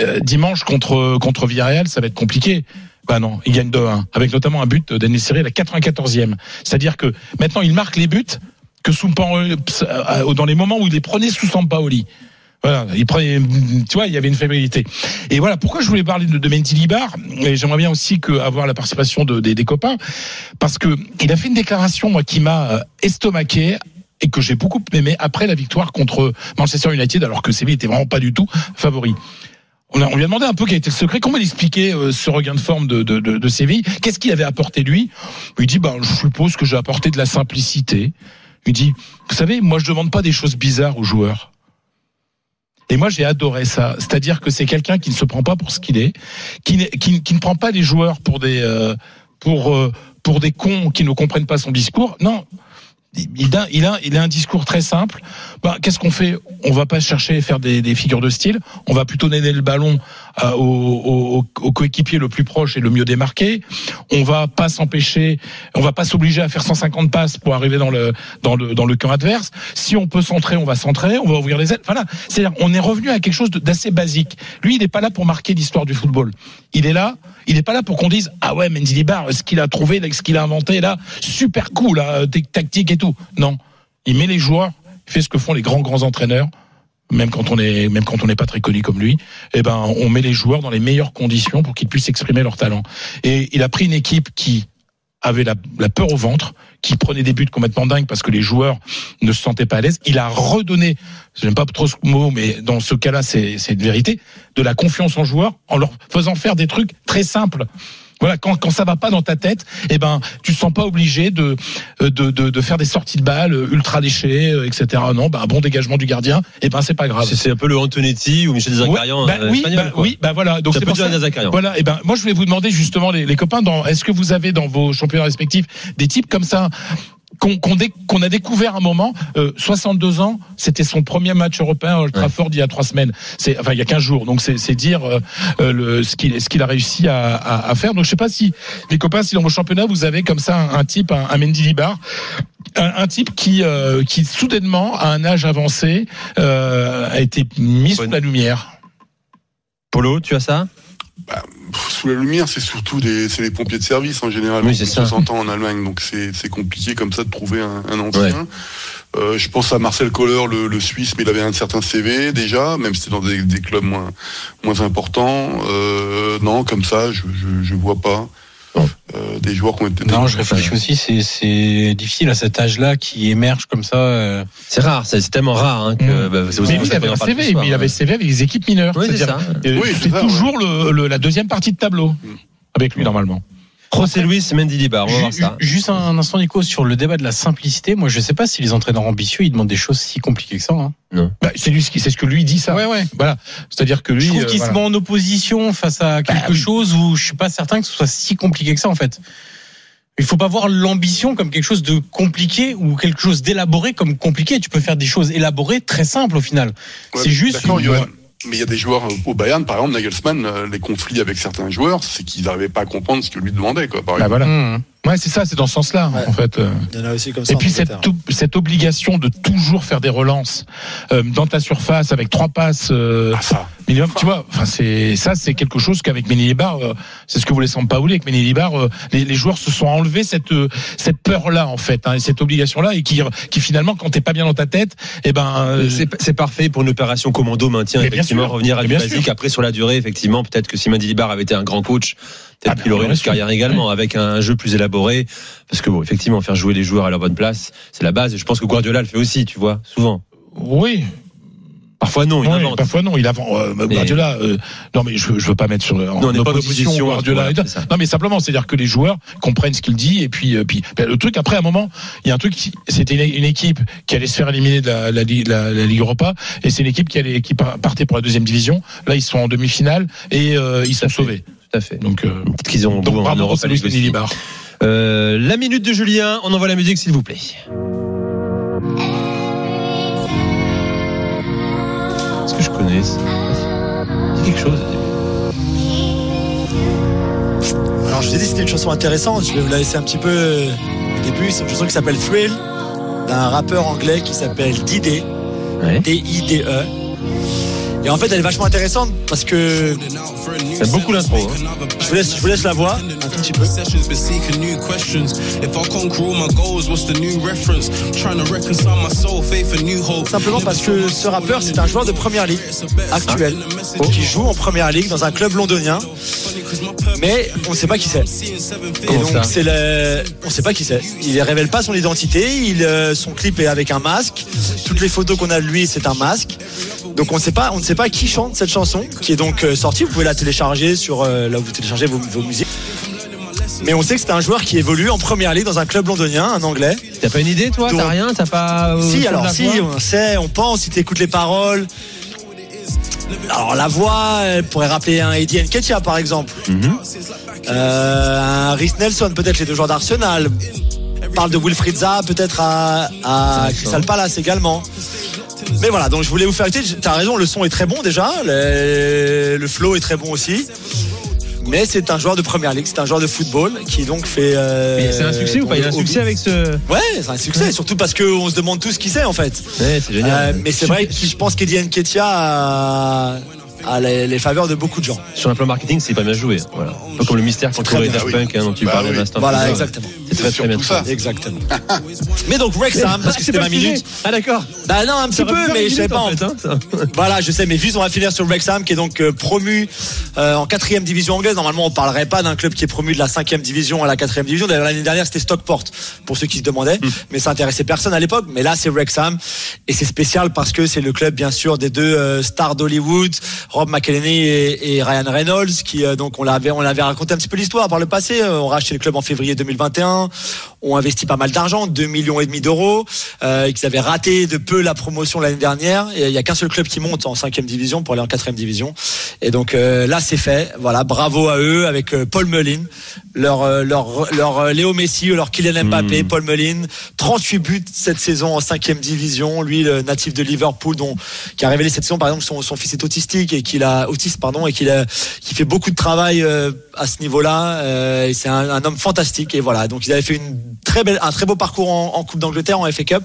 euh, dimanche contre contre Villarreal, ça va être compliqué. Bah non, il gagne 2-1 avec notamment un but d'Anne Serré à la 94e. C'est-à-dire que maintenant il marque les buts que Sampaoli- euh, dans les moments où il les prenait sous Sampaoli. Voilà, il prenait, tu vois, il y avait une fébrilité. Et voilà, pourquoi je voulais parler de, de Mendy Libar, et j'aimerais bien aussi que, avoir la participation de, des, des copains, parce que il a fait une déclaration, moi, qui m'a euh, estomaqué et que j'ai beaucoup aimé après la victoire contre Manchester United, alors que Séville était vraiment pas du tout favori. On, a, on lui a demandé un peu quel était le secret, comment il expliquait euh, ce regain de forme de, de, de, de Séville, qu'est-ce qu'il avait apporté lui? Il dit, bah, je suppose que j'ai apporté de la simplicité, Il dit, vous savez, moi je demande pas des choses bizarres aux joueurs. Et moi, j'ai adoré ça. C'est-à-dire que c'est quelqu'un qui ne se prend pas pour ce qu'il est, qui, qui, qui ne prend pas les joueurs pour des, euh, pour, euh, pour des cons qui ne comprennent pas son discours. Non. Il a, il a, il a un discours très simple. Ben, qu'est-ce qu'on fait? On va pas chercher à faire des, des figures de style. On va plutôt donner le ballon au, au, au coéquipier le plus proche et le mieux démarqué. On va pas s'empêcher, on va pas s'obliger à faire 150 passes pour arriver dans le dans le dans le camp adverse. Si on peut centrer, on va centrer, on va ouvrir les ailes. Voilà, c'est-à-dire on est revenu à quelque chose d'assez basique. Lui, il n'est pas là pour marquer l'histoire du football. Il est là, il n'est pas là pour qu'on dise ah ouais, Mendy Libar, ce qu'il a trouvé, ce qu'il a inventé là, super cool, là, t- tactique et tout. Non, il met les joueurs, il fait ce que font les grands grands entraîneurs même quand on est même quand on n'est pas très connu comme lui, eh ben on met les joueurs dans les meilleures conditions pour qu'ils puissent exprimer leur talent. Et il a pris une équipe qui avait la, peur au ventre, qui prenait des buts complètement dingues parce que les joueurs ne se sentaient pas à l'aise. Il a redonné, j'aime pas trop ce mot, mais dans ce cas-là, c'est une vérité, de la confiance en joueurs en leur faisant faire des trucs très simples. Voilà, quand, quand ça va pas dans ta tête, eh ben, tu te sens pas obligé de, de, de, de faire des sorties de balles euh, ultra euh, etc. Non, bah, un bon dégagement du gardien, eh ben, c'est pas grave. C'est un peu le Antonetti ou Michel Zakarian Ouais, bah euh, oui, espagnol, bah oui, bah voilà. Donc C'est pour ça. Voilà. Et ben moi je voulais vous demander justement les, les copains, dans est-ce que vous avez dans vos championnats respectifs des types comme ça qu'on dé- a découvert un moment, euh, 62 ans, c'était son premier match européen à Old Trafford il y a trois semaines, c'est enfin il y a 15 jours, donc c'est dire euh, euh, le, ce qu'il a réussi à, à, à faire. Donc je sais pas si les copains, si dans vos championnats vous avez comme ça un, un type, un, un Mendy Libar, un, un type qui euh, qui soudainement à un âge avancé euh, a été mis sous la lumière. Polo, tu as ça? Pff, Sous la lumière, c'est surtout des, c'est les pompiers de service en général. Oui, c'est ça. 60 ans en Allemagne, donc c'est, c'est compliqué comme ça de trouver un, un ancien. Euh, je pense à Marcel Kohler, le, le Suisse, mais il avait un certain CV déjà, même si c'était dans des, des clubs moins, moins importants. Euh, non, comme ça, je, je vois pas. Euh, des joueurs qui ont été. Non, je réfléchis aussi, c'est- c'est difficile à cet âge-là qui émerge comme ça. euh. C'est rare, c'est c'est tellement rare hein, que bah, c'est aussi Mais lui, il avait un CV, soir, mais il avait. CV avec les équipes mineures. Oui, c'est C'est-à-dire, ça. euh, Oui, c'est c'est ça, toujours le, le- la deuxième partie de tableau avec lui normalement. José Luis Mendy Libar, on va voir ça. Juste un instant, Nico, sur le débat de la simplicité. Moi, je sais pas si les entraîneurs ambitieux, ils demandent des choses si compliquées que ça. hein. Bah, c'est lui, ce qui- c'est ce que lui dit ça. Ouais, ouais. Voilà. C'est-à-dire que lui. Je trouve euh, qu'il voilà. se met en opposition face à quelque oui. chose où je suis pas certain que ce soit si compliqué que ça, en fait. Il faut pas voir l'ambition comme quelque chose de compliqué ou quelque chose d'élaboré comme compliqué. Tu peux faire des choses élaborées très simples au final. Ouais, c'est juste. Mais il y a des joueurs au Bayern, par exemple, Nagelsmann, euh, les conflits avec certains joueurs, c'est qu'ils n'arrivaient pas à comprendre ce que lui demandait, quoi. Par Bah exemple. voilà. Mmh. Ouais, c'est ça, c'est dans ce sens-là, Ouais. en fait. euh. Il y en a aussi comme ça. Et puis cette, ob- cette obligation de toujours faire des relances euh, dans ta surface avec trois passes euh, Ah, ça. minimum, tu vois. Enfin, c'est ça, c'est quelque chose qu'avec Menilibar, euh, c'est ce que voulait Sampaoli avec Menilibar, euh, les, les joueurs se sont enlevés cette euh, cette peur là en fait, hein, et cette obligation là, et qui qui finalement quand t'es pas bien dans ta tête, eh ben euh, C'est c'est parfait pour une opération commando maintien, effectivement, sûr. revenir à du basique. sûr. Après, sur la durée, effectivement, peut-être que si Mendy Libar avait été un grand coach, peut-être Ah, qu'il aurait une carrière également, avec un jeu plus élaboré. Parce que, bon, effectivement, faire jouer les joueurs à leur bonne place, c'est la base. Et je pense que Guardiola le fait aussi, tu vois, souvent. oui. Parfois, non, il Oui, invente. parfois non, il avant euh, Guardiola. euh, non mais je, je veux pas mettre sur Non, on n'est pas en opposition Guardiola. voilà, non mais simplement, c'est-à-dire que les joueurs comprennent ce qu'il dit et puis euh, puis ben, le truc après à un moment, il y a un truc. C'était une, une équipe qui allait se faire éliminer de la, la, Ligue- la, la Ligue Europa et c'est une équipe qui allait qui par- partait pour la deuxième division. Là ils sont en demi-finale et ils sont sauvés. Tout à fait. Donc euh, Peut-être qu'ils ont donc en Europe. Euh, la minute de Julien, on envoie la musique, s'il vous plaît. Est-ce que je connais quelque chose. Alors je vous ai dit c'était une chanson intéressante, je vais vous la laisser un petit peu euh, au début, c'est une chanson qui s'appelle Thrill d'un rappeur anglais qui s'appelle Didé, Ouais. D-I-D-E. Et en fait elle est vachement intéressante parce que J'aime beaucoup l'intro. hein. je vous laisse, je vous laisse la voix un tout petit peu. Simplement parce que ce rappeur c'est un joueur de première ligue actuel qui joue en première ligue dans un club londonien mais on ne sait pas qui c'est. Et Comment donc c'est le, on sait pas qui c'est. Il révèle pas son identité. Il, euh, son clip est avec un masque. Toutes les photos qu'on a de lui, c'est un masque. Donc on ne sait pas, on ne sait pas qui chante cette chanson, qui est donc euh, sortie. Vous pouvez la télécharger sur euh, là où vous téléchargez vos, vos musiques. Mais on sait que c'est un joueur qui évolue en première ligue dans un club londonien, un anglais. T'as pas une idée, toi T'as rien T'as pas. euh, Si, alors si, on sait, on pense, si tu écoutes les paroles. Alors la voix, elle pourrait rappeler un Eddie Nketiah par exemple. Mhm. Euh, un Rhys Nelson, peut-être les deux joueurs d'Arsenal. Parle de Wilfried Zaha peut-être à, à Crystal Palace également. Mais voilà, donc je voulais vous faire écouter. T'as raison, le son est très bon déjà. Le, le flow est très bon aussi. Mais c'est un joueur de première ligue, c'est un joueur de football qui donc fait. euh, Mais C'est un succès ou pas? Il a un succès avec ce. Ouais, c'est un succès, surtout parce qu'on se demande tous qui c'est en fait. Ouais, c'est génial. Euh, mais c'est vrai que je pense qu'Eddie Nketiah a, a les, les faveurs de beaucoup de gens. Sur un plan marketing, c'est pas bien joué. Voilà. Pas comme le mystère contre les Daft oui. Punk hein, dont tu Bah parlais oui. l'instant. Voilà, exactement. C'est très très bien. ça. Exactement. mais donc Wrexham, parce que c'était pas ma fini. minute. Ah d'accord. Bah non, un petit peu, mais je sais pas. en fait, hein. Voilà, je sais, mais juste on va finir sur Wrexham qui est donc euh, promu euh, en quatrième division anglaise. Normalement, on parlerait pas d'un club qui est promu de la cinquième division à la quatrième division. D'ailleurs, l'année dernière, c'était Stockport pour ceux qui se demandaient, Hmm. mais ça intéressait personne à l'époque. Mais là, c'est Wrexham et c'est spécial parce que c'est le club, bien sûr, des deux euh, stars d'Hollywood, Rob McElhenney et, Ryan Reynolds, qui euh, donc on l'avait on l'avait raconté un petit peu l'histoire par le passé. Euh, on racheté le club en février 2021, ont investi pas mal d'argent, 2 millions et demi d'euros, euh, et qu'ils avaient raté de peu la promotion l'année dernière. Et il y a qu'un seul club qui monte en cinquième division pour aller en quatrième division. Et donc euh, là, c'est fait. Voilà, bravo à eux avec euh, Paul leur euh, leur leur euh, Léo Messi, leur Kylian Mbappé, Paul Mullin, 38 buts cette saison en cinquième division. Lui, le natif de Liverpool, dont qui a révélé cette saison par exemple son, son fils est autistique et qu'il a autiste pardon et qu'il a qui fait beaucoup de travail euh, à ce niveau-là. euh, et c'est un, un homme fantastique. Et voilà, donc ils avaient fait une un très beau parcours en, en Coupe d'Angleterre en FA Cup.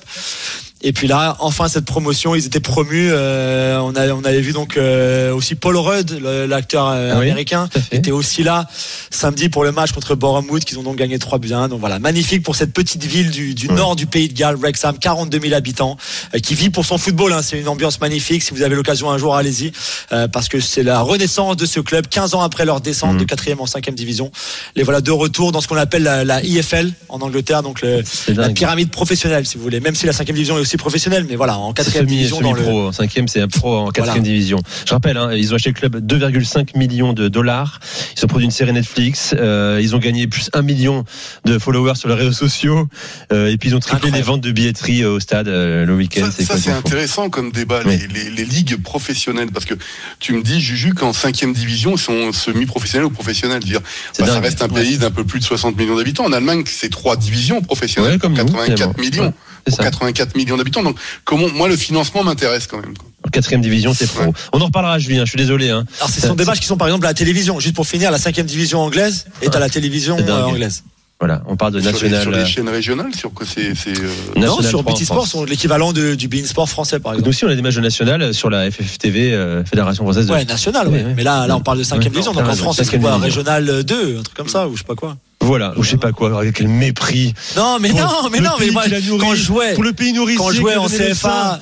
Et puis là, enfin cette promotion, ils étaient promus. euh, on, a, on avait vu donc euh, aussi Paul Rudd, l'acteur euh, Ah oui, américain, était aussi là samedi pour le match contre Bournemouth, qu'ils ont donc gagné 3 buts à 1. Donc voilà, magnifique pour cette petite ville du, du nord du pays de Galles, Wrexham, 42 000 habitants, euh, qui vit pour son football. hein. C'est une ambiance magnifique. Si vous avez l'occasion un jour, allez-y, euh, parce que c'est la renaissance de ce club, 15 ans après leur descente de 4 en 5 division. Les voilà de retour dans ce qu'on appelle la, la IFL en Angleterre, donc le, la pyramide professionnelle, si vous voulez. Même si la 5 division est aussi professionnelle, mais voilà, en C'est quatrième semi, division dans le. pro, en cinquième c'est un pro en quatrième Voilà. division. Je rappelle, hein, ils ont acheté le club 2,5 millions de dollars. Ils ont produit une série Netflix. euh, ils ont gagné plus 1 million de followers sur les réseaux sociaux. euh, et puis ils ont triplé Incroyable. les ventes de billetterie euh, au stade euh, le week-end. Ça, ça, c'est intéressant comme débat, Oui. les, les- les ligues professionnelles, parce que tu me dis, Juju, qu'en cinquième division, ils sont semi-professionnels ou professionnels. Dire, C'est bah, ça reste un pays d'un peu plus de 60 millions d'habitants. En Allemagne, c'est trois divisions professionnelles, Ouais, comme nous, 84 finalement. millions. Ouais, c'est Pour ça. 84 millions d'habitants. Donc, comment, moi, le financement m'intéresse quand même. En quatrième division, c'est pro. Ouais. On en reparlera, Julien. Je suis désolé. Hein. Alors, ce sont des matchs qui sont par exemple à la télévision. Juste pour finir, la cinquième division anglaise est à la télévision euh, anglaise. Voilà, on parle de Sur les, national. sur les euh, chaînes régionales, sur quoi c'est, c'est, euh, Non, National sur 3 en BT Sport, sont l'équivalent de- du Bein Sport français, par Nous exemple. aussi, on a des matchs nationales sur la FFTV, euh, Fédération française. de- Ouais, national, ouais. oui. Mais là, là, on parle de cinquième Ouais, division. non, Donc en France, c'est quoi, régional 2, un truc comme ça, ou je sais pas quoi. Voilà, ou je sais pas quoi, avec quel mépris. Non, mais non, mais non, mais moi, quand je jouais, Pour le pays nourricier. quand je jouais en. CFA,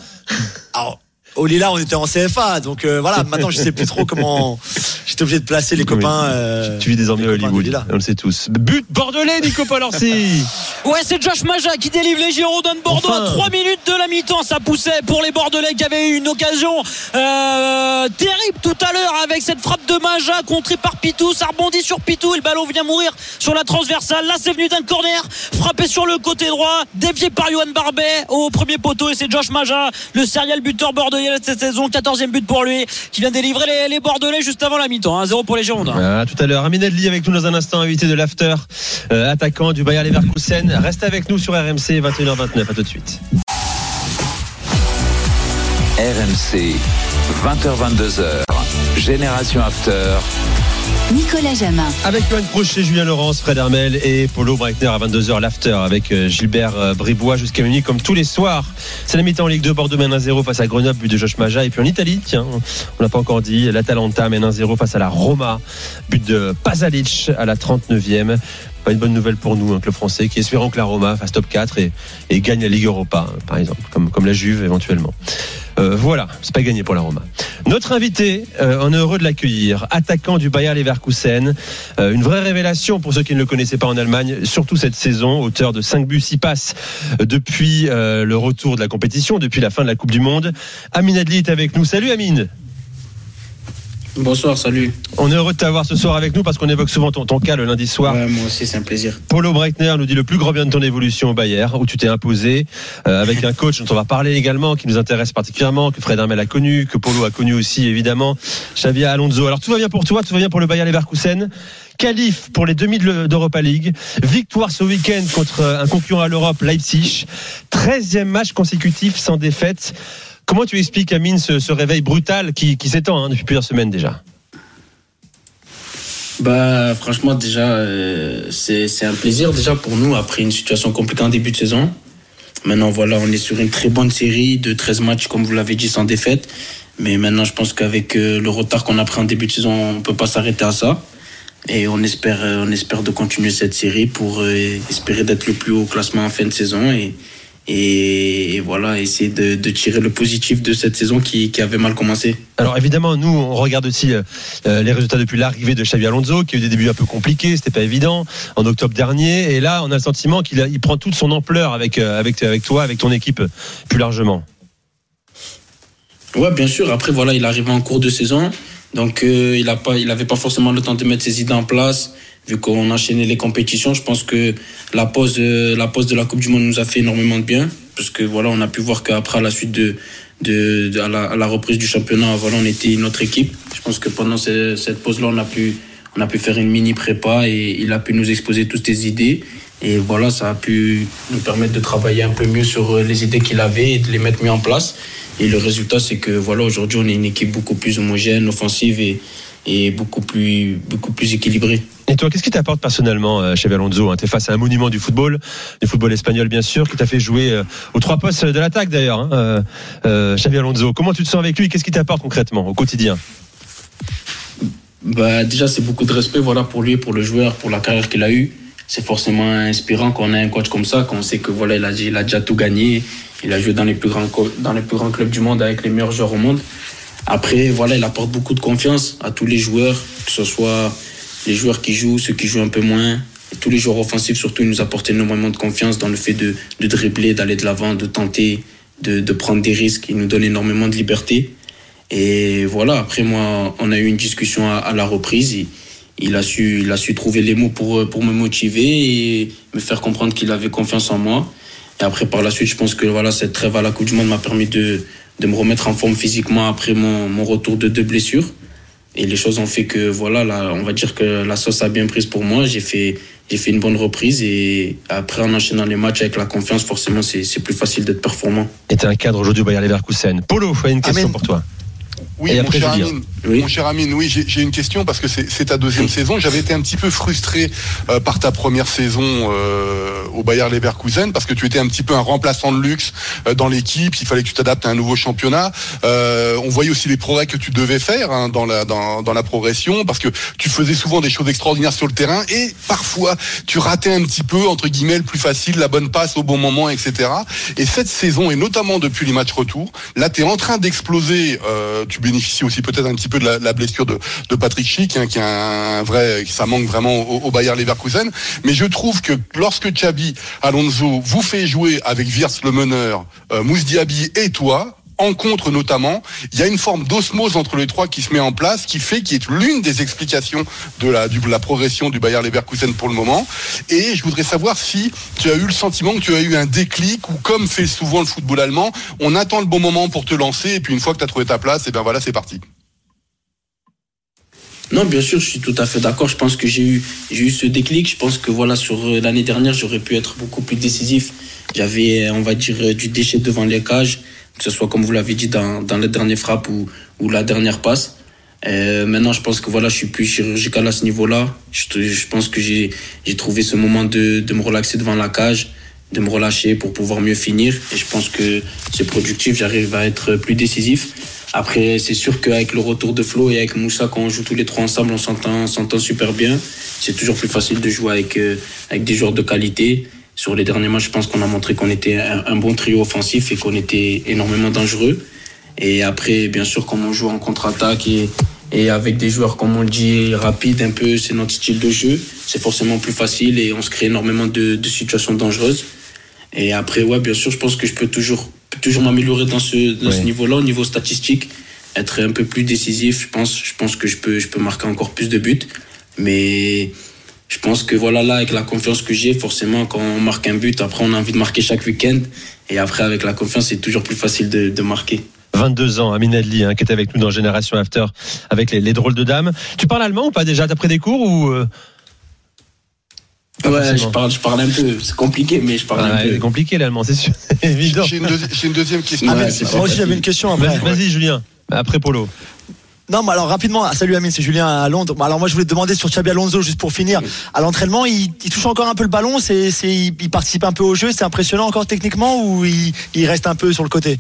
alors, au Lila, on était en CFA, donc euh, voilà. Maintenant, je sais plus trop comment. J'étais obligé de placer les copains. euh, Tu vis désormais à de Hollywood, Lila. on le sait tous. But bordelais, Nico Palancy Ouais, c'est Josh Maja qui délivre les Girondins de Bordeaux Enfin. à 3 minutes de la mi-temps. Ça poussait pour les Bordelais qui avaient eu une occasion euh, terrible tout à l'heure avec cette frappe de Maja contrée par Pitou. Ça rebondit sur Pitou et le ballon vient mourir sur la transversale. Là, c'est venu d'un corner, frappé sur le côté droit, dévié par Johan Barbet au premier poteau. Et c'est Josh Maja, le serial buteur bordelais de cette saison. 14e but pour lui qui vient délivrer les, les Bordelais juste avant la mi-temps. 1-0 pour les Girondins. Voilà, tout à l'heure, Amin Adli avec nous dans un instant, invité de l'After, euh, attaquant du Bayer Leverkusen. Reste avec nous sur RMC 21h29. À tout de suite. RMC, 20h22h, Génération After. Nicolas Jamin. Avec Johan Crochet, Julien Laurence, Fred Hermel et Polo Breitner à 22h l'after avec euh, Gilbert euh, Bribois jusqu'à minuit comme tous les soirs. C'est la mi-temps en Ligue 2, Bordeaux mène 1-0 face à Grenoble, but de Josh Maja. Et puis en Italie, tiens, on n'a pas encore dit, l'Atalanta mène 1-0 face à la Roma, but de Pasalic à la 39e. Pas une bonne nouvelle pour nous, un club français qui espérons que la Roma fasse top 4 et, et gagne la Ligue Europa, hein, par exemple, comme, comme la Juve éventuellement. Euh, voilà, c'est pas gagné pour la Roma. Notre invité, euh, on heureux de l'accueillir, attaquant du Bayer Leverkusen, euh, une vraie révélation pour ceux qui ne le connaissaient pas en Allemagne, surtout cette saison, auteur de 5 buts, 6 passes euh, depuis euh, le retour de la compétition, depuis la fin de la Coupe du Monde. Amine Adli est avec nous. Salut Amine. Bonsoir, salut. On est heureux de t'avoir ce soir avec nous parce qu'on évoque souvent ton, ton cas le lundi soir. Ouais, moi aussi, c'est un plaisir. Polo Breitner nous dit le plus grand bien de ton évolution au Bayern, où tu t'es imposé euh, avec un coach dont on va parler également, qui nous intéresse particulièrement, que Fred Hermel a connu, que Polo a connu aussi évidemment, Xavier Alonso. Alors tout va bien pour toi, tout va bien pour le Bayern Leverkusen. Qualif pour les demi d'Europa League. Victoire ce week-end contre un concurrent à l'Europe, Leipzig. 13e match consécutif sans défaite. Comment tu expliques, Amine, ce, ce réveil brutal qui, qui s'étend hein, depuis plusieurs semaines déjà? Bah, franchement, déjà, euh, c'est un plaisir déjà pour nous après une situation compliquée en début de saison. Maintenant, voilà, on est sur une très bonne série de 13 matchs, comme vous l'avez dit, sans défaite. Mais maintenant, je pense qu'avec euh, le retard qu'on a pris en début de saison, on peut pas s'arrêter à ça. Et on espère, euh, on espère de continuer cette série pour espérer d'être le plus haut au classement en fin de saison et, et, et voilà, essayer de, de tirer le positif de cette saison qui, qui avait mal commencé. Alors évidemment, nous, on regarde aussi euh, euh, les résultats depuis l'arrivée de Xavi Alonso, qui a eu des débuts un peu compliqués, c'était pas évident, en octobre dernier. Et là, on a le sentiment qu'il il prend toute son ampleur avec, euh, avec, avec toi, avec ton équipe, plus largement. Ouais, bien sûr. Après, voilà, il arrivait en cours de saison. Donc, euh, il a pas, il avait pas forcément le temps de mettre ses idées en place. Vu qu'on enchaînait les compétitions, je pense que la pause, euh, la pause de la Coupe du Monde nous a fait énormément de bien. Parce que voilà, on a pu voir qu'après, la suite de, à, la, reprise du championnat, voilà, on était une autre équipe. Je pense que pendant ce- cette pause-là, on a pu, on a pu faire une mini prépa et il a pu nous exposer toutes ses idées. Et voilà, ça a pu nous permettre de travailler un peu mieux sur euh, les idées qu'il avait et de les mettre mieux en place. Et le résultat, c'est que voilà, aujourd'hui, on est une équipe beaucoup plus homogène, offensive et, et beaucoup plus, beaucoup plus équilibrée. Et toi, qu'est-ce qui t'apporte personnellement, euh, Xavi Alonso Tu es face à un monument du football, du football espagnol bien sûr, qui t'a fait jouer euh, aux trois postes de l'attaque d'ailleurs, hein, euh, Xavi Alonso. Comment tu te sens avec lui? Qu'est-ce qui t'apporte concrètement au quotidien? Bah, déjà, c'est beaucoup de respect voilà, pour lui, pour le joueur, pour la carrière qu'il a eue. C'est forcément inspirant quand on a un coach comme ça, quand on sait que voilà, il a, déjà tout gagné. Il a joué dans les, plus grands, dans les plus grands clubs du monde avec les meilleurs joueurs au monde. Après, voilà, il apporte beaucoup de confiance à tous les joueurs, que ce soit les joueurs qui jouent, ceux qui jouent un peu moins. Tous les joueurs offensifs, surtout, ils nous apportent énormément de confiance dans le fait de, dribbler, d'aller de l'avant, de tenter, de, prendre des risques. Ils nous donnent énormément de liberté. Et voilà, après moi, on a eu une discussion à, la reprise. Il, il a su, il a su trouver les mots pour, pour me motiver et me faire comprendre qu'il avait confiance en moi. Et après, par la suite, je pense que voilà, cette trêve à la Coupe du Monde m'a permis de, de me remettre en forme physiquement après mon, mon retour de deux blessures. Et les choses ont fait que, voilà, là, on va dire que la sauce a bien prise pour moi. J'ai fait, j'ai fait une bonne reprise et après, en enchaînant les matchs avec la confiance, forcément, c'est plus facile d'être performant. Et t'es un cadre aujourd'hui au Bayer Leverkusen. Polo, une question pour toi. Oui, mon cher. Amine, mon cher Amine, oui, j'ai j'ai une question parce que c'est c'est ta deuxième saison. J'avais été un petit peu frustré euh, par ta première saison euh, au Bayer Leverkusen parce que tu étais un petit peu un remplaçant de luxe euh, dans l'équipe. Il fallait que tu t'adaptes à un nouveau championnat. Euh, on voyait aussi les progrès que tu devais faire hein, dans, la, dans, dans la progression parce que tu faisais souvent des choses extraordinaires sur le terrain et parfois tu ratais un petit peu, entre guillemets, le plus facile, la bonne passe au bon moment, etc. Et cette saison, et notamment depuis les matchs retour, là, tu es en train d'exploser. Euh, tu bénéficies aussi peut-être un petit peu de la, blessure de, de Patrick Schick, hein, qui est un vrai, ça manque vraiment au, au Bayer Leverkusen. Mais je trouve que lorsque Xabi Alonso vous fait jouer avec Wirtz le meneur, euh, et toi, en contre notamment, il y a une forme d'osmose entre les trois qui se met en place, qui fait qui est l'une des explications de la, progression du Bayer Leverkusen pour le moment. Et je voudrais savoir si tu as eu le sentiment que tu as eu un déclic ou comme fait souvent le football allemand, on attend le bon moment pour te lancer et puis une fois que tu as trouvé ta place, et ben voilà, c'est parti. Non, bien sûr, je suis tout à fait d'accord. Je pense que j'ai eu, j'ai eu ce déclic. Je pense que voilà, sur euh, l'année dernière, j'aurais pu être beaucoup plus décisif. J'avais, euh, on va dire, euh, du déchet devant les cages, que ce soit comme vous l'avez dit dans, dans la dernière frappe ou, ou la dernière passe. Euh, maintenant, je pense que voilà, je suis plus chirurgical à ce niveau-là. Je, pense que j'ai, trouvé ce moment de, me relaxer devant la cage, de me relâcher pour pouvoir mieux finir. Et je pense que c'est productif. J'arrive à être plus décisif. Après, c'est sûr qu'avec le retour de Flo et avec Moussa, quand on joue tous les trois ensemble, on s'entend, super bien. C'est toujours plus facile de jouer avec, euh, avec des joueurs de qualité. Sur les derniers matchs, je pense qu'on a montré qu'on était un, un bon trio offensif et qu'on était énormément dangereux. Et après, bien sûr, comme on joue en contre-attaque et, et avec des joueurs, comme on le dit, rapides, un peu, c'est notre style de jeu, c'est forcément plus facile et on se crée énormément de, de situations dangereuses. Et après, ouais, bien sûr, je pense que je peux toujours, toujours m'améliorer dans ce, dans ce niveau-là, au niveau statistique. être un peu plus décisif. Je pense, je pense que je peux, je peux marquer encore plus de buts. Mais je pense que voilà, là, avec la confiance que j'ai, forcément, quand on marque un but, après, on a envie de marquer chaque week-end. Et après, avec la confiance, c'est toujours plus facile de, de marquer. 22 ans, Amine Adli, hein, qui est avec nous dans Génération After, avec les, les drôles de dames. Tu parles allemand ou pas déjà T'as pris des cours ou euh, pas Ouais, forcément je parle, je parle un peu. C'est compliqué, mais je parle Ah, un peu. C'est compliqué l'allemand, c'est sûr. Évident. J'ai une, deuxi- j'ai une deuxième question. Ah, Ouais, moi aussi j'avais une question vas-y, Julien. Après Polo. Non, mais alors rapidement, ah, salut Amine, c'est Julien à Londres. Alors moi je voulais te demander sur Xabi Alonso juste pour finir. À l'entraînement, il, il touche encore un peu le ballon, c'est, c'est, il il participe un peu au jeu, c'est impressionnant encore techniquement ou il, il reste un peu sur le côté?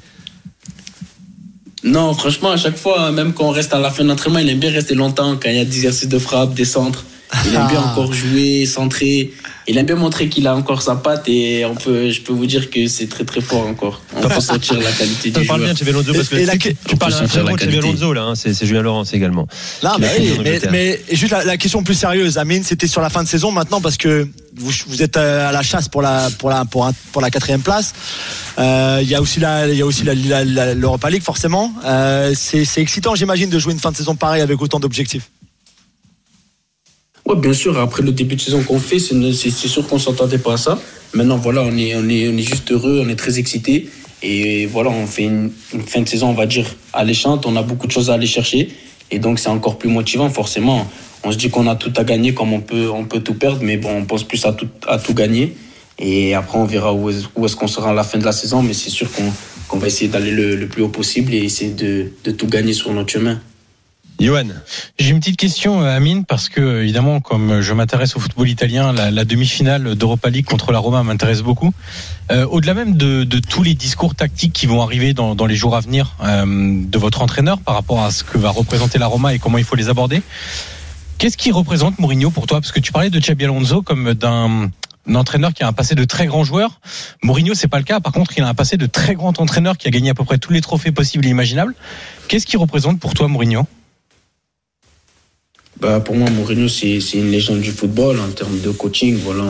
Non, franchement, à chaque fois, même quand on reste à la fin de l'entraînement, il aime bien rester longtemps quand il y a des exercices de frappe, des centres. Il aime bien Ah. encore jouer, centrer. Il aime bien montrer qu'il a encore sa patte et on peut, je peux vous dire que c'est très très fort encore. On peut sentir la qualité Tu du parles joueur. bien de parce que Et- la- tu, tu parles la de là, hein, c'est c'est Julien Laurence également. Non, mais, oui, mais, mais juste la, la question plus sérieuse, Amine, c'était sur la fin de saison maintenant parce que vous, vous êtes euh, à la chasse pour la pour la pour, un- pour la quatrième place. Euh, Il y a aussi la il y a aussi l'Europa League forcément. Euh, c'est c'est excitant, j'imagine, de jouer une fin de saison pareille avec autant d'objectifs. Ouais, bien sûr. Après le début de saison qu'on fait, c'est sûr qu'on s'attendait pas à ça. Maintenant, voilà, on est, on est, on est juste heureux, on est très excité. Et voilà, on fait une, fin de saison, on va dire, alléchante. On a beaucoup de choses à aller chercher. Et donc, c'est encore plus motivant, forcément. On se dit qu'on a tout à gagner, comme on peut, on peut tout perdre. Mais bon, on pense plus à tout, à tout gagner. Et après, on verra où est- où est-ce qu'on sera à la fin de la saison. Mais c'est sûr qu'on qu'on va essayer d'aller le, le plus haut possible et essayer de, de tout gagner sur notre chemin. Johan. J'ai une petite question, euh, Amine, parce que évidemment, comme je m'intéresse au football italien, la, la demi-finale d'Europa League contre la Roma m'intéresse beaucoup. Euh, Au-delà même de, de tous les discours tactiques qui vont arriver dans, dans les jours à venir euh, de votre entraîneur par rapport à ce que va représenter la Roma et comment il faut les aborder, qu'est-ce qui représente Mourinho pour toi? Parce que tu parlais de Xabi Alonso comme d'un un entraîneur qui a un passé de très grand joueur. Mourinho, c'est pas le cas. Par contre, il a un passé de très grand entraîneur qui a gagné à peu près tous les trophées possibles et imaginables. Qu'est-ce qui représente pour toi Mourinho? Bah, pour moi, Mourinho, c'est une légende du football en termes de coaching. Voilà,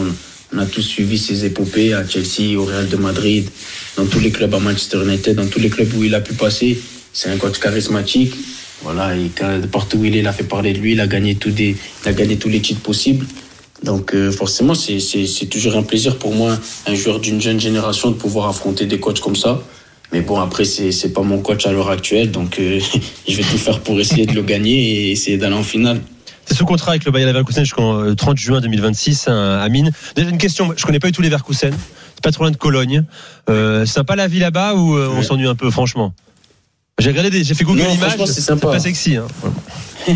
on, a tous suivi ses épopées à Chelsea, au Real de Madrid, dans tous les clubs à Manchester United, dans tous les clubs où il a pu passer. C'est un coach charismatique. Voilà, partout où il est, il a fait parler de lui. Il a gagné, tout des, il a gagné tous les titres possibles. Donc, euh, forcément, c'est- toujours un plaisir pour moi, un joueur d'une jeune génération, de pouvoir affronter des coachs comme ça. Mais bon, après, c'est pas mon coach à l'heure actuelle, donc euh, je vais tout faire pour essayer de le gagner et essayer d'aller en finale. C'est sous contrat avec le Bayer Leverkusen jusqu'au euh, 30 juin 2026, hein, Amine. Déjà une question, je connais pas du tout Leverkusen. C'est pas trop loin de Cologne. Euh, c'est sympa la vie là-bas ou euh, on s'ennuie un peu, franchement? J'ai regardé, j'ai fait Google Non, Images. c'est pas sexy. Hein.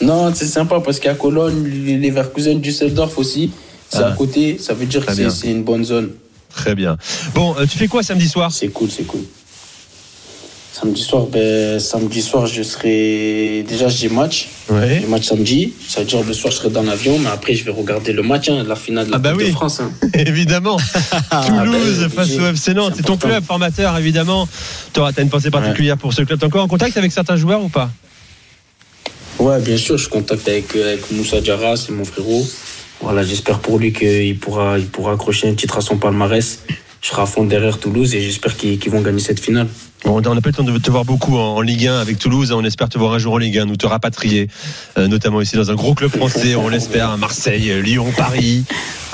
Non, c'est sympa parce qu'à Cologne, les Leverkusen, Düsseldorf aussi, c'est Ah. à côté. Ça veut dire Très que c'est une bonne zone. Très bien. Bon, euh, tu fais quoi samedi soir? C'est cool, c'est cool. Samedi soir, ben, samedi soir, je serai. Déjà, j'ai match. Ouais. J'ai match samedi. Ça veut dire le soir, je serai dans l'avion, mais après, je vais regarder le match, hein, la finale de la Ah bah Coupe oui. de France. hein. Évidemment. Toulouse ben, face j'ai- au FC Nantes. C'est ton club formateur, évidemment. Tu auras une pensée particulière pour ce club. T'es encore en contact avec certains joueurs ou pas? Ouais, bien sûr, je contacte avec, euh, avec Moussa Diarra, c'est mon frérot. Voilà, j'espère pour lui qu'il pourra, il pourra accrocher un titre à son palmarès. Je serai à fond derrière Toulouse et j'espère qu'ils qu'ils vont gagner cette finale. Bon, on n'a pas eu le temps de te voir beaucoup en, en Ligue 1 avec Toulouse. On espère te voir un jour en Ligue 1, nous te rapatrier, euh, notamment ici dans un gros club français. On l'espère à Marseille, Lyon, Paris,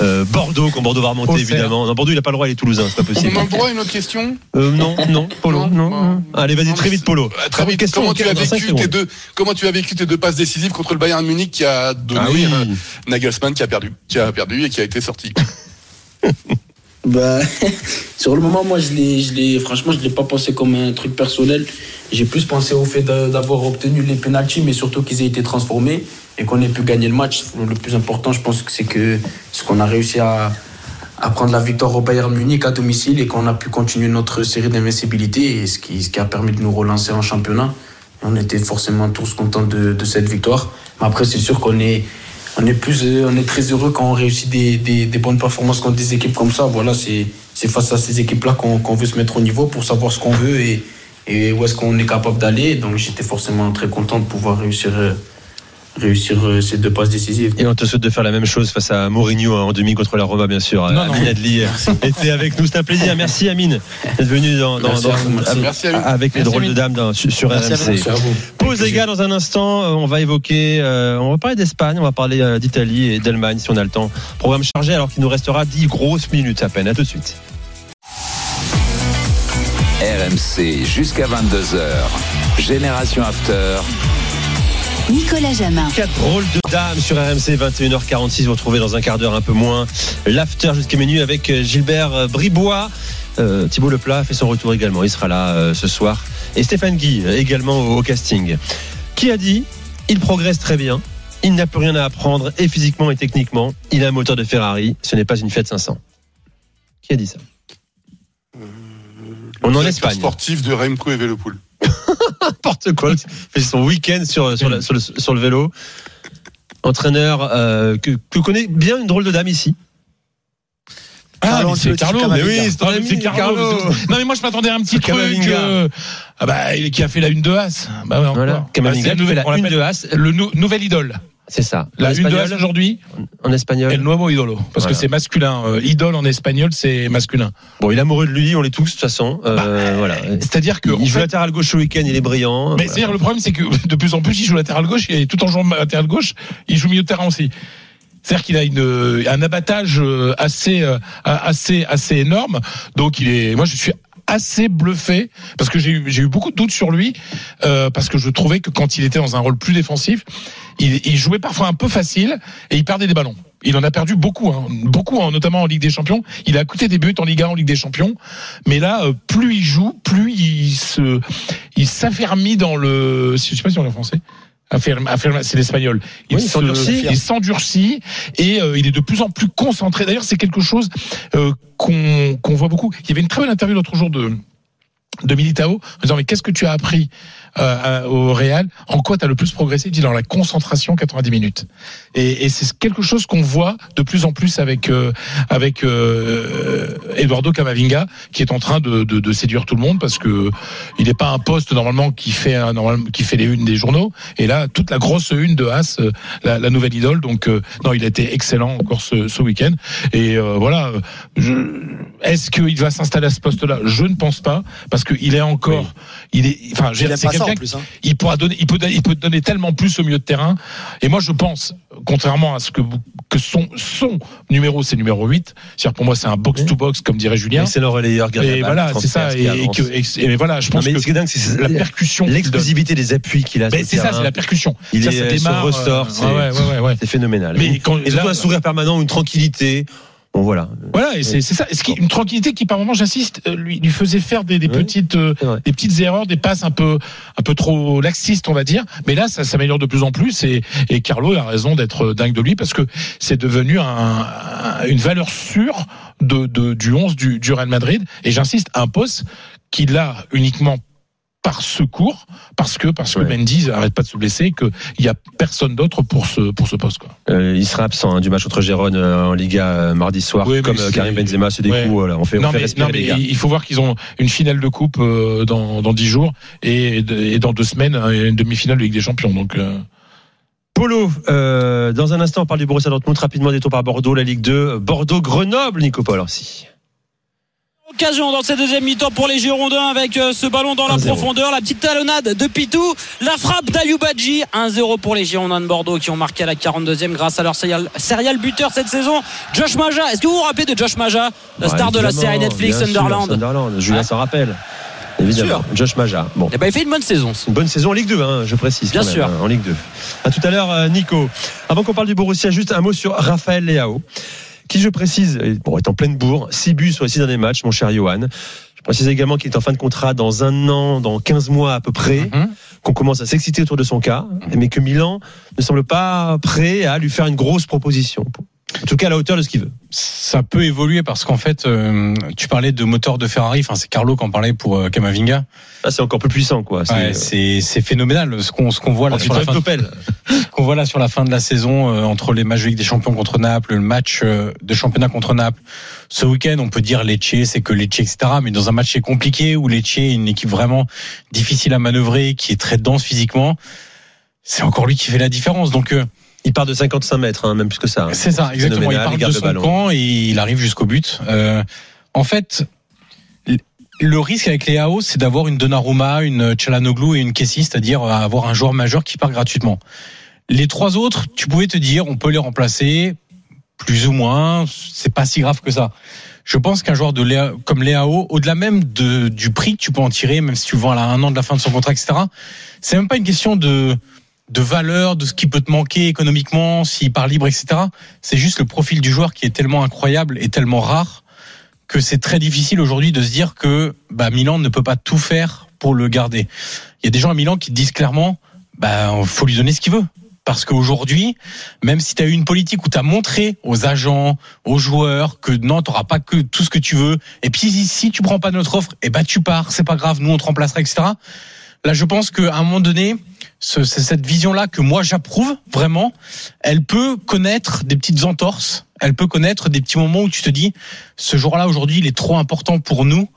euh, Bordeaux, quand Bordeaux va remonter Auxerre. évidemment. Non, Bordeaux, il n'a pas le droit, il est toulousain, c'est pas On possible. a le droit à une autre question Euh, non, non, Polo, non. non. Allez, vas-y, très vite, Polo. Euh, Très vite. question, Comment tu as 45 vécu tes deux Comment tu as vécu tes deux passes décisives contre le Bayern Munich qui a donné Ah oui. Nagelsmann qui a perdu, qui a perdu et qui a été sorti? Bah, sur le moment, moi, je l'ai, franchement, je l'ai pas pensé comme un truc personnel. J'ai plus pensé au fait d'avoir obtenu les pénalties, mais surtout qu'ils aient été transformés et qu'on ait pu gagner le match. Le plus important, je pense que c'est que ce qu'on a réussi à, prendre la victoire au Bayern Munich à domicile et qu'on a pu continuer notre série d'invincibilité ce qui, ce qui a permis de nous relancer en championnat. On était forcément tous contents de, de cette victoire. Mais après, c'est sûr qu'on est, on est plus, euh, on est très heureux quand on réussit des, bonnes performances contre des équipes comme ça. Voilà, c'est, face à ces équipes-là qu'on, qu'on veut se mettre au niveau pour savoir ce qu'on veut et, et où est-ce qu'on est capable d'aller. Donc, j'étais forcément très content de pouvoir réussir euh, réussir euh, ces deux passes décisives. Et on te souhaite de faire la même chose face à Mourinho hein, en demi contre la Roma, bien sûr. Non, non. Amine Adli était avec nous. C'est un plaisir. Merci Amine d'être venu dans, dans- Merci à dans- vous, merci. Merci, Amine. avec les drôles de dames dans- sur, Merci, RMC. À vous. Pause les gars dans un instant. euh, On va évoquer, euh, on va parler d'Espagne, on va parler euh, d'Italie et d'Allemagne si on a le temps. Programme chargé alors qu'il nous restera 10 grosses minutes à peine. À tout de suite. RMC jusqu'à 22h. Génération After. Nicolas Jamin. Quatre drôles de dames sur RMC 21h46. Vous retrouvez dans un quart d'heure un peu moins l'after jusqu'à minuit avec euh, Gilbert euh, Bribois. Euh, Thibaut Leplat fait son retour également. Il sera là euh, ce soir. Et Stéphane Guy également au, au casting. Qui a dit il progresse très bien. Il n'a plus rien à apprendre et physiquement et techniquement. Il a un moteur de Ferrari. Ce n'est pas une Fiat 500. Qui a dit ça? On est en Espagne. Sportif de Remco et Velopool. N'importe quoi. Il fait son week-end sur, sur, la- sur le, sur le vélo. Entraîneur euh, que, que connaît bien une drôle de dame ici. Ah, mais c'est Carlo, mais oui, c'est ton Ah, ami, c'est Carlo. Carlo. Non, mais moi, je m'attendais à un petit truc. Euh, ah bah, il- qui a fait la une de As. Bah ouais, encore. Voilà. Bah, la on une l'appelle de As. Le nou- nouvel idole. C'est ça. La une de aujourd'hui, En espagnol. El Nuevo Idolo. Parce Voilà. que c'est masculin. Euh, idole en espagnol, c'est masculin. Bon, il est amoureux de lui, on l'est tous de toute façon. Euh, Bah, voilà. C'est-à-dire que. Il joue fait, latéral gauche au week-end, il est brillant. Mais Voilà. c'est-à-dire, le problème, c'est que de plus en plus, il joue latéral gauche et tout en jouant latéral gauche, il joue milieu de terrain aussi. C'est-à-dire qu'il a une, un abattage euh, assez, euh, assez, assez énorme. Donc, il est, moi, je suis assez bluffé parce que j'ai eu, eu beaucoup de doutes sur lui euh, parce que je trouvais que quand il était dans un rôle plus défensif, il, il jouait parfois un peu facile et il perdait des ballons. Il en a perdu beaucoup, hein, beaucoup, hein, notamment en Ligue des Champions. Il a coûté des buts en Ligue 1, en Ligue des Champions. Mais là, euh, plus il joue, plus il se, il s'affermit dans le, je sais pas si on est français. Affermi- c'est l'espagnol. Il Oui, se- s'endurcit. et euh, il est de plus en plus concentré. D'ailleurs, c'est quelque chose euh, qu'on voit beaucoup. Il y avait une très bonne interview l'autre jour de de Militao en disant mais qu'est-ce que tu as appris euh, au Real En quoi tu as le plus progressé Il dit dans la concentration 90 minutes. Et, et c'est quelque chose qu'on voit de plus en plus avec euh, avec euh, Eduardo Camavinga qui est en train de, de, de séduire tout le monde parce que il n'est pas un poste normalement qui fait un, normalement, qui fait les unes des journaux. Et là toute la grosse une de As, euh, la, la nouvelle idole. Donc euh, non, il a été excellent encore ce, ce week-end. Et euh, voilà. Je, est-ce qu'il va s'installer à ce poste-là? Je ne pense pas parce qu'il est encore, il est, enfin, je c'est quelqu'un hein. il pourra donner, il peut, il peut donner tellement plus au milieu de terrain. Et moi, je pense, contrairement à ce que, que son, son numéro, c'est numéro 8. C'est-à-dire, pour moi, c'est un box-to-box, comme dirait Julien. Excellent relayeur, gardien Et voilà, c'est ça. Et, et que, et, et voilà, je Non, pense mais que ce qui est dingue, c'est la percussion. l'explosivité des appuis qu'il a. C'est ça, c'est la percussion. Il ça, est ça son démarre. ressort, euh, c'est ouais, ouais, ouais, ouais. c'est phénoménal. Mais quand- et surtout là- un sourire permanent, une tranquillité. Bon voilà. Voilà, et c'est c'est ça. Ce qui, une tranquillité qui, par moment, j'insiste, euh, lui, lui faisait faire des, des petites, euh, des petites erreurs, des passes un peu, un peu trop laxistes, on va dire. Mais là, ça s'améliore de plus en plus. Et, et Carlo a raison d'être dingue de lui parce que c'est devenu un, un- une valeur sûre de, de- du 11 du, du Real Madrid. Et j'insiste, un poste qu'il a uniquement par secours parce que parce que Ouais. Mendy arrête pas de se blesser et qu'il y a personne d'autre pour ce pour ce poste quoi. Euh, il sera absent hein, du match contre Gérone euh, en Liga euh, mardi soir, Oui, comme euh, Karim Benzema. C'est des Ouais. coups. Voilà, on fait, on non, fait mais, non, mais il faut voir qu'ils ont une finale de coupe euh, dans dans dix jours et, et dans deux semaines une demi-finale de Ligue des Champions. Donc euh, Polo, euh, dans un instant, on parle du Borussia Dortmund rapidement des tours par Bordeaux, la Ligue 2, Bordeaux-Grenoble, Nico Paul aussi. Occasion dans cette deuxième mi-temps pour les Girondins avec euh, ce ballon dans la 1-0. profondeur, la petite talonnade de Pitou, la frappe d'Ayoubadji, 1-0 pour les Girondins de Bordeaux qui ont marqué à la 42e grâce à leur serial, buteur cette saison, Josh Maja. Est-ce que vous vous rappelez de Josh Maja, la Ouais, star de la série Netflix Sunderland Sunderland, Julien Ah. s'en rappelle. Évidemment. Josh Maja. Bon. Eh ben, il fait une bonne saison. Une bonne saison en Ligue 2, hein, je précise. Bien quand même, sûr. hein, en Ligue 2. À tout à l'heure, euh, Nico. Avant qu'on parle du Borussia, juste un mot sur Raphaël Leao, qui, je précise, bon, est en pleine bourre. 6 buts sur les 6 derniers matchs, mon cher Johan. Je précise également qu'il est en fin de contrat dans un an, dans 15 mois à peu près, Mhm. qu'on commence à s'exciter autour de son cas, mais que Milan ne semble pas prêt à lui faire une grosse proposition. En tout cas, à la hauteur de ce qu'il veut. Ça peut évoluer parce qu'en fait, euh, tu parlais de moteur de Ferrari. Enfin, c'est Carlo qui en parlait pour euh, Kamavinga. Là, c'est encore plus puissant, quoi. C'est- Ouais, c'est c'est phénoménal ce qu'on ce qu'on voit là Oh, sur la fin. Qu'on voit là sur la fin de la saison euh, entre les matchs de Ligue des Champions contre Naples, le match euh, de championnat contre Naples. Ce week-end, on peut dire Lecce, c'est que Lecce, etc. Mais dans un match qui est compliqué où Lecce est une équipe vraiment difficile à manœuvrer, qui est très dense physiquement. c'est encore lui qui fait la différence. Donc euh, Il part de 55 mètres, hein, même plus que ça. hein. c'est ça, exactement. Il part il de son camp et il arrive jusqu'au but. Euh, en fait, le risque avec les AO, c'est d'avoir une Donnarumma, une Chalanoglu et une Kessie, c'est-à-dire avoir un joueur majeur qui part gratuitement. Les trois autres, tu pouvais te dire, on peut les remplacer, plus ou moins, c'est pas si grave que ça. Je pense qu'un joueur de Léa, comme Léao, au-delà même de, du prix que tu peux en tirer, même si tu le vends à un an de la fin de son contrat, etc., c'est même pas une question de, de valeur, de ce qui peut te manquer économiquement, s'il part libre, etc. C'est juste le profil du joueur qui est tellement incroyable et tellement rare que c'est très difficile aujourd'hui de se dire que bah, Milan ne peut pas tout faire pour le garder. Il y a des gens à Milan qui disent clairement, bah, faut lui donner ce qu'il veut. Parce qu'aujourd'hui, même si tu as eu une politique où tu as montré aux agents, aux joueurs que non, tu pas que tout ce que tu veux, et puis si, tu prends pas notre offre, eh ben tu pars, c'est pas grave, nous on te remplacera, etc. Là, je pense qu'à un moment donné, ce- c'est cette vision-là que moi j'approuve vraiment, elle peut connaître des petites entorses, elle peut connaître des petits moments où tu te dis, ce jour-là aujourd'hui, il est trop important pour nous,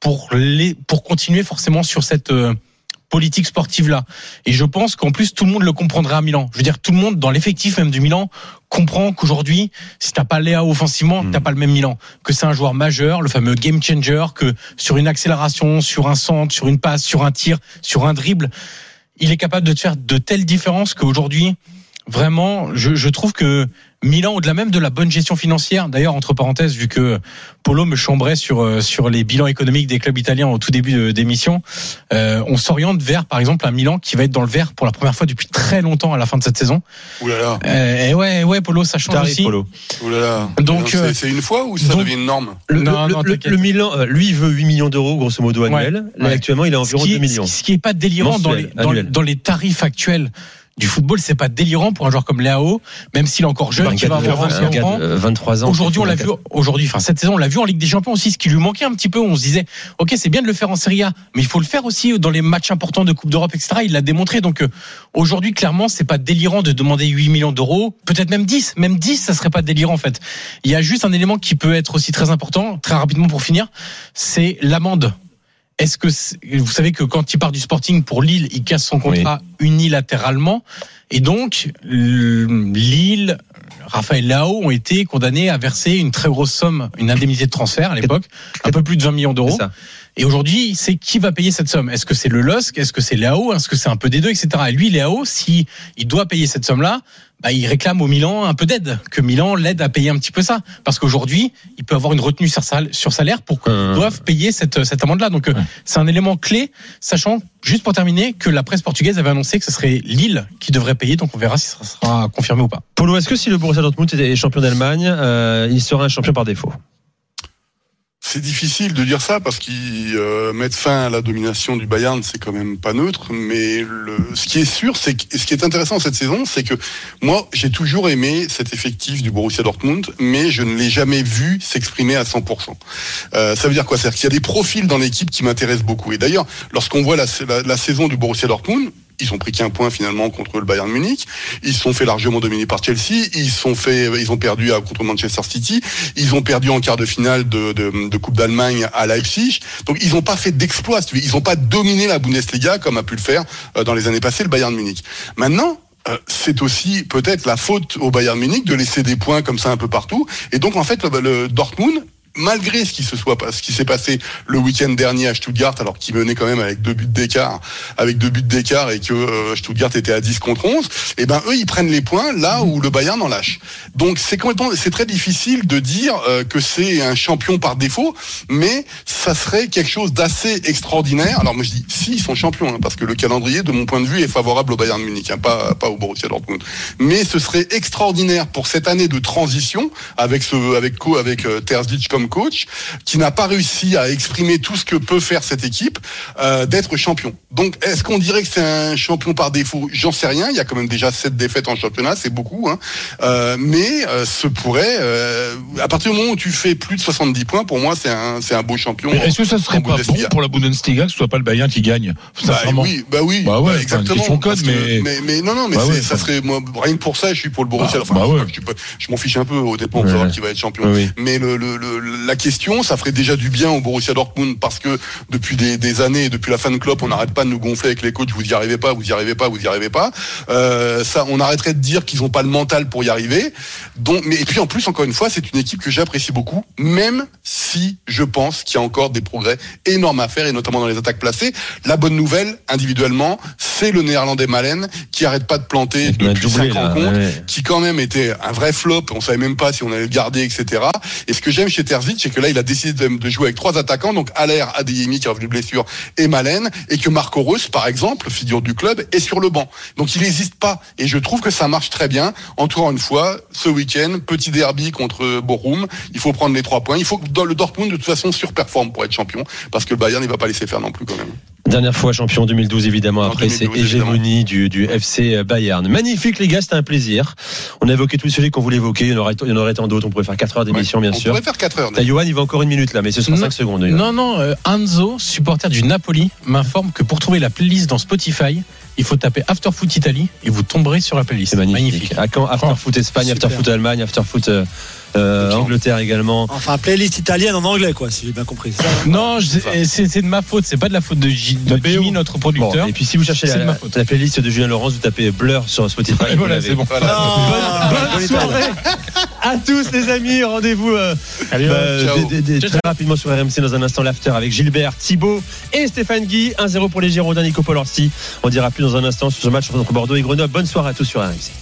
pour les, pour continuer forcément sur cette euh, politique sportive là. Et je pense qu'en plus tout le monde le comprendrait à Milan. Je veux dire, tout le monde dans l'effectif même du Milan comprend qu'aujourd'hui, si t'as pas Léa offensivement, t'as pas le même Milan. Que c'est un joueur majeur, le fameux game changer, que sur une accélération, sur un centre, sur une passe, sur un tir, sur un dribble, il est capable de te faire de telles différences qu'aujourd'hui, vraiment, je, je trouve que Milan, au-delà même de la bonne gestion financière, d'ailleurs, entre parenthèses, vu que Polo me chambrait sur, euh, sur les bilans économiques des clubs italiens au tout début de- d'émission, euh, on s'oriente vers, par exemple, un Milan qui va être dans le vert pour la première fois depuis très longtemps à la fin de cette saison. Ouh là là. Euh, et ouais, ouais, Polo, ça change aussi. Polo. Ouh là là. Donc, C'est- euh, c'est une fois ou ça donc- devient une norme Le, Non, le- non, le- Milan, euh, lui, il veut 8 millions d'euros, grosso modo, Ouais. actuellement, il Ce environ qui 2 est- millions. Ce qui est pas délirant dans les, Mensuel, dans, annuel. dans les tarifs actuels du football, c'est pas délirant pour un joueur comme Léao, même s'il est encore jeune, qui va avoir 25 ans. 23 ans. Aujourd'hui, on l'a vu. Aujourd'hui, enfin cette saison, on l'a vu en Ligue des Champions aussi. Ce qui lui manquait un petit peu, on se disait, ok, c'est bien de le faire en Serie A, mais il faut le faire aussi dans les matchs importants de Coupe d'Europe, etc. Il l'a démontré. Donc euh, aujourd'hui, clairement, c'est pas délirant de demander 8 millions d'euros, peut-être même 10, même 10, ça serait pas délirant en fait. Il y a juste un élément qui peut être aussi très important, très rapidement pour finir, c'est Est-ce que vous savez que quand il part du Sporting pour Lille, il casse son contrat unilatéralement. Et donc Lille, Raphaël Lao ont été condamnés à verser une très grosse somme, une indemnité de transfert à l'époque, un peu plus de 20 millions d'euros. Et aujourd'hui, c'est qui va payer cette somme? Est-ce que c'est le LOSC Est-ce que c'est Léao? Est-ce que c'est un peu des deux, etc. Et lui, Léao, si il doit payer cette somme-là, bah, il réclame au Milan un peu d'aide, que Milan l'aide à payer un petit peu ça, parce qu'aujourd'hui, il peut avoir une retenue sur sal- sur salaire pour qu'ils Euh. doivent payer cette cette amende-là. Donc, euh, c'est un élément clé, sachant juste pour terminer que la presse portugaise avait annoncé que ce serait Lille qui devrait payer. Donc, on verra si ça sera confirmé ou pas. Polo, est-ce que si le Borussia Dortmund est champion d'Allemagne, euh, il sera un champion par défaut? C'est difficile de dire ça parce qu'ils euh, fin à la domination du Bayern, c'est quand même pas neutre. Mais ce qui est sûr, c'est que, ce qui est intéressant cette saison, c'est que moi, j'ai toujours aimé cet effectif du Borussia Dortmund, mais je ne l'ai jamais vu s'exprimer à 100%. Euh, ça veut dire quoi? C'est-à-dire qu'il y a des profils dans l'équipe qui m'intéressent beaucoup. Et d'ailleurs, lorsqu'on voit la saison du Borussia Dortmund, ils ont pris qu'un point finalement contre le Bayern Munich. Ils se sont fait largement dominer par Chelsea. Ils sont fait, ils ont perdu contre Manchester City. Ils ont perdu en quart de finale de, de, de Coupe d'Allemagne à Leipzig. Donc ils n'ont pas fait d'exploit. Ils n'ont pas dominé la Bundesliga comme a pu le faire euh, dans les années passées le Bayern Munich. Maintenant. euh, C'est aussi peut-être la faute au Bayern Munich de laisser des points comme ça un peu partout. Et donc en fait, le Dortmund, malgré ce qui se soit ce qui s'est passé le week-end dernier à Stuttgart, alors qu'il menait quand même avec deux buts d'écart, avec deux buts d'écart et que euh, Stuttgart était à 10 contre 11, et ben eux ils prennent les points là où le Bayern en lâche. Donc c'est complètement, c'est très difficile de dire euh, que c'est un champion par défaut, mais ça serait quelque chose d'assez extraordinaire. Alors moi je dis si ils sont champions, hein, parce que le calendrier de mon point de vue est favorable au Bayern Munich, hein, pas au Borussia Dortmund. Mais ce serait extraordinaire pour cette année de transition avec ce avec co avec euh, comme coach, qui n'a pas réussi à exprimer tout ce que peut faire cette équipe, euh, d'être champion. Donc est-ce qu'on dirait que c'est un champion par défaut? J'en sais rien. Il y a quand même déjà sept défaites en championnat, c'est beaucoup. Hein. Euh, mais euh, ce pourrait, à partir du moment où tu fais plus de 70 points, pour moi c'est un c'est un beau champion. Est-ce que ça serait pas bon pour la Bundesliga que ce soit pas le Bayern qui gagne Bah oui, bah oui, Bah ouais, bah exactement. code, que- mais- mais non, non, mais Bah ouais, ça serait moi rien que pour ça, je suis pour le Borussia. Bah, enfin, je ouais. je, m'en fiche un peu. Saura ouais. qui va être champion. Oui. Mais le, le, le- la question, ça ferait déjà du bien au Borussia Dortmund parce que depuis des, des années, depuis la fin de Klopp, on n'arrête pas de nous gonfler avec les coachs. Vous y arrivez pas, vous y arrivez pas, vous y arrivez pas. Euh, ça, on arrêterait de dire qu'ils ont pas le mental pour y arriver. Donc, mais et puis en plus, encore une fois, c'est une équipe que j'apprécie beaucoup, même si je pense qu'il y a encore des progrès énormes à faire et notamment dans les attaques placées. La bonne nouvelle, individuellement, c'est le Néerlandais Malen qui arrête pas de planter un depuis doublé, cinq là, rencontres, ouais. qui quand même était un vrai flop. On savait même pas si on allait le garder, etc. Et ce que j'aime chez Terzic, c'est que là, il a décidé de, jouer avec trois attaquants, donc Aller, Adeyemi qui est revenu blessure et Malen, et que Marco Reus, par exemple, figure du club, est sur le banc. Donc il n'hésite pas. Et je trouve que ça marche très bien. Encore une fois, ce week-end, petit derby contre Bochum. Il faut prendre les trois points. Il faut que le Dortmund, de toute façon, surperforme pour être champion, parce que le Bayern, il va pas laisser faire non plus quand même. Dernière fois champion 2012 évidemment. Après c'est 2012, hégémonie du, du FC Bayern. Magnifique les gars, c'était un plaisir. On a évoqué tous les sujets qu'on voulait évoquer. Il y en aurait, il y en aurait tant d'autres. On pourrait faire 4 heures d'émission bien on sûr. pourrait faire 4 heures. T'as Johan, il va encore une minute là, mais ce sera Non. 5 secondes. Non, non, euh, Anzo, supporter du Napoli, m'informe que pour trouver la playlist dans Spotify, il faut taper After Foot Italie et vous tomberez sur la playlist. C'est magnifique. À quand After Oh, Foot Espagne, After super. Foot Allemagne, After Foot euh, euh, Angleterre également. Enfin, playlist italienne en anglais, quoi, si j'ai bien compris. Ça, hein Non, c'est de ma faute, c'est pas de la faute de, de Jimmy, notre Bon, producteur. et puis si vous cherchez la, playlist de Julien Laurence, vous tapez Blur sur Spotify. Et vous voilà, l'avez. c'est bon. Voilà. Bonne, bonne soirée à tous les amis. Rendez-vous euh, bah, très rapidement sur RMC dans un instant l'after avec Gilbert, Thibaut et Stéphane Guy. 1-0 pour les Girondins, Nico Polorsi. On dira plus dans un instant sur ce match entre Bordeaux et Grenoble. Bonne soirée à tous sur RMC.